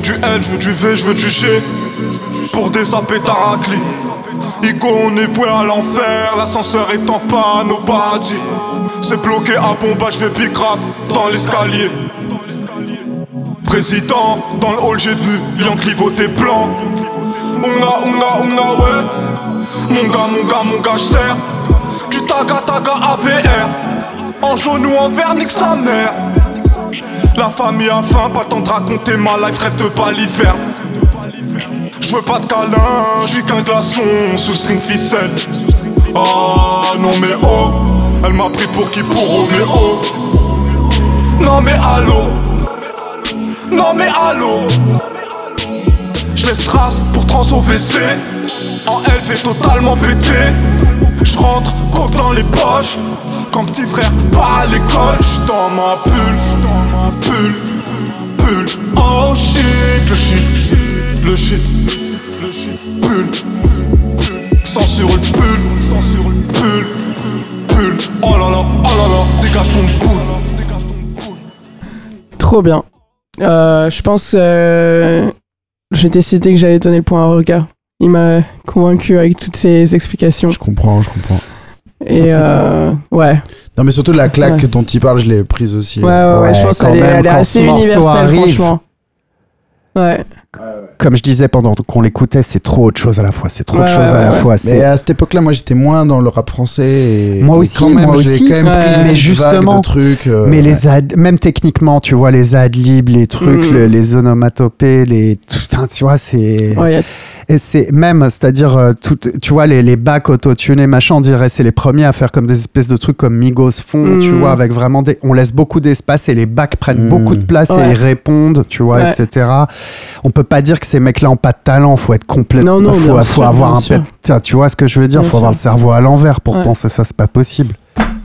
Du L, je veux du V, je veux du G. Pour des sapés taracli. Igo on est voué à l'enfer. L'ascenseur est en panne au paradis. C'est bloqué à bomba, je vais bicrap dans l'escalier. Président, dans le hall j'ai vu Lion clivoté blanc Onga, onga, onga, ouais. Mon gars, mon gars, mon gars, j'serre Du taga, taga, AVR En jaune ou en vert, nique sa mère la famille a faim, pas temps de raconter ma life, rêve de baliverne. Je veux pas de câlin, je qu'un glaçon sous string ficelle. Ah non mais oh, elle m'a pris pour qui pour Roméo. Non mais allô, non mais allô. Je laisse trace pour trans au WC. En LV totalement pété. Je rentre, coque dans les poches. Quand petit frère pas à l'école, j'suis dans ma j'suis dans ma bulle, bulle. Oh shit, le shit, le shit, le shit, bulle. Censure le pull, censure le pull, pull. Oh là là, oh là là, dégage ton boule. Trop bien. Euh, je pense. Euh, j'ai décidé que j'allais donner le point à Roga. Il m'a convaincu avec toutes ses explications. Je comprends, je comprends. Et euh, ouais. Non, mais surtout la claque Ouais. dont il parle, je l'ai prise aussi. Ouais, ouais, ouais, je pense qu'elle est, elle est assez universelle, arrive. franchement. Ouais. Comme je disais pendant qu'on l'écoutait, c'est trop autre chose à la fois. C'est trop choses ouais, à la fois. Mais à cette époque-là, moi, j'étais moins dans le rap français. Et, Moi aussi, quand même, moi j'ai aussi. quand même pris Mais justement, de trucs. euh, mais ouais. les ad, même techniquement, tu vois, les adlibs, les trucs, Mm. le- les onomatopées, les, enfin, tu vois, c'est, et c'est même, c'est-à-dire, euh, tout, tu vois, les, les bacs autotunés, machin, on dirait, c'est les premiers à faire comme des espèces de trucs comme Migos font, tu vois, avec vraiment des, on laisse beaucoup d'espace et les bacs prennent Mm. beaucoup de place et ils répondent, tu vois, Ouais. etc. On peut pas dire que ces mecs-là ont pas de talent, faut être complètement, Non, non, faut, faut sûr, avoir un pet- Tiens, tu vois ce que je veux dire, Bien faut avoir le cerveau à l'envers pour Ouais. penser ça, c'est pas possible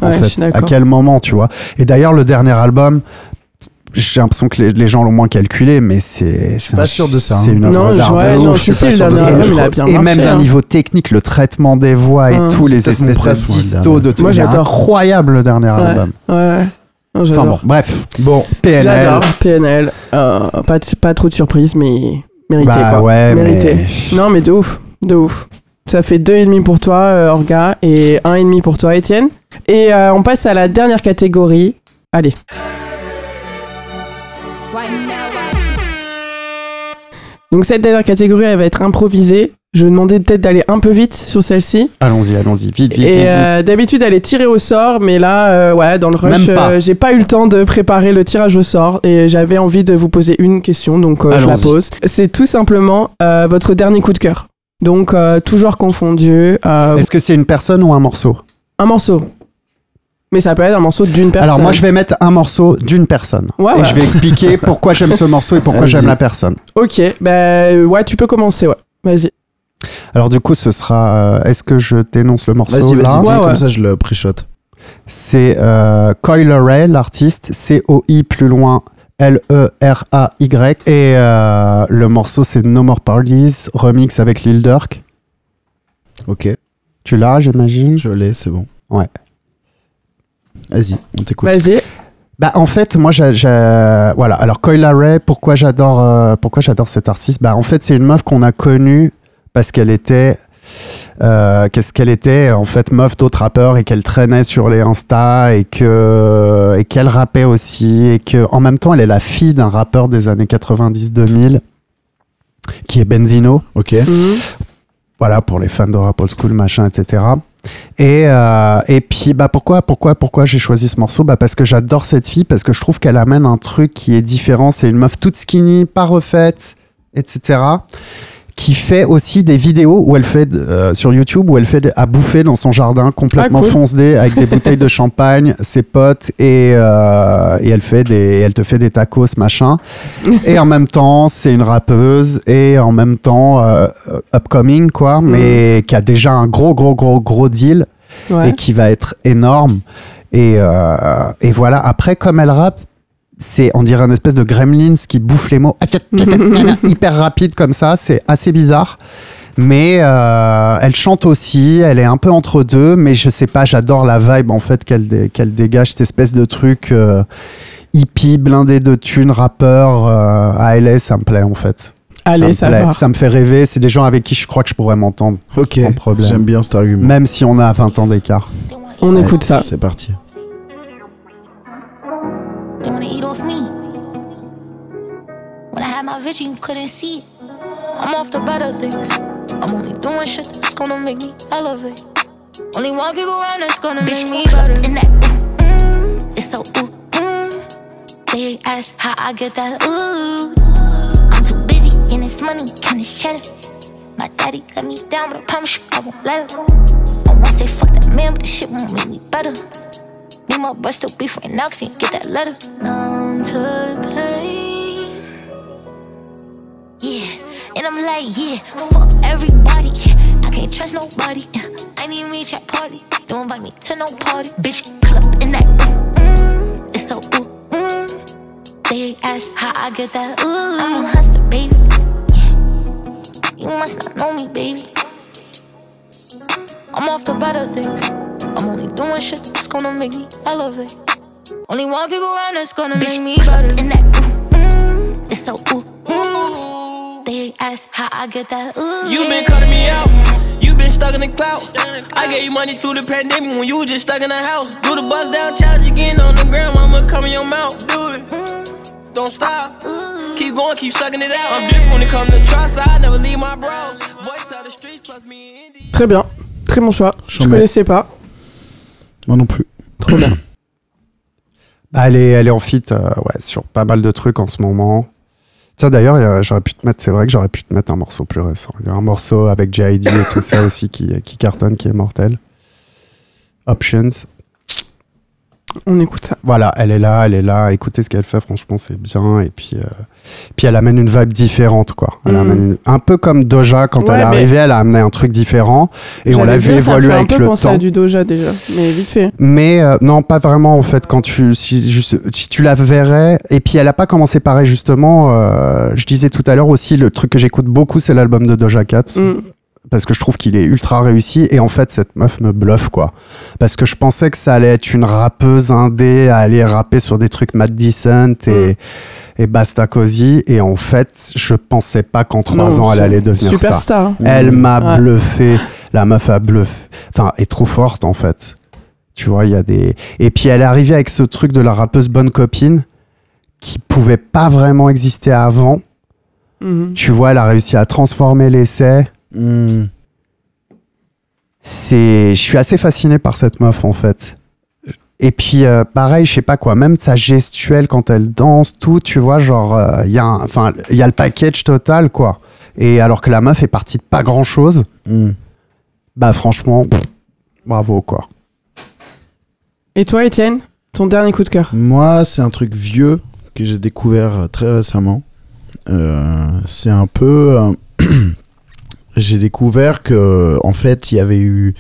en fait. À quel moment, tu vois Et d'ailleurs, le dernier album, j'ai l'impression que les, les gens l'ont moins calculé, mais c'est. suis pas sûr de ça, C'est hein. une œuvre Non, je- d'art ouais, de non, ouf. je suis sais, pas sûr de ça. Je crois- Et même d'un hein. niveau technique, le traitement des voix et Hum. tous les espèces de disto de tout. Moi, j'adore. incroyable le dernier album. Ouais. Non, Enfin bon, bref. Bon, PNL. J'adore PNL. Euh, pas, pas trop de surprises, mais mérité Bah quoi. ouais, mérité. mais- Non, mais de ouf, de ouf. Ça fait deux et demi pour toi, euh, Orga, et un et demi pour toi, Étienne. Et euh, on passe à la dernière catégorie. Allez. Donc cette dernière catégorie, elle va être improvisée. Je vais demander peut-être d'aller un peu vite sur celle-ci. Allons-y, allons-y, vite, vite, vite. Et vite. euh, d'habitude, elle est tirée au sort, mais là, euh, ouais, dans le rush, euh, j'ai pas eu le temps de préparer le tirage au sort et j'avais envie de vous poser une question, donc je la pose. C'est tout simplement votre dernier coup de cœur. Donc, toujours confondu. Est-ce que c'est une personne ou un morceau? Un morceau. Mais ça peut être un morceau d'une personne. Alors moi, je vais mettre un morceau d'une personne. Ouais, et ouais. je vais expliquer pourquoi j'aime ce morceau et pourquoi j'aime la personne. Ok, bah euh, ouais, tu peux commencer, ouais. Vas-y. Alors du coup, ce sera... euh, Est-ce que je t'énonce le morceau Vas-y, là? vas-y, dis, Ouais, comme ouais. ça je le pré-shot. C'est euh, Coil Ray, l'artiste, C-O-I plus loin L-E-R-A-Y. Et euh, le morceau, c'est No More Parties, remix avec Lil Durk. Ok, Tu l'as, j'imagine? Je l'ai, c'est bon. Ouais. Vas-y, on t'écoute. Vas-y. Bah en fait moi j'ai j'ai- voilà alors Coyle Ray pourquoi j'adore euh, pourquoi j'adore cet artiste? Bah en fait c'est une meuf qu'on a connue parce qu'elle était euh, qu'est-ce qu'elle était en fait meuf d'autres rappeurs et qu'elle traînait sur les Insta et que et qu'elle rappait aussi et que en même temps elle est la fille d'un rappeur des années 90-2000 qui est Benzino Ok. Mhm. voilà pour les fans de rap old school machin etc et, euh, et puis bah pourquoi pourquoi pourquoi j'ai choisi ce morceau? Bah parce que j'adore cette fille parce que je trouve qu'elle amène un truc qui est différent. C'est une meuf toute skinny pas refaite etc qui fait aussi des vidéos où elle fait euh, sur YouTube où elle fait à bouffer dans son jardin complètement Ah, cool. foncé avec des bouteilles de champagne ses potes et, euh, et elle fait des elle te fait des tacos machin et en même temps c'est une rappeuse et en même temps euh, upcoming quoi mais qui a déjà un gros gros gros gros deal Ouais. et qui va être énorme et, et voilà après comme elle rappe c'est on dirait une espèce de gremlins qui bouffe les mots hyper rapide comme ça c'est assez bizarre mais euh, elle chante aussi, elle est un peu entre deux, mais je sais pas, j'adore la vibe en fait qu'elle dé- qu'elle dégage, cette espèce de truc euh, hippie, blindé de thunes, rappeur euh, à LA, ça me plaît en fait. Allez, me ça plaît, va. ça me fait rêver, c'est des gens avec qui je crois que je pourrais m'entendre, Ok, Sans problème. j'aime bien cet argument. même si on a 20 ans d'écart. On Ouais, écoute ça. C'est parti. When I had my vision, you couldn't see it. I'm off the better things. I'm only doing shit that's gonna make me elevate. Only one people around that's gonna make me better. In that, mm, it's so ooh, mm. They ask how I get that ooh. I'm too busy getting this money, can this cheddar. My daddy let me down, but I promise you I won't let him. I won't say fuck that man, but this shit won't make me better. Me and my bruh still beef right now, cause get that letter. Numb to the pain. And I'm like, yeah, fuck everybody. I can't trust nobody. I need me at party. Don't invite me to no party. Bitch, club in that. Mm, it's so ooh, mm. They ask how I get that. Ooh, I'm a hustler, baby. Yeah. You must not know me, baby. I'm off the better things. I'm only doing shit that's gonna make me elevate. Only one people around that's gonna make me better. In that, ooh, mm, it's so ooh, ooh. They ask how I get that. Ooh, You been cutting me out. You been stuck in the cloud. I gave you money through the pandemic when you was just stuck in the house. Do the bust down challenge again on the ground. I'ma come in your mouth. Do it. Don't stop. Keep going, keep sucking it out. I'm different when it comes to trust. I never leave my bros. Voice out the streets plus me and Indy. Très bien. Très bon choix. Je connaissais pas. Moi non plus. Trop bien. Bah, elle, est, elle est en fit euh, ouais, sur pas mal de trucs en ce moment. Tiens, d'ailleurs, j'aurais pu te mettre, c'est vrai que j'aurais pu te mettre un morceau plus récent. Il y a un morceau avec JID et tout ça aussi qui, qui cartonne, qui est mortel. Options. On écoute ça. Voilà, elle est là, elle est là. Écoutez ce qu'elle fait, franchement, c'est bien. Et puis, euh, puis elle amène une vibe différente, quoi. Elle amène une- un peu comme Doja, quand Ouais, elle est arrivée, elle a amené un truc différent. Et on l'a vu évoluer avec le temps. du Doja déjà, mais vite fait. Mais euh, non, pas vraiment en fait. Quand tu, si, juste, si tu la verrais, et puis elle a pas commencé pareil justement. euh, je disais tout à l'heure aussi, le truc que j'écoute beaucoup, c'est l'album de Doja Cat, Mm. Parce que je trouve qu'il est ultra réussi. Et en fait, cette meuf me bluffe quoi, parce que je pensais que ça allait être une rappeuse indé à aller rapper sur des trucs Mad Decent et et Basta Cozy. Et en fait, je pensais pas qu'en trois ans elle allait devenir ça. Superstar. hein. Elle m'a Ouais. bluffé. La meuf a bluffé. Enfin, est trop forte en fait. Tu vois, il y a des. Et puis elle est arrivée avec ce truc de la rappeuse bonne copine qui pouvait pas vraiment exister avant. Mhm. Tu vois, elle a réussi à transformer l'essai Hmm. c'est je suis assez fasciné par cette meuf en fait et puis euh, pareil je sais pas quoi même sa gestuelle quand elle danse tout tu vois genre il y a enfin il y a le package total quoi et alors que la meuf est partie de pas grand chose Hmm. bah franchement pff, bravo quoi Et toi, Étienne Ton dernier coup de cœur? Moi, c'est un truc vieux que j'ai découvert euh, très récemment. Euh, c'est un peu. j'ai découvert que, en fait, il y avait eu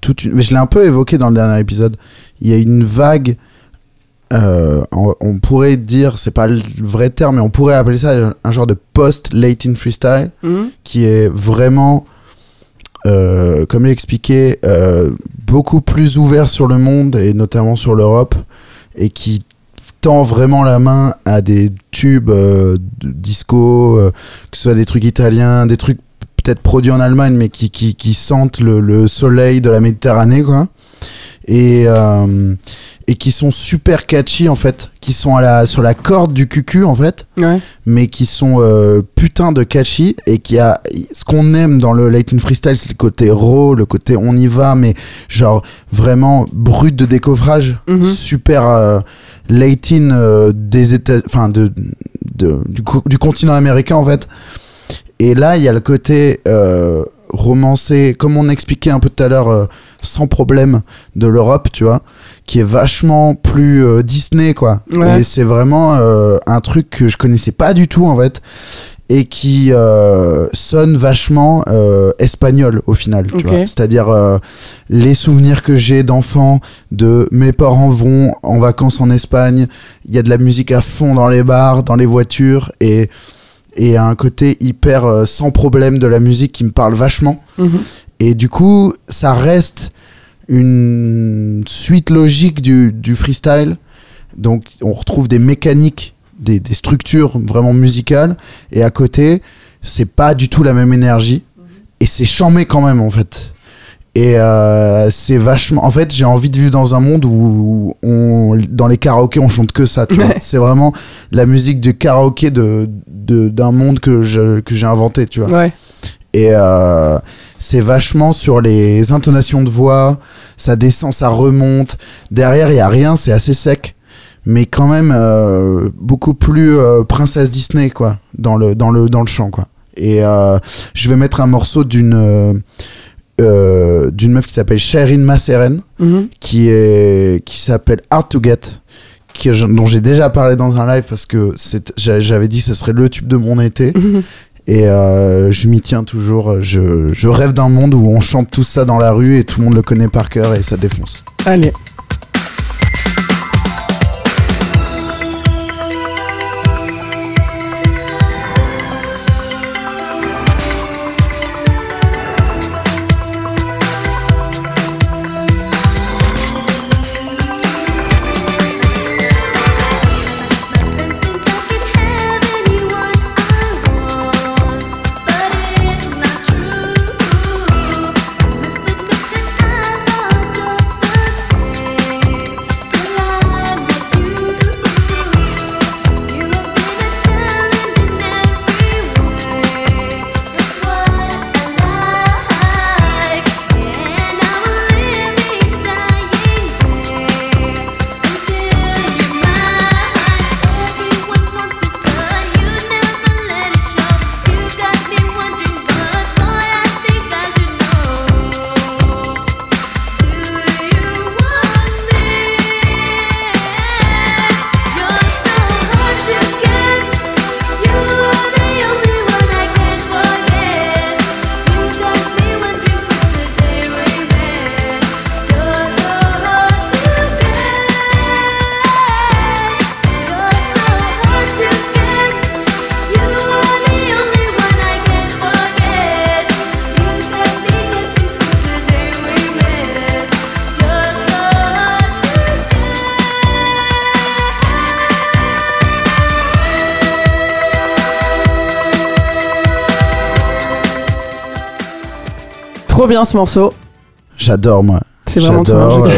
toute une. Mais je l'ai un peu évoqué dans le dernier épisode. Il y a une vague. euh, on, on pourrait dire, c'est pas le vrai terme, mais on pourrait appeler ça un genre de post-Latin freestyle Mhm. qui est vraiment, euh, comme il expliqué, euh, beaucoup plus ouvert sur le monde et notamment sur l'Europe et qui tend vraiment la main à des tubes euh, de disco, que ce soit des trucs italiens, des trucs peut-être produits en Allemagne mais qui, qui, qui sentent le, le soleil de la Méditerranée quoi. Et, euh, et qui sont super catchy en fait, qui sont à la, sur la corde du cucu en fait Ouais. mais qui sont euh, putain de catchy et qui a ce qu'on aime dans le Latin freestyle c'est le côté raw le côté on y va mais genre vraiment brut de décoffrage Mhm. super euh, Latin euh, des États enfin de, de- du, co- du continent américain en fait et là il y a le côté euh, romancé comme on expliquait un peu tout à l'heure euh, sans problème de l'Europe tu vois qui est vachement plus euh, Disney quoi Ouais. et c'est vraiment euh, un truc que je connaissais pas du tout en fait et qui euh, sonne vachement euh, espagnol au final tu Ok. vois c'est-à-dire euh, les souvenirs que j'ai d'enfants de mes parents vont en vacances en Espagne il y a de la musique à fond dans les bars dans les voitures et et un côté hyper euh, sans problème de la musique qui me parle vachement Mhm. et du coup, ça reste une suite logique du, du freestyle. Donc, on retrouve des mécaniques, des, des structures vraiment musicales. Et à côté, c'est pas du tout la même énergie. Et c'est chambé quand même, en fait. Et euh, c'est vachement. En fait, j'ai envie de vivre dans un monde où, on, dans les karaokés, on chante que ça. tu vois. Ouais. C'est vraiment la musique du karaoké de de- d'un monde que je- que j'ai inventé, tu vois. Ouais. Et euh, c'est vachement sur les intonations de voix, ça descend, ça remonte. Derrière, il y a rien, c'est assez sec, mais quand même euh, beaucoup plus euh, princesse Disney quoi, dans le dans le dans le chant quoi. Et euh, je vais mettre un morceau d'une euh, d'une meuf qui s'appelle Sherin Maseren Mhm. qui est qui s'appelle Hard to Get qui, dont j'ai déjà parlé dans un live parce que j'avais dit que ce serait le tube de mon été Mhm. et euh, je m'y tiens toujours je, je rêve d'un monde où on chante tout ça dans la rue et tout le monde le connaît par cœur et ça défonce Allez. Trop bien ce morceau. j'adore moi C'est vraiment j'adore euh,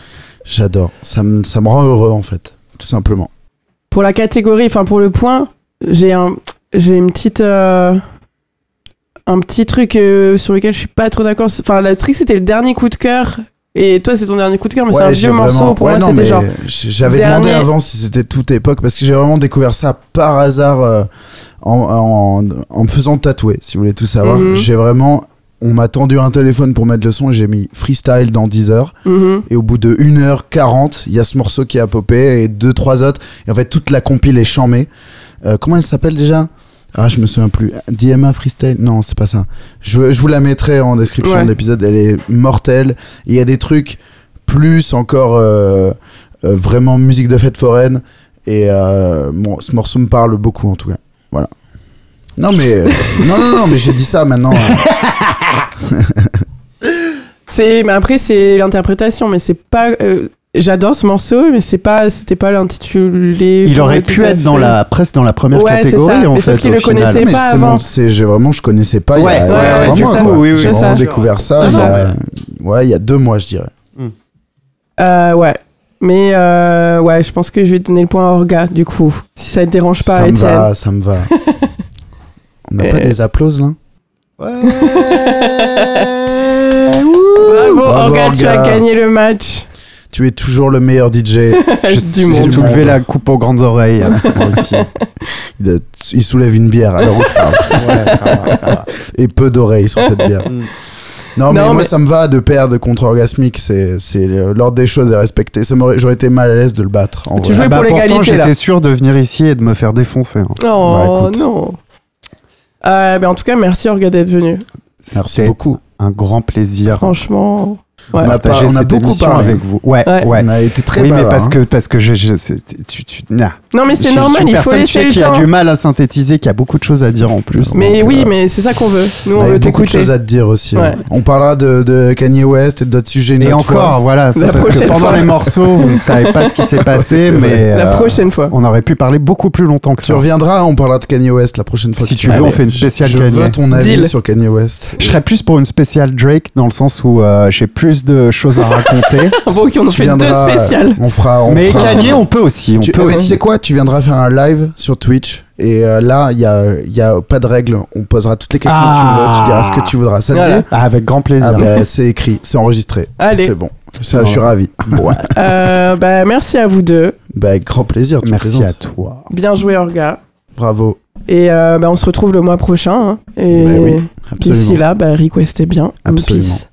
j'adore ça me ça me rend heureux en fait tout simplement Pour la catégorie, enfin pour le point, j'ai un, j'ai une petite, euh, un petit truc euh, sur lequel je suis pas trop d'accord. Enfin, le truc, c'était le dernier coup de cœur. Et toi, c'est ton dernier coup de cœur, mais c'est un Ouais, j'ai vieux morceau. Pour ouais, moi, non, c'était mais genre. j- J'avais dernier- demandé avant si c'était toute époque parce que j'ai vraiment découvert ça par hasard euh, en, en, en me faisant tatouer, si vous voulez tout savoir. Mhm. J'ai vraiment. On m'a tendu un téléphone pour mettre le son et j'ai mis freestyle dans 10 heures. Mhm. Et au bout de 1h40, il y a ce morceau qui a popé et deux, trois autres. Et en fait, toute la compile est chamée. Euh, comment elle s'appelle déjà? Ah, je me souviens plus. DMA Freestyle? Non, c'est pas ça. Je, je vous la mettrai en description Ouais. de l'épisode. Elle est mortelle. Il y a des trucs plus encore euh, euh, vraiment musique de fête foraine. Et bon, ce morceau me parle beaucoup en tout cas. Voilà. Non mais euh, non non non mais j'ai dit ça maintenant. C'est, mais après, c'est l'interprétation, mais c'est pas. euh, J'adore ce morceau, mais c'est pas, c'était pas l'intitulé. Il aurait pu être dans la presque dans la première Ouais, catégorie ça. en Mais fait sauf qu'il au le final. connaissait mais pas c'est mon- avant. c'est j'ai vraiment je connaissais pas il y a, Ouais, il y a ouais. Oui, oui, J'ai vraiment ça. découvert ça il y a, ouais. il y a deux mois je dirais. Euh, ouais. Mais euh, ouais, je pense que je vais donner le point à Orga, du coup. Si ça te dérange pas, ça me va ça me va. On n'a pas des applauses là? Bravo, Bravo, Orga, tu as gagné le match. Tu es toujours le meilleur DJ. Je- du J'ai soulevé la coupe aux grandes oreilles moi aussi. Il, a- il soulève une bière alors on se parle. Ouais, ça va, ça va. Et peu d'oreilles sur cette bière. Mm. Non, mais Non, moi mais- ça me va de perdre contre Orgasmic, c'est c'est le- l'ordre des choses à respecter. Ça m'aurait- J'aurais été mal à l'aise de le battre. En Tu vrai. jouais Ah bah, pour pourtant l'égalité, là. j'étais sûr de venir ici et de me faire défoncer. hein. Oh Bah, écoute. non. Euh, ben, en tout cas, merci Orga d'être venu. Merci beaucoup. un grand plaisir. Franchement. Ouais. On a, pas- on a cette beaucoup parlé. avec vous. Ouais, Ouais. ouais. On a été très oui, mais parce hein. que parce que je, je- tu tu nah. Non, mais Je c'est normal, une il faut personne tu sais, laisser qui a du mal à synthétiser, qui a beaucoup de choses à dire en plus. Mais donc, oui, euh, mais c'est ça qu'on veut. Nous, On veut beaucoup de t'écouter. choses à te dire aussi. hein. On parlera de, de Kanye West et d'autres sujets Et encore, fois. voilà, c'est parce que pendant fois. les morceaux, vous ne savez pas ce qui s'est passé, mais La euh, prochaine fois. on aurait pu parler beaucoup plus longtemps que Tu ça. reviendras, on parlera de Kanye West la prochaine fois. Si tu veux, on fait une spéciale Je Kanye. veux ton avis sur Kanye West. Je serais plus pour une spéciale Drake dans le sens où euh, j'ai plus de choses à raconter. Bon, ok, on en Tu fait deux viendras, spéciales. On fera. on mais fera- Kanye, on peut aussi. On Tu, peut mais aussi. tu sais quoi Tu viendras faire un live sur Twitch et euh, là, il y a, il y a pas de règles. On posera toutes les questions que tu veux. Tu diras ce que tu voudras. Ça te Voilà. dit? Ah, avec grand plaisir. Ah bah, c'est écrit, c'est enregistré. Allez. C'est bon. Ça, je suis ravi. Euh, bah, merci à vous deux. Bah, avec grand plaisir. Tu Merci à toi. Bien joué, Orga. Bravo. Et euh, bah, on se retrouve le mois prochain. hein. Et Bah oui, d'ici là, bah, requestez bien. Absolument. peace.